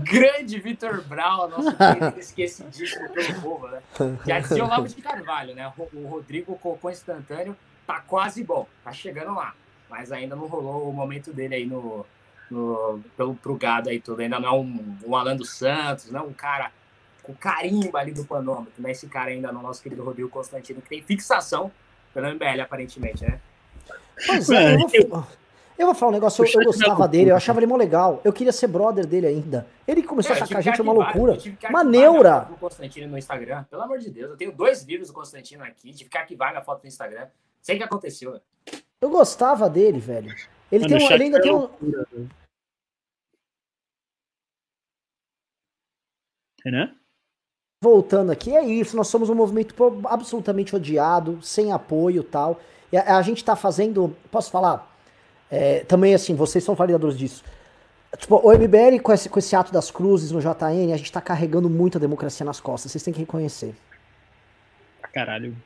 Grande Vitor Brown, nosso esquecidíssimo pelo povo, né? Já dizia o Olavo de Carvalho, né? O Rodrigo Cocô instantâneo tá quase bom, tá chegando lá. Mas ainda não rolou o momento dele aí no, pelo, pro gado aí tudo. Ainda não é um, um Alan dos Santos, não é um cara com carimbo ali do panômetro, né? Esse cara ainda não, nosso querido Rodrigo Constantino, que tem fixação pelo MBL, aparentemente, né? Pois é, eu vou, eu vou falar um negócio, eu, eu gostava dele, eu achava ele mó legal. Eu queria ser brother dele ainda. Ele começou a É, eu atacar a gente, é uma loucura. eu tive que Uma arquivar minha neura. foto do Constantino no Instagram. Pelo amor de Deus, eu tenho dois vídeos do Constantino aqui, tive que arquivar minha foto no Instagram. Sei o que aconteceu, né? Eu gostava dele, velho. Ele, Mano, tem um, ele ainda é tem um. loucura, velho. Renan? Voltando aqui, é isso. Nós somos um movimento absolutamente odiado, sem apoio e tal. E a, a gente tá fazendo. Posso falar? É, também, assim, vocês são validadores disso. Tipo, o MBL, com esse, com esse ato das cruzes no JN, a gente tá carregando muito a democracia nas costas. Vocês têm que reconhecer. Pra caralho.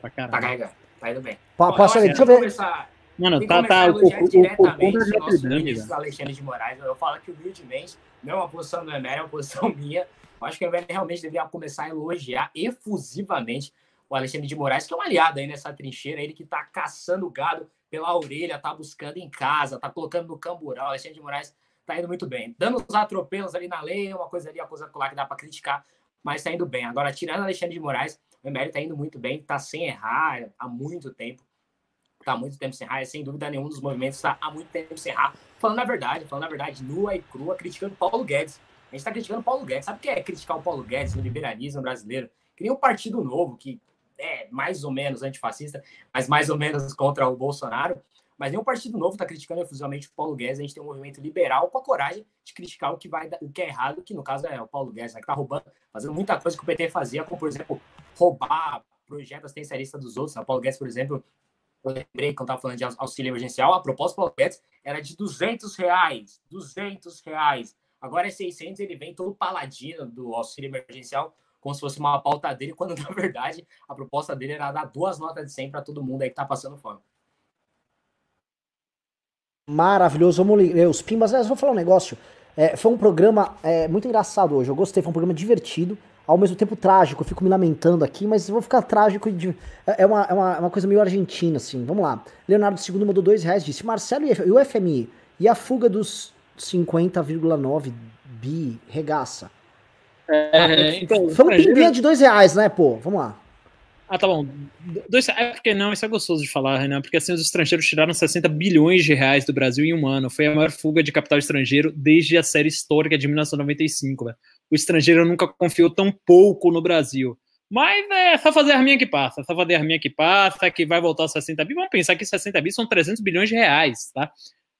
Pra Tá caralho. carregando, tá indo bem. Pa- Bom, posso eu ver, acho deixa eu ver. começar- Mano, tem tá, tá. a O, o, o, o diretamente o Notre nosso ministro. Alexandre de Moraes. Eu falo que humildemente, não é uma posição do MBL, é uma posição minha. Eu acho que o MBL realmente deveria começar a elogiar efusivamente o Alexandre de Moraes, que é um aliado aí nessa trincheira, ele que tá caçando gado pela orelha, tá buscando em casa, tá colocando no camburão. O Alexandre de Moraes tá indo muito bem. Dando os atropelos ali na lei, uma coisa ali, uma coisa lá que dá para criticar, mas tá indo bem. Agora, tirando Alexandre de Moraes, o MBL tá indo muito bem, tá sem errar há muito tempo. Tá há muito tempo sem errar, sem dúvida nenhum dos movimentos tá há muito tempo sem errar. Falando a verdade, falando a verdade, nua e crua, criticando Paulo Guedes. A gente tá criticando Paulo Guedes. Sabe o que é criticar o Paulo Guedes no liberalismo brasileiro? Queria um partido novo que é mais ou menos antifascista, mas mais ou menos contra o Bolsonaro. Mas nenhum partido novo está criticando efusivamente o Paulo Guedes. A gente tem um movimento liberal com a coragem de criticar o que vai o que é errado, que no caso é o Paulo Guedes, né, que está roubando, fazendo muita coisa que o PT fazia, como por exemplo roubar projetos assistencialistas dos outros. Né? O Paulo Guedes, por exemplo, eu lembrei quando estava falando de auxílio emergencial, a proposta do Paulo era de 200 reais, 200 reais. Agora é 600, ele vem todo paladino do auxílio emergencial, como se fosse uma pauta dele, quando na verdade a proposta dele era dar duas notas de 100 para todo mundo aí que está passando fome. Maravilhoso, vamos ler os pimbas. Mas vou falar um negócio. É, foi um programa é, muito engraçado hoje. Eu gostei, foi um programa divertido, ao mesmo tempo trágico. Eu fico me lamentando aqui, mas vou ficar trágico. De, é, é uma, é uma, uma, coisa meio argentina, assim. Vamos lá. Leonardo II mandou dois reais, disse: Marcelo e o FMI e a fuga dos 50,9 bi regaça. É, então, foi um pimbinha de dois reais, né, pô? Vamos lá. Ah, tá bom. Dois, é porque não, isso é gostoso de falar, Renan, porque assim os estrangeiros tiraram 60 bilhões de reais do Brasil em um ano. Foi a maior fuga de capital estrangeiro desde a série histórica de 1995. Véio. O estrangeiro nunca confiou tão pouco no Brasil. Mas é só fazer a arminha que passa, é só fazer a arminha que passa, que vai voltar aos 60 bilhões. Vamos pensar que 60 bilhões são 300 bilhões de reais, tá?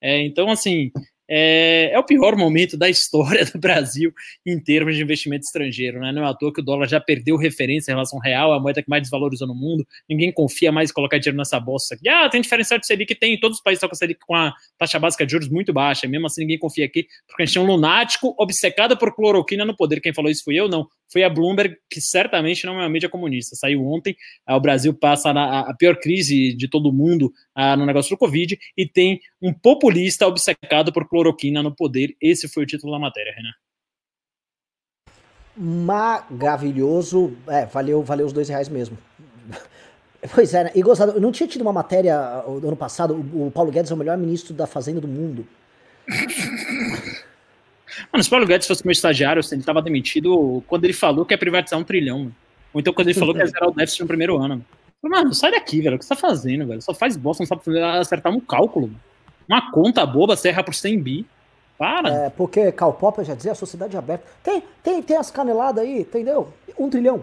É, então, assim, é, é, o pior momento da história do Brasil em termos de investimento estrangeiro. Né? Não é à toa que o dólar já perdeu referência em relação ao real, a moeda que mais desvalorizou no mundo. Ninguém confia mais em colocar dinheiro nessa aqui. Ah, tem diferencial de Selic? Tem. Todos os países estão com a Selic com a taxa básica de juros muito baixa. Mesmo assim, ninguém confia aqui, porque a gente tem um lunático obcecado por cloroquina no poder. Quem falou isso fui eu? Não. Foi a Bloomberg, que certamente não é uma mídia comunista. Saiu ontem. Ah, o Brasil passa na, a pior crise de todo mundo ah, no negócio do Covid e tem um populista obcecado por cloroquina no poder. Esse foi o título da matéria, Renan. Maravilhoso. É, valeu, valeu os dois reais mesmo. Pois é, né? e gostado, não tinha tido uma matéria no ano passado, o Paulo Guedes é o melhor ministro da Fazenda do mundo. Mano, se o Paulo Guedes fosse meu estagiário, ele estava demitido quando ele falou que ia privatizar um trilhão. Ou então quando ele falou que ia zerar o déficit no primeiro ano. Mano, sai daqui, velho. O que você tá fazendo, velho? Só faz bosta, não sabe acertar um cálculo. Uma conta boba, você erra por 100 bi. Para. É, porque Karl Popper já dizia a sociedade aberta. Tem, tem, tem as caneladas aí, entendeu? Um trilhão.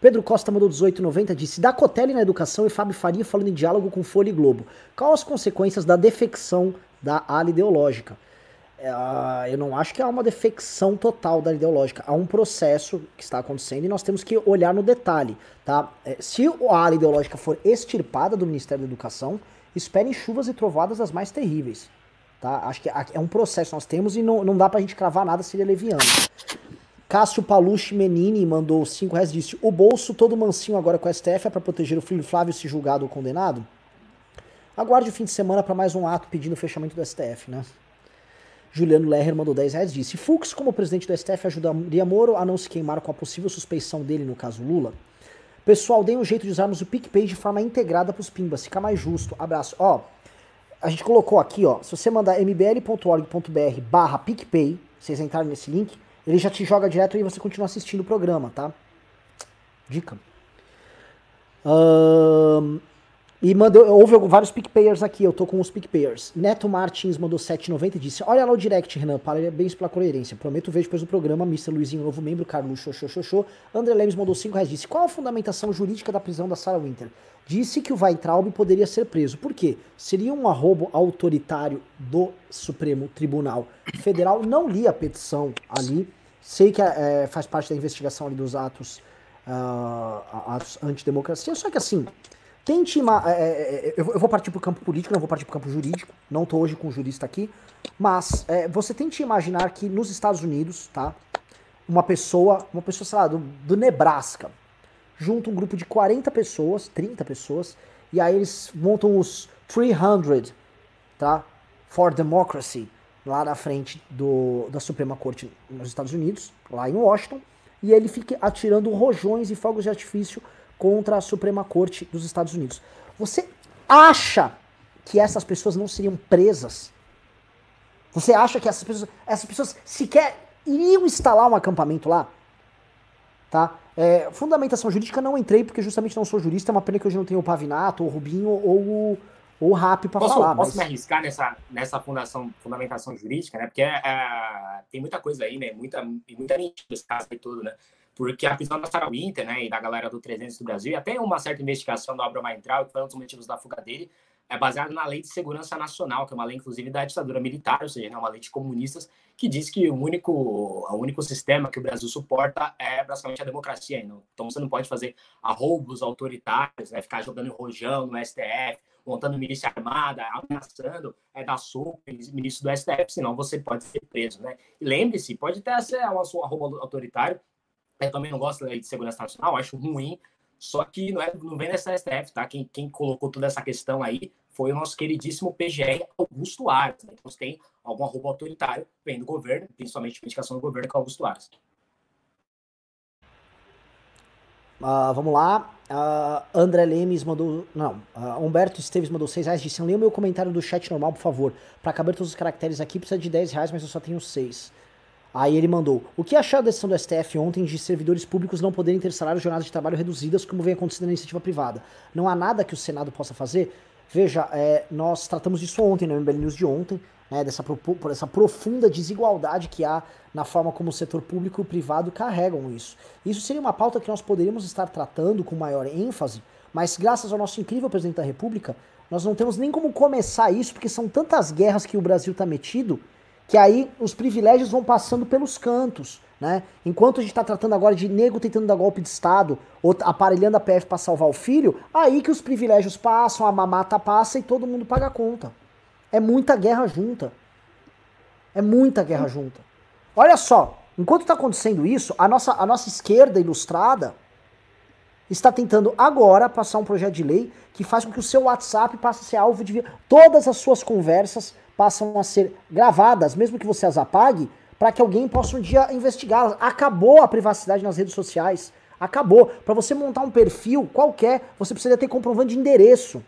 Pedro Costa mandou 1890 disse: Da Cotelli na educação e Fábio Faria falando em diálogo com Folha e Globo. Quais as consequências da defecção da ala ideológica? É, eu não acho que há uma defecção total da ideológica. Há um processo que está acontecendo e nós temos que olhar no detalhe. Tá? É, se a ala ideológica for extirpada do Ministério da Educação, esperem chuvas e trovadas das mais terríveis. Tá? Acho que é um processo que nós temos e não, não dá pra gente cravar nada se ele é leviano. Cássio Palucci Menini mandou 5 reais disse: O bolso todo mansinho agora com o STF é para proteger o filho Flávio se julgado ou condenado? Aguarde o fim de semana para mais um ato pedindo o fechamento do STF, né? Juliano Lerrer mandou 10 reais disse: Fux, como presidente do STF, ajudaria Moro a não se queimar com a possível suspeição dele no caso Lula? Pessoal, deem um jeito de usarmos o PicPay de forma integrada pros Pimbas, fica mais justo. Abraço. Ó, a gente colocou aqui, ó, se você mandar mbl.org.br barra PicPay, vocês entrarem nesse link, ele já te joga direto e você continua assistindo o programa, tá? Dica. Um, e mandou, houve vários pickpayers aqui, eu tô com os pickpayers. Neto Martins mandou 7,90 e disse: Olha lá o direct, Renan, parabéns pela coerência. Prometo ver depois do programa. Mr. Luizinho, novo membro, Carlos Xoxoxoxô. André Lemes mandou 5 reais disse: Qual a fundamentação jurídica da prisão da Sarah Winter? Disse que o Weintraub poderia ser preso. Por quê? Seria um arrobo autoritário do Supremo Tribunal Federal. Não li a petição ali. Sei que é, faz parte da investigação ali dos atos, uh, atos antidemocracia, só que assim. Tente. É, é, é eu vou partir para o campo político, não vou partir para o campo jurídico. Não estou hoje com o jurista aqui. Mas é, você tente imaginar que nos Estados Unidos, tá? Uma pessoa, uma pessoa, sei lá, do, do Nebraska, junta um grupo de 40 pessoas, 30 pessoas, e aí eles montam os 300, tá? For Democracy, lá na frente do, da Suprema Corte nos Estados Unidos, lá em Washington, e ele fica atirando rojões e fogos de artifício contra a Suprema Corte dos Estados Unidos. Você acha que essas pessoas não seriam presas? Você acha que essas pessoas, essas pessoas sequer iriam instalar um acampamento lá? Tá? É, fundamentação jurídica não entrei porque justamente não sou jurista, é uma pena que hoje não tenho o Pavinato, ou o Rubinho, ou o, ou Rap para falar. Posso mas... me arriscar nessa, nessa fundação, fundamentação jurídica, né? Porque é, é, tem muita coisa aí, né? Muita, muita mentira esse caso e tudo, né? Porque a prisão da Sarah Winter, né, e da galera do 300 do Brasil, e até uma certa investigação da Abraham Entral, que foi um dos motivos da fuga dele, é baseado na Lei de Segurança Nacional, que é uma lei, inclusive, da ditadura militar, ou seja, é uma lei de comunistas, que diz que o único, o único sistema que o Brasil suporta é basicamente a democracia. Então, você não pode fazer arroubos autoritários, né, ficar jogando rojão no STF, montando milícia armada, ameaçando é, dar soco ministro do STF, senão você pode ser preso. Né? E lembre-se, pode até ser um arrobo autoritário, eu também não gosto da lei de segurança nacional, acho ruim, só que não, é, não vem dessa STF, tá? Quem, quem colocou toda essa questão aí foi o nosso queridíssimo PGR Augusto Ares. Né? Então, se tem algum autoritário, vem do governo, principalmente a indicação do governo, que é Augusto Ares. Uh, vamos lá. Uh, André Lemes mandou. Não. Uh, Humberto Esteves mandou 6 reais. Disse: Leia o meu comentário do chat normal, por favor. Para caber todos os caracteres aqui, precisa de 10 reais, mas eu só tenho 6. Aí ele mandou: O que achar da decisão do STF ontem de servidores públicos não poderem ter salário e jornadas de trabalho reduzidas, como vem acontecendo na iniciativa privada? Não há nada que o Senado possa fazer? Veja, é, nós tratamos disso ontem, no MBL News de ontem, né, dessa, dessa profunda desigualdade que há na forma como o setor público e o privado carregam isso. Isso seria uma pauta que nós poderíamos estar tratando com maior ênfase, mas graças ao nosso incrível presidente da República, nós não temos nem como começar isso, porque são tantas guerras que o Brasil está metido que aí os privilégios vão passando pelos cantos, né? Enquanto a gente está tratando agora de nego tentando dar golpe de Estado, ou aparelhando a PF para salvar o filho, aí que os privilégios passam, a mamata passa e todo mundo paga a conta. É muita guerra junta. É muita guerra junta. Olha só, enquanto está acontecendo isso, a nossa, a nossa esquerda ilustrada está tentando agora passar um projeto de lei que faz com que o seu WhatsApp passe a ser alvo de todas as suas conversas passam a ser gravadas, mesmo que você as apague, para que alguém possa um dia investigá-las. Acabou a privacidade nas redes sociais. Acabou. Para você montar um perfil qualquer, você precisa ter comprovante de endereço.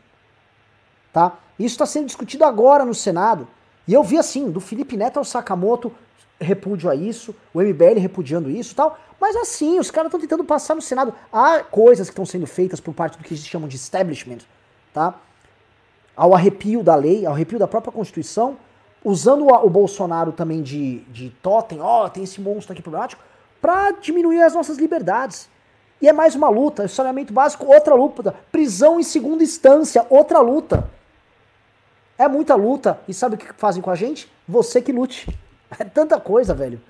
Tá? Isso está sendo discutido agora no Senado. E eu vi assim, do Felipe Neto ao Sakamoto repúdio a isso, o MBL repudiando isso tal. Mas assim, os caras estão tentando passar no Senado. Há coisas que estão sendo feitas por parte do que eles chamam de establishment, tá? Ao arrepio da lei, ao arrepio da própria Constituição, usando o, Bolsonaro também de, de totem, ó, oh, tem esse monstro aqui problemático, para diminuir as nossas liberdades. E é mais uma luta, saneamento básico, outra luta, prisão em segunda instância, outra luta. É muita luta, e sabe o que fazem com a gente? Você que lute. É tanta coisa, velho.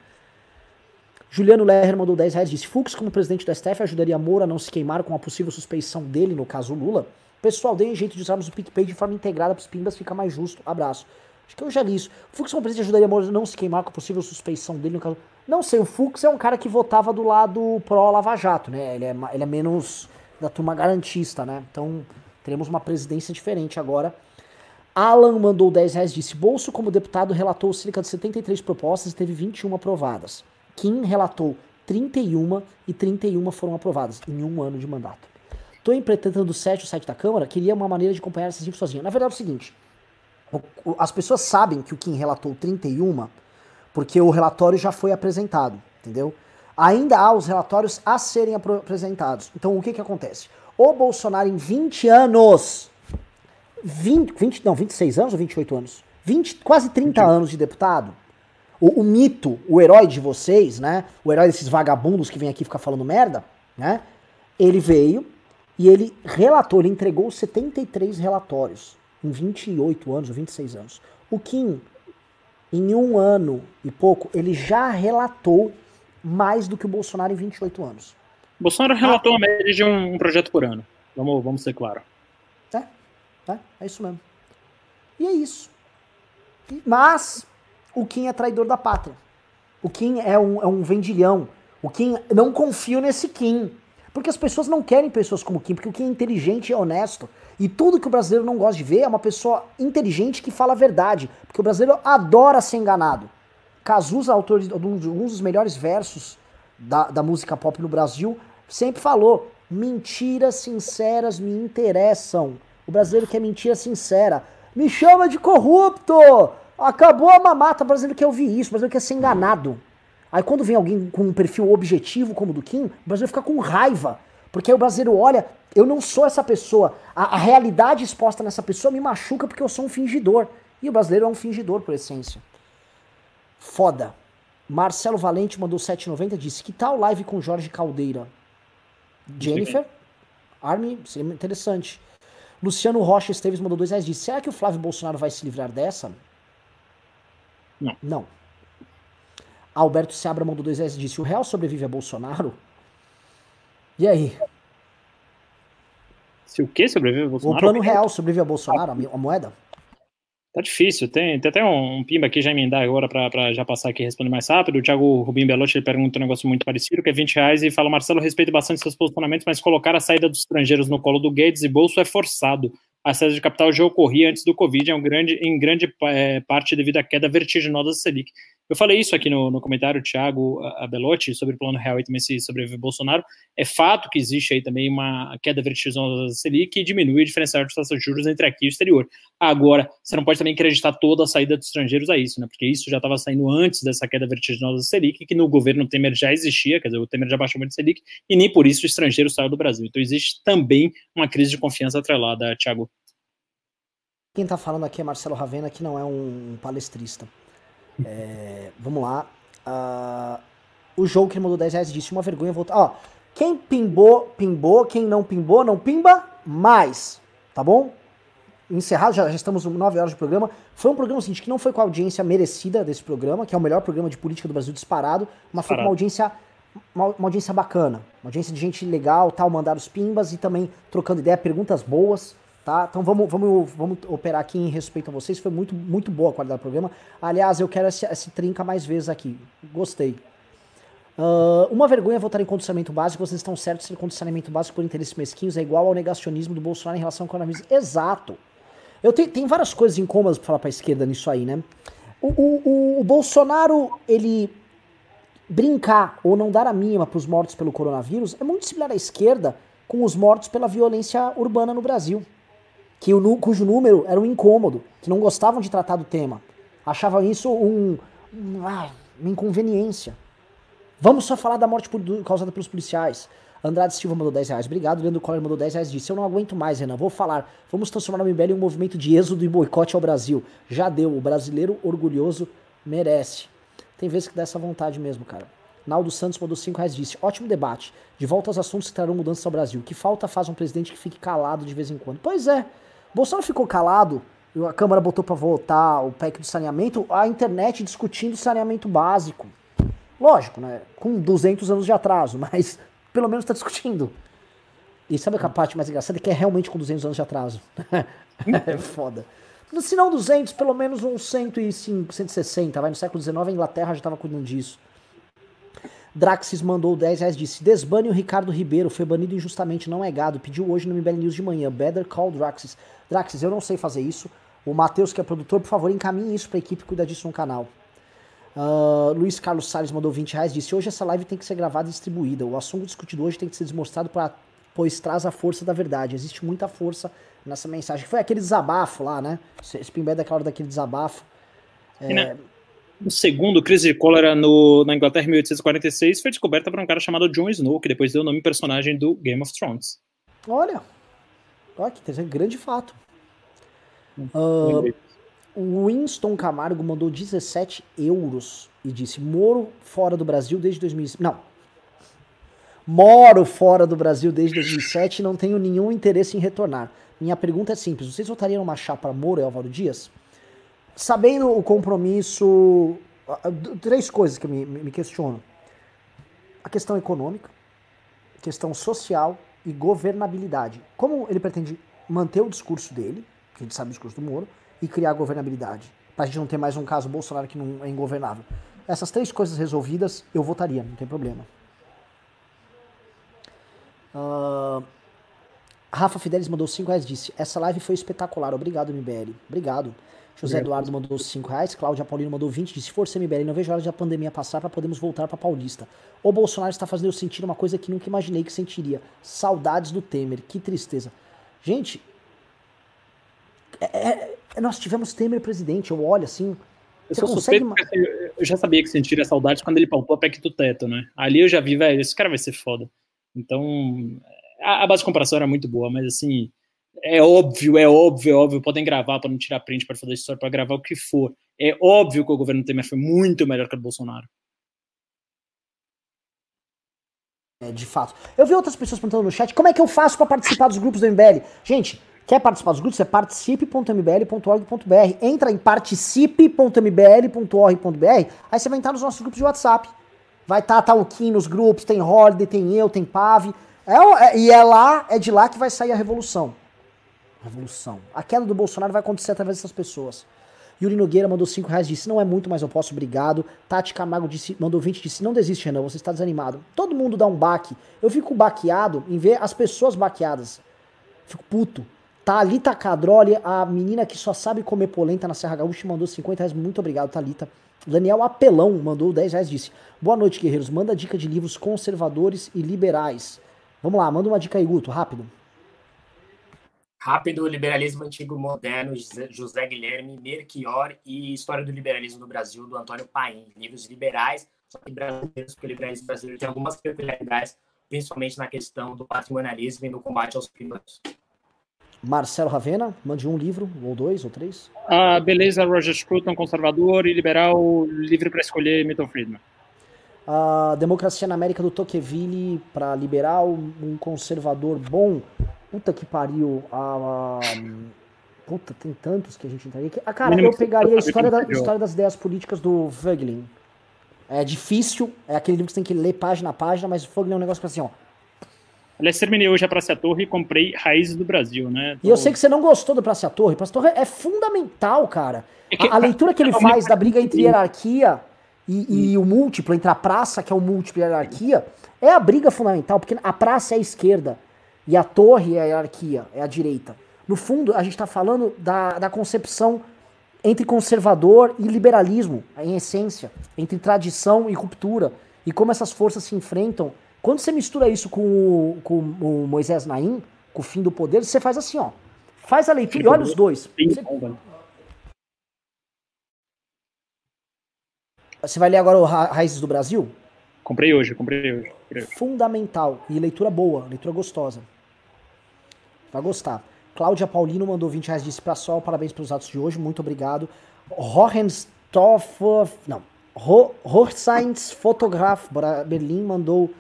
Juliano Lerner mandou 10 reais, disse, Fux como presidente do STF ajudaria Moura a não se queimar com a possível suspeição dele, no caso Lula? Pessoal, deem jeito de usarmos o PicPay de forma integrada para os pimbas ficar mais justo. Abraço. Acho que eu já li isso. O Fux como presidente ajudaria a não se queimar com a possível suspeição dele no caso. Não sei, o Fux é um cara que votava do lado pró-Lava Jato, né? Ele é, ele é menos da turma garantista, né? Então teremos uma presidência diferente agora. Alan mandou 10 reais, disse: Bolso, como deputado, relatou cerca de 73 propostas e teve 21 aprovadas. Kim relatou 31 e 31 foram aprovadas em um ano de mandato. Tô interpretando o site, o site da Câmara, queria uma maneira de acompanhar essas infos sozinho. Na verdade é o seguinte, as pessoas sabem que o Kim relatou 31 porque o relatório já foi apresentado, entendeu? Ainda há os relatórios a serem apresentados. Então o que que acontece? O Bolsonaro em 20 anos, 20, 20 não, 26 anos ou 28 anos? 20, quase 30 20. anos de deputado. O, o, mito, o herói de vocês, né? O herói desses vagabundos que vem aqui ficar falando merda, né? Ele veio, e ele relatou, ele entregou 73 relatórios em 28 anos ou 26 anos. O Kim, em um ano e pouco, ele já relatou mais do que o Bolsonaro em 28 anos. O Bolsonaro relatou ah, a média de um, um, projeto por ano. Vamos, vamos ser claro. É, é, é isso mesmo. E é isso. Mas o Kim é traidor da pátria. O Kim é um, é um vendilhão. O Kim, não confio nesse Kim. Porque as pessoas não querem pessoas como Kim, porque o Kim é inteligente e é honesto. E tudo que o brasileiro não gosta de ver é uma pessoa inteligente que fala a verdade. Porque o brasileiro adora ser enganado. Cazuza, autor de um dos melhores versos da, da música pop no Brasil, sempre falou: mentiras sinceras me interessam. O brasileiro quer mentira sincera. Me chama de corrupto! Acabou a mamata, o brasileiro quer ouvir isso, o brasileiro quer ser enganado. Aí quando vem alguém com um perfil objetivo como o do Kim, o brasileiro fica com raiva. Porque aí o brasileiro olha, eu não sou essa pessoa. A, a realidade exposta nessa pessoa me machuca porque eu sou um fingidor. E o brasileiro é um fingidor por essência. Foda. Marcelo Valente mandou 7,90 disse: Que tal live com Jorge Caldeira? Jennifer? Army, seria interessante. Luciano Rocha Esteves mandou 2 reais disse: Será que o Flávio Bolsonaro vai se livrar dessa? Não. Não. Alberto Seabra mandou 2 reais disse: O real sobrevive a Bolsonaro? E aí? Se o que sobrevive a Bolsonaro? O plano real sobrevive a Bolsonaro, a moeda? Tá difícil. Tem, tem até um, um pimba aqui já emendar agora para já passar aqui e responder mais rápido. O Thiago Rubim Belotti ele pergunta um negócio muito parecido, que é 20 reais, e fala: Marcelo, respeito bastante seus posicionamentos, mas colocar a saída dos estrangeiros no colo do Guedes e Bolso é forçado. A saída de capital já ocorria antes do Covid, é um grande, em grande é, parte devido à queda vertiginosa da Selic. Eu falei isso aqui no, no comentário, Thiago Abelotti, sobre o plano real e também se sobrevive Bolsonaro. É fato que existe aí também uma queda vertiginosa da Selic que diminui a diferença de taxas de juros entre aqui e o exterior. Agora, você não pode também acreditar toda a saída dos estrangeiros a isso, né? Porque isso já estava saindo antes dessa queda vertiginosa da Selic, que no governo Temer já existia, quer dizer, o Temer já baixou muito a Selic, e nem por isso o estrangeiro saiu do Brasil. Então existe também uma crise de confiança atrelada, Thiago. Quem está falando aqui é Marcelo Ravena, que não é um palestrista. É, vamos lá. Uh, o jogo que ele mandou 10 reais disse uma vergonha voltar. Ó, quem pimbou, pimbou. Quem não pimbou, não pimba mais. Tá bom? Encerrado, já, já estamos 9 horas de programa. Foi um programa seguinte que não foi com a audiência merecida desse programa, que é o melhor programa de política do Brasil disparado, mas foi com uma audiência, uma, uma, audiência bacana. Uma audiência de gente legal, tal, mandar os pimbas e também trocando ideia, perguntas boas. Tá? Então vamos, vamos, vamos operar aqui em respeito a vocês. Foi muito, muito boa a qualidade do programa. Aliás, eu quero esse, esse trinca mais vezes aqui. Gostei. Uh, uma vergonha votar em condicionamento básico. Vocês estão certos que condicionamento básico por interesses mesquinhos é igual ao negacionismo do Bolsonaro em relação ao coronavírus. Exato. Eu tenho, tem várias coisas incômodas pra falar pra esquerda nisso aí, né? O, o, o Bolsonaro, ele brincar ou não dar a mínima para os mortos pelo coronavírus é muito similar à esquerda com os mortos pela violência urbana no Brasil que o, cujo número era um incômodo, que não gostavam de tratar do tema. Achavam isso um, ah, uma inconveniência. Vamos só falar da morte por, causada pelos policiais. Andrade Silva mandou 10 reais. Obrigado. Leandro Coller mandou 10 reais. Disse: Eu não aguento mais, Renan. Vou falar. Vamos transformar o MBL em um movimento de êxodo e boicote ao Brasil. Já deu. O brasileiro orgulhoso merece. Tem vezes que dá essa vontade mesmo, cara. Naldo Santos mandou 5 reais. Disse: Ótimo debate. De volta aos assuntos que trarão mudanças ao Brasil. Que falta faz um presidente que fique calado de vez em quando? Pois é. Bolsonaro ficou calado, a Câmara botou para votar o PEC do saneamento, a internet discutindo saneamento básico. Lógico, né? Com 200 anos de atraso, mas pelo menos está discutindo. E sabe a parte mais engraçada? Que é realmente com 200 anos de atraso. é foda. Se não 200, pelo menos uns 105, 160. Vai no século XIX, a Inglaterra já estava cuidando disso. Draxis mandou 10 reais, disse: Desbane o Ricardo Ribeiro, foi banido injustamente, não é gado. Pediu hoje no MBL News de manhã. Better call Draxis. Draxis, eu não sei fazer isso. O Matheus, que é produtor, por favor, encaminhe isso pra equipe cuidar disso no canal. Uh, Luiz Carlos Salles mandou 20 reais, disse: Hoje essa live tem que ser gravada e distribuída. O assunto discutido hoje tem que ser desmostrado, pra, pois traz a força da verdade. Existe muita força nessa mensagem. Foi aquele desabafo lá, né? Esse é daquela hora daquele desabafo. É, o segundo, crise de cólera no, na Inglaterra em 1846, foi descoberta por um cara chamado Jon Snow, que depois deu o nome personagem do Game of Thrones. Olha, olha que interessante, grande fato. Uh, o Winston Camargo mandou 17 euros e disse: Moro fora do Brasil desde 2007. Não. Moro fora do Brasil desde 2007 e não tenho nenhum interesse em retornar. Minha pergunta é simples: vocês votariam numa chapa Moro e Álvaro Dias? Sabendo o compromisso, três coisas que me, me questiono: a questão econômica, questão social e governabilidade. Como ele pretende manter o discurso dele, que a gente sabe o discurso do Moro, e criar governabilidade, para a gente não ter mais um caso Bolsonaro que não é ingovernável. Essas três coisas resolvidas, eu votaria, não tem problema. Uh, Rafa Fidelis mandou 5 reais disse: Essa live foi espetacular, obrigado, MBL. Obrigado. José Eduardo mandou 5 reais, Cláudia Paulino mandou 20, disse, força MBL, não vejo a hora de a pandemia passar para podermos voltar para Paulista. O Bolsonaro está fazendo eu sentir uma coisa que nunca imaginei que sentiria. Saudades do Temer, que tristeza. Gente, é, é, nós tivemos Temer presidente, eu olho assim. Eu sou consegue... suspeito assim, eu já sabia que sentiria saudades quando ele palpou a PEC do teto, né? Ali eu já vi, velho, esse cara vai ser foda. Então, a, a base de comparação era muito boa, mas assim, é óbvio, é óbvio, é óbvio, podem gravar para não tirar print, para fazer história, para gravar o que for. É óbvio que o governo Temer foi muito melhor que o Bolsonaro. É, de fato. Eu vi outras pessoas perguntando no chat como é que eu faço para participar dos grupos do MBL. Gente, quer participar dos grupos? É participe.mbl.org.br. Entra em participe.mbl.org.br. Aí você vai entrar nos nossos grupos de WhatsApp. Vai estar tá, tá o Kim nos grupos, tem Holiday, tem eu, tem Pave. É, é, e é lá, é de lá que vai sair a revolução. Revolução. A queda do Bolsonaro vai acontecer através dessas pessoas. Yuri Nogueira mandou 5 reais, disse, não é muito, mas eu posso, obrigado. Tati Camargo disse, mandou 20, disse, não desiste, Renan, você está desanimado. Todo mundo dá um baque. Eu fico baqueado em ver as pessoas baqueadas. Fico puto. Thalita Cadroli, a menina que só sabe comer polenta na Serra Gaúcha, mandou 50 reais. Muito obrigado, Thalita. Daniel Apelão mandou 10 reais, disse, boa noite, guerreiros. Manda dica de livros conservadores e liberais. Vamos lá, manda uma dica aí, Guto, rápido. Rápido, Liberalismo Antigo Moderno, José Guilherme, Merchior e História do Liberalismo no Brasil, do Antônio Paim. Livros liberais, só que brasileiros, porque o liberalismo brasileiro tem algumas peculiaridades, principalmente na questão do patrimonialismo e no combate aos privados. Marcelo Ravena, mande um livro, ou dois, ou três. Ah, beleza, Roger Scruton, conservador e liberal, livre para escolher Milton Friedman. A Democracia na América do Tocqueville para liberal, um conservador bom, Puta que pariu. A, puta, tem tantos que a gente entraria aqui. Ah, cara, eu pegaria a história, da, história das ideias políticas do Voegelin. É difícil, é aquele livro que você tem que ler página a página, mas o Voegelin é um negócio que assim, ó. Aliás, terminei hoje a Praça Torre e comprei Raízes do Brasil, né? Tô... E eu sei que você não gostou do Praça Torre. Praça Torre é fundamental, cara. É que... a, a, leitura que ele faz da briga entre hierarquia e, e o múltiplo, entre a praça, que é o múltiplo, e a hierarquia, é a briga fundamental, porque a praça é a esquerda. E a torre é a hierarquia, é a direita. No fundo, a gente está falando da, da concepção entre conservador e liberalismo, em essência, entre tradição e ruptura, e como essas forças se enfrentam. Quando você mistura isso com o, com o Moisés Naim, com o fim do poder, você faz assim, ó. Faz a leitura e olha os dois. Você... você vai ler agora o Ra Raízes do Brasil? Comprei hoje, comprei hoje. Comprei hoje. Fundamental. E leitura boa, leitura gostosa. Vai gostar. Cláudia Paulino mandou 20 reais, disse pra Sol, parabéns pelos atos de hoje, muito obrigado. Hohenstoffer, não, Horseins Fotograf Berlim mandou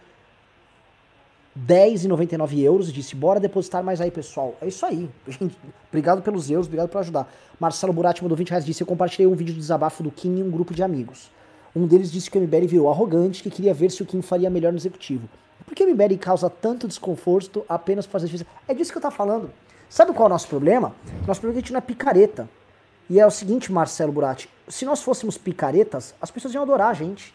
10,99 euros disse, bora depositar mais aí, pessoal. É isso aí. Gente, obrigado pelos euros, obrigado por ajudar. Marcelo Burati mandou 20 reais, disse, eu compartilhei um vídeo de desabafo do Kim em um grupo de amigos. Um deles disse que o MBL virou arrogante, que queria ver se o Kim faria melhor no executivo. Por que o MBL causa tanto desconforto apenas por fazer justiça? É disso que eu tô falando. Sabe qual é o nosso problema? Nosso problema é que a gente não é picareta. E é o seguinte, Marcelo Burati, se nós fôssemos picaretas, as pessoas iam adorar a gente.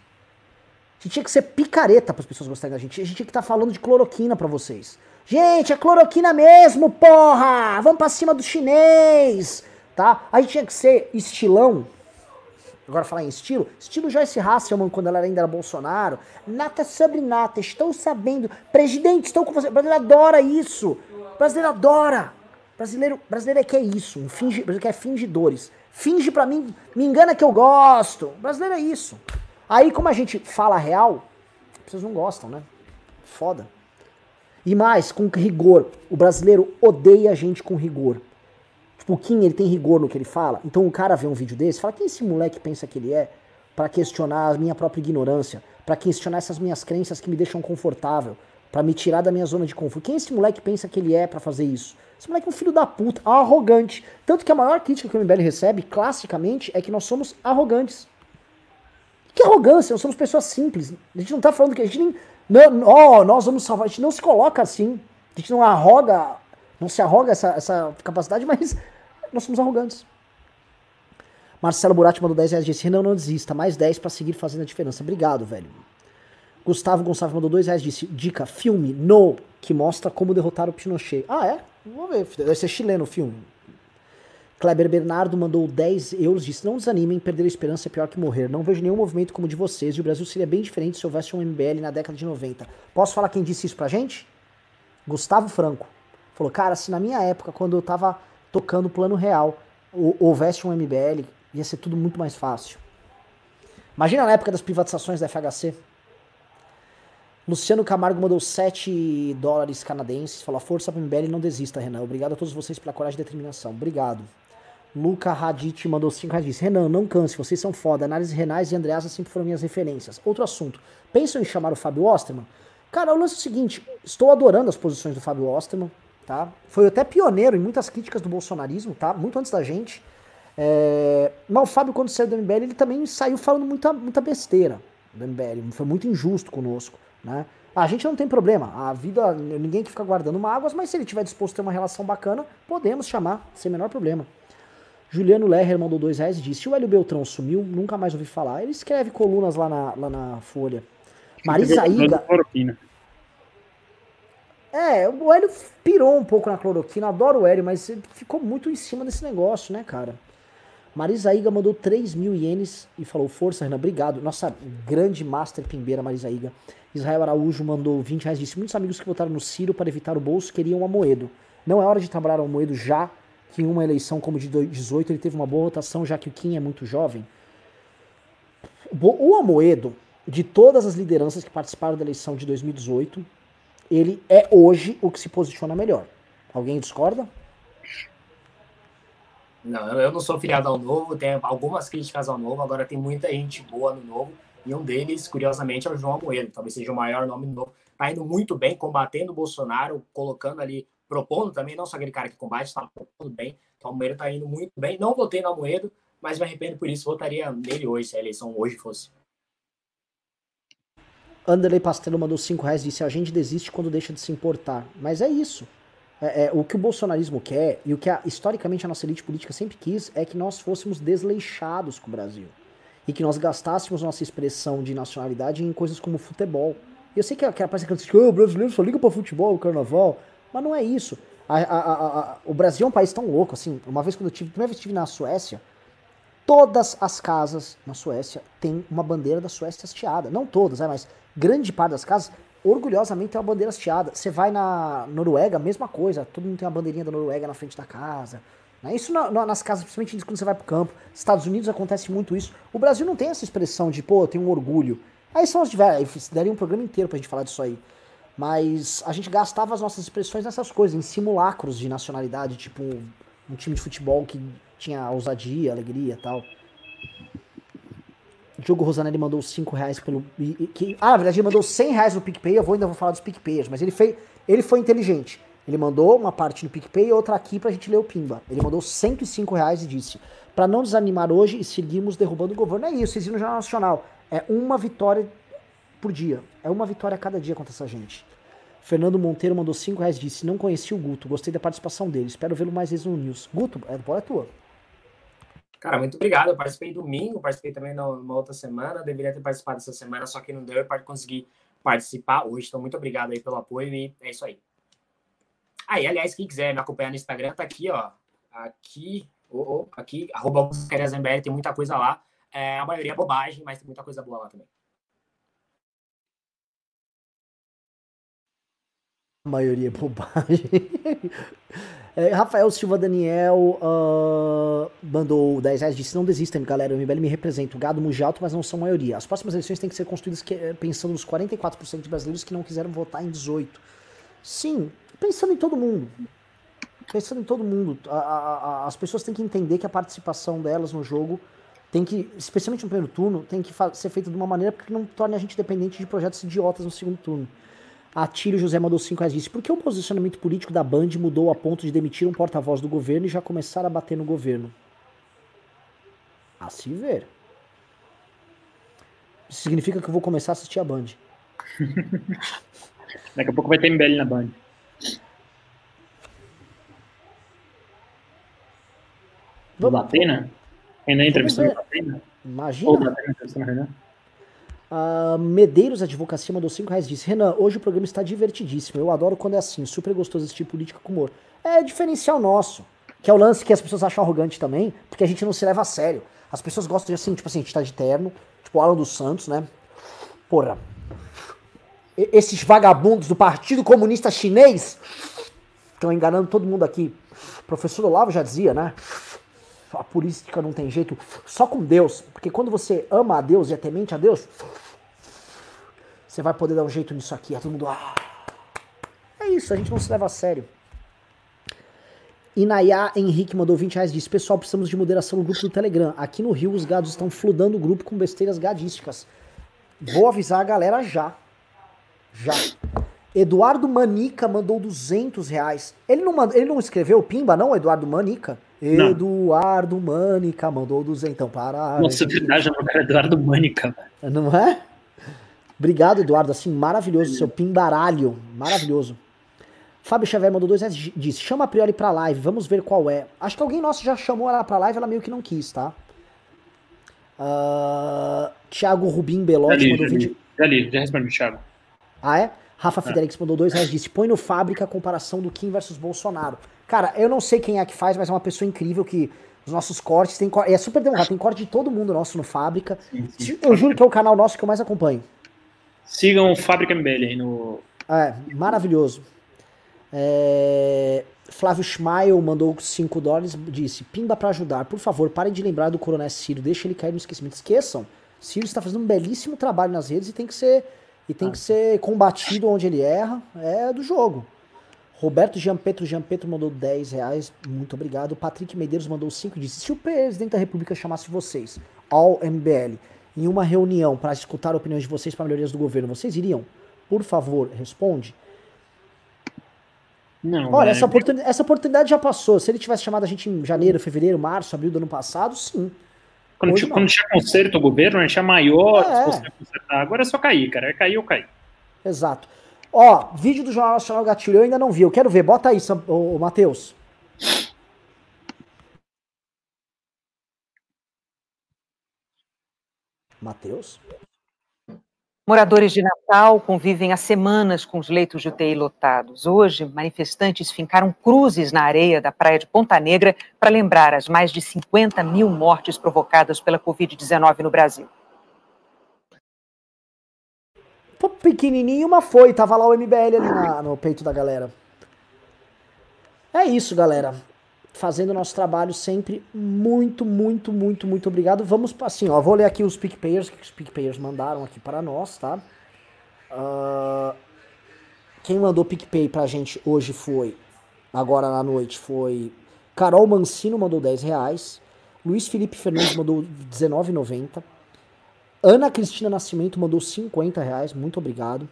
A gente tinha que ser picareta para as pessoas gostarem da gente. A gente tinha que estar tá falando de cloroquina para vocês. Gente, é cloroquina mesmo, porra! Vamos para cima do chinês, tá? A gente tinha que ser estilão, Agora falar em estilo, estilo Joyce Hasselman quando ela ainda era Bolsonaro. Nata sobre nata, estou sabendo. Presidente, estou com você. O brasileiro adora isso. O brasileiro adora. Brasileiro, brasileiro é que é isso, um finge, brasileiro quer fingidores. Finge para mim, me engana que eu gosto. O brasileiro é isso. Aí como a gente fala real, vocês não gostam, né? Foda. E mais, com rigor. O brasileiro odeia a gente com rigor. Tipo, o Kim, ele tem rigor no que ele fala. Então o cara vê um vídeo desse fala, quem esse moleque pensa que ele é? para questionar a minha própria ignorância, para questionar essas minhas crenças que me deixam confortável, para me tirar da minha zona de conforto. Quem esse moleque pensa que ele é para fazer isso? Esse moleque é um filho da puta, arrogante. Tanto que a maior crítica que o MBL recebe, classicamente, é que nós somos arrogantes. Que arrogância, nós somos pessoas simples. A gente não tá falando que a gente nem. Não, oh, nós vamos salvar. A gente não se coloca assim. A gente não arroga, não se arroga essa, essa capacidade, mas nós somos arrogantes. Marcelo Burati mandou 10 reais disse: Renan, não desista. Mais 10 para seguir fazendo a diferença. Obrigado, velho. Gustavo Gonçalves mandou 2 reais disse: Dica, filme No, que mostra como derrotar o Pinochet. Ah, é? Vamos ver. Deve ser chileno o filme. Kleber Bernardo mandou 10 euros, disse: Não desanimem, perder a esperança é pior que morrer. Não vejo nenhum movimento como o de vocês e o Brasil seria bem diferente se houvesse um MBL na década de 90. Posso falar quem disse isso pra gente? Gustavo Franco. Falou: Cara, se na minha época, quando eu tava tocando plano real. houvesse um MBL, ia ser tudo muito mais fácil. Imagina na época das privatizações da FHC. Luciano Camargo mandou 7 dólares canadenses. Falou: força para o MBL não desista, Renan. Obrigado a todos vocês pela coragem e determinação. Obrigado. Luca Radit mandou 5 reais. Renan, não canse, vocês são foda. Análises renais e Andreasa sempre foram minhas referências. Outro assunto. Pensam em chamar o Fábio Osterman? Cara, o lance é o seguinte: estou adorando as posições do Fábio Osterman. Tá? Foi até pioneiro em muitas críticas do bolsonarismo, tá? Muito antes da gente. É... Mas o Fábio, quando saiu do MBL, ele também saiu falando muita, muita besteira do MBL. Foi muito injusto conosco. Né? A gente não tem problema, a vida, ninguém que fica guardando mágoas, mas se ele tiver disposto a ter uma relação bacana, podemos chamar, sem menor problema. Juliano Lerrer mandou dois reais e disse: o Hélio Beltrão sumiu, nunca mais ouvi falar. Ele escreve colunas lá na, lá na Folha. Marisa Iga. É, o Hélio pirou um pouco na cloroquina, adoro o Hélio, mas ficou muito em cima desse negócio, né, cara? Marisa Iga mandou 3 mil ienes e falou: Força, Renan, obrigado. Nossa grande master pimbeira, Marisa Iga. Israel Araújo mandou 20 reais. Disse: Muitos amigos que votaram no Ciro para evitar o bolso queriam o Amoedo. Não é hora de trabalhar o Amoedo já que em uma eleição como de 18 ele teve uma boa votação, já que o Kim é muito jovem. O Amoedo, de todas as lideranças que participaram da eleição de 2018, ele é hoje o que se posiciona melhor. Alguém discorda? Não, eu não sou filiado ao Novo, tenho algumas críticas ao Novo, agora tem muita gente boa no Novo, e um deles, curiosamente, é o João Amoedo, talvez seja o maior nome do Novo. Está indo muito bem, combatendo o Bolsonaro, colocando ali, propondo também, não só aquele cara que combate, está propondo bem. Então o Amoedo está indo muito bem. Não votei no Amoedo, mas me arrependo por isso, votaria nele hoje, se a eleição hoje fosse. Anderley Pastelo mandou 5 reais e disse: a gente desiste quando deixa de se importar. Mas é isso. É, é, o que o bolsonarismo quer e o que a, historicamente a nossa elite política sempre quis é que nós fôssemos desleixados com o Brasil. E que nós gastássemos nossa expressão de nacionalidade em coisas como futebol. Eu sei que, que parece que oh, o brasileiro só liga para futebol, carnaval, mas não é isso. A, a, a, o Brasil é um país tão louco, assim, uma vez quando eu tive, primeira vez que estive na Suécia, todas as casas na Suécia têm uma bandeira da Suécia hasteada. Não todas, é, mas grande parte das casas orgulhosamente tem uma bandeira hasteada. Você vai na Noruega, mesma coisa, todo mundo tem uma bandeirinha da Noruega na frente da casa. Né? Isso na, na, nas casas, principalmente quando você vai pro campo. Estados Unidos acontece muito isso. O Brasil não tem essa expressão de, pô, eu tenho um orgulho. Aí são as diversas, daria um programa inteiro pra gente falar disso aí. Mas a gente gastava as nossas expressões nessas coisas, em simulacros de nacionalidade, tipo um time de futebol que tinha ousadia, alegria tal. Diogo Rosanelli mandou 5 reais pelo. Que, ah, na verdade, ele mandou 100 reais no PicPay. Eu vou, ainda vou falar dos PicPayers, mas ele, fez, ele foi inteligente. Ele mandou uma parte no PicPay e outra aqui pra gente ler o Pimba. Ele mandou 105 reais e disse: para não desanimar hoje e seguirmos derrubando o governo. É isso, vocês viram no Jornal Nacional. É uma vitória por dia. É uma vitória a cada dia contra essa gente. Fernando Monteiro mandou 5 reais e disse: Não conheci o Guto, gostei da participação dele. Espero vê-lo mais vezes no News. Guto, a bola é tua. Cara, muito obrigado. Eu participei domingo, participei também numa outra semana. Deveria ter participado essa semana, só que não deu para conseguir participar hoje. Então, muito obrigado aí pelo apoio e é isso aí. Aí, ah, aliás, quem quiser me acompanhar no Instagram, tá aqui, ó. Aqui, oh, oh, aqui, arroba tem muita coisa lá. É, a maioria é bobagem, mas tem muita coisa boa lá também. A maioria é bobagem. É, Rafael Silva Daniel uh, mandou 10 reais, disse, não desistam, galera, o MBL me representa, o gado muge alto, mas não são maioria. As próximas eleições têm que ser construídas que, eh, pensando nos 44% de brasileiros que não quiseram votar em 18. Sim, pensando em todo mundo. Pensando em todo mundo. A, a, a, as pessoas têm que entender que a participação delas no jogo tem que, especialmente no primeiro turno, tem que ser feita de uma maneira que não torne a gente dependente de projetos idiotas no segundo turno. A Tírio José mandou 5 reais disse: Por que o posicionamento político da Band mudou a ponto de demitir um porta-voz do governo e já começar a bater no governo? A se ver. Isso significa que eu vou começar a assistir a Band. Daqui a pouco vai ter MBL na Band. Vamos bater, né? Renan entrevistando o Batena? Imagina. Ou Batena entrevistando Renan? Uh, Medeiros Advocacia mandou 5 reais disse: Renan, hoje o programa está divertidíssimo. Eu adoro quando é assim, super gostoso assistir política com humor. É diferencial nosso. Que é o lance que as pessoas acham arrogante também, porque a gente não se leva a sério. As pessoas gostam de assim, tipo assim, a gente tá de terno, tipo Alan dos Santos, né? Porra. Esses vagabundos do Partido Comunista Chinês estão enganando todo mundo aqui. O professor Olavo já dizia, né? A política não tem jeito, só com Deus. Porque quando você ama a Deus e é temente a Deus, você vai poder dar um jeito nisso aqui. É todo mundo. Ah. É isso, a gente não se leva a sério. Inayá Henrique mandou 20 reais disse: Pessoal, precisamos de moderação no grupo do Telegram. Aqui no Rio, os gados estão fludando o grupo com besteiras gadísticas. Vou avisar a galera já. Já. Eduardo Manica mandou 200 reais. Ele não, ele não escreveu Pimba, não, Eduardo Manica? Não. Eduardo Manica mandou 200. Então, para. Nossa, verdade, é Eduardo Manica. Não é? Obrigado, Eduardo. Assim, maravilhoso. Seu pimbaralho. Maravilhoso. Fábio Xavier mandou dois reais. Disse: chama a Priori pra live, vamos ver qual é. Acho que alguém nosso já chamou ela pra live, ela meio que não quis, tá? Uh, Thiago Rubim Belotti já mandou já 20. Li, já li, já respondi, Thiago. Ah, é? Rafa Fidelix mandou dois reais. Disse: põe no fábrica a comparação do Kim versus Bolsonaro. Cara, eu não sei quem é que faz, mas é uma pessoa incrível que os nossos cortes tem é super demorado, tem corte de todo mundo nosso no fábrica. Sim, sim. Eu juro que é o canal nosso que eu mais acompanho. Sigam o Fábrica MBL aí no. É, maravilhoso. É... Flávio Schmail mandou 5 dólares, disse: Pimba para ajudar, por favor, parem de lembrar do Coronel Ciro, deixa ele cair no esquecimento. Esqueçam. Ciro está fazendo um belíssimo trabalho nas redes e tem que ser e tem ah. que ser combatido onde ele erra. É do jogo. Roberto Gianpetro Gianpetro mandou 10 reais, muito obrigado. Patrick Medeiros mandou 5 e disse: Se o presidente da República chamasse vocês, ao MBL, em uma reunião para escutar opiniões de vocês para melhorias do governo, vocês iriam? Por favor, responde. Não, Olha, é... essa, oportunidade, essa oportunidade já passou. Se ele tivesse chamado a gente em janeiro, fevereiro, março, abril do ano passado, sim. Quando, tinha, quando tinha conserto o governo, a gente é maior, é. Agora é só cair, cara. É cair ou cair. Exato. Ó, vídeo do Jornal Nacional Gatilho, eu ainda não vi. Eu quero ver. Bota aí, ô Matheus. Matheus? Moradores de Natal convivem há semanas com os leitos de UTI lotados. Hoje, manifestantes fincaram cruzes na areia da praia de Ponta Negra para lembrar as mais de 50 mil mortes provocadas pela Covid-19 no Brasil. Pequenininho, mas foi. Tava lá o MBL ali na, no peito da galera. É isso, galera fazendo nosso trabalho sempre. Muito, muito, muito, muito obrigado. Vamos assim, ó, vou ler aqui os PicPayers que os PicPayers mandaram aqui para nós, tá? Uh, quem mandou PicPay pra gente hoje foi, agora na noite, foi Carol Mancino mandou 10 reais. Luiz Felipe Fernandes mandou R$19,90. Ana Cristina Nascimento mandou 50 reais, muito obrigado.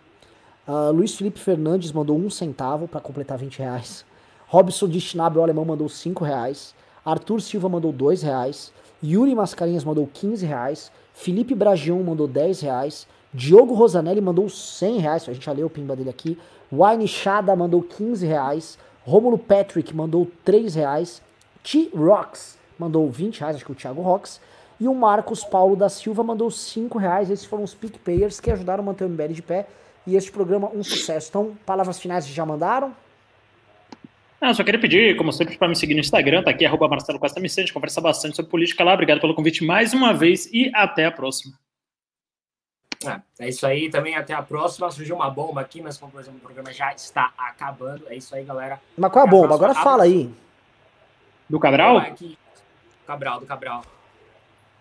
Uh, Luiz Felipe Fernandes mandou um centavo para completar 20 reais. Robson de Schnabel, alemão, mandou 5 reais. Arthur Silva mandou 2 reais. Yuri Mascarinhas mandou 15 reais. Felipe Bragion mandou 10 reais. Diogo Rosanelli mandou 100 reais. A gente já leu o pimba dele aqui. Wine Chada mandou 15 reais. Rômulo Patrick mandou 3 reais. T-Rox mandou 20 reais, acho que o Thiago Rox. E o Marcos Paulo da Silva mandou 5 reais. Esses foram os PicPayers que ajudaram a manter o MBL de pé. E este programa um sucesso. Então, palavras finais já mandaram? Não, só queria pedir, como sempre, para me seguir no Instagram, tá aqui, arroba Marcelo Costa a gente conversa bastante sobre política lá. Obrigado pelo convite mais uma vez e até a próxima. É, é isso aí, também até a próxima. Surgiu uma bomba aqui, mas como por exemplo, o programa já está acabando. É isso aí, galera. Mas qual é a bomba? Agora fala aí. Do Cabral? Cabral, do Cabral.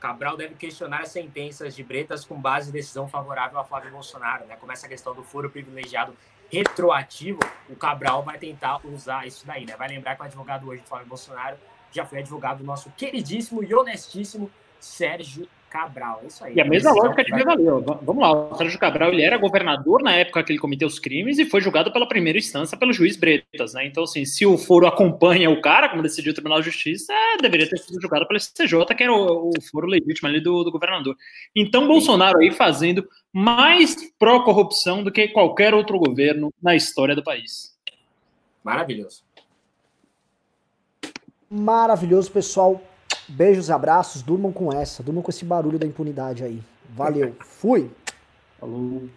Cabral deve questionar as sentenças de Bretas com base em decisão favorável a Flávio Bolsonaro. Né? Começa a questão do foro privilegiado retroativo, o Cabral vai tentar usar isso daí, né? Vai lembrar que o advogado hoje do Flávio Bolsonaro já foi advogado do nosso queridíssimo e honestíssimo Sérgio Cabral. É isso aí. E a mesma lógica de valeu. Vamos lá, o Sérgio Cabral ele era governador na época que ele cometeu os crimes e foi julgado pela primeira instância pelo juiz Bretas, né? Então, assim, se o foro acompanha o cara, como decidiu o Tribunal de Justiça, deveria ter sido julgado pelo STJ, que era o, o foro legítimo ali do, do governador. Então, Bolsonaro aí fazendo mais pró-corrupção do que qualquer outro governo na história do país. Maravilhoso. Maravilhoso, pessoal. Beijos abraços. Durmam com essa. Durmam com esse barulho da impunidade aí. Valeu. Fui. Falou.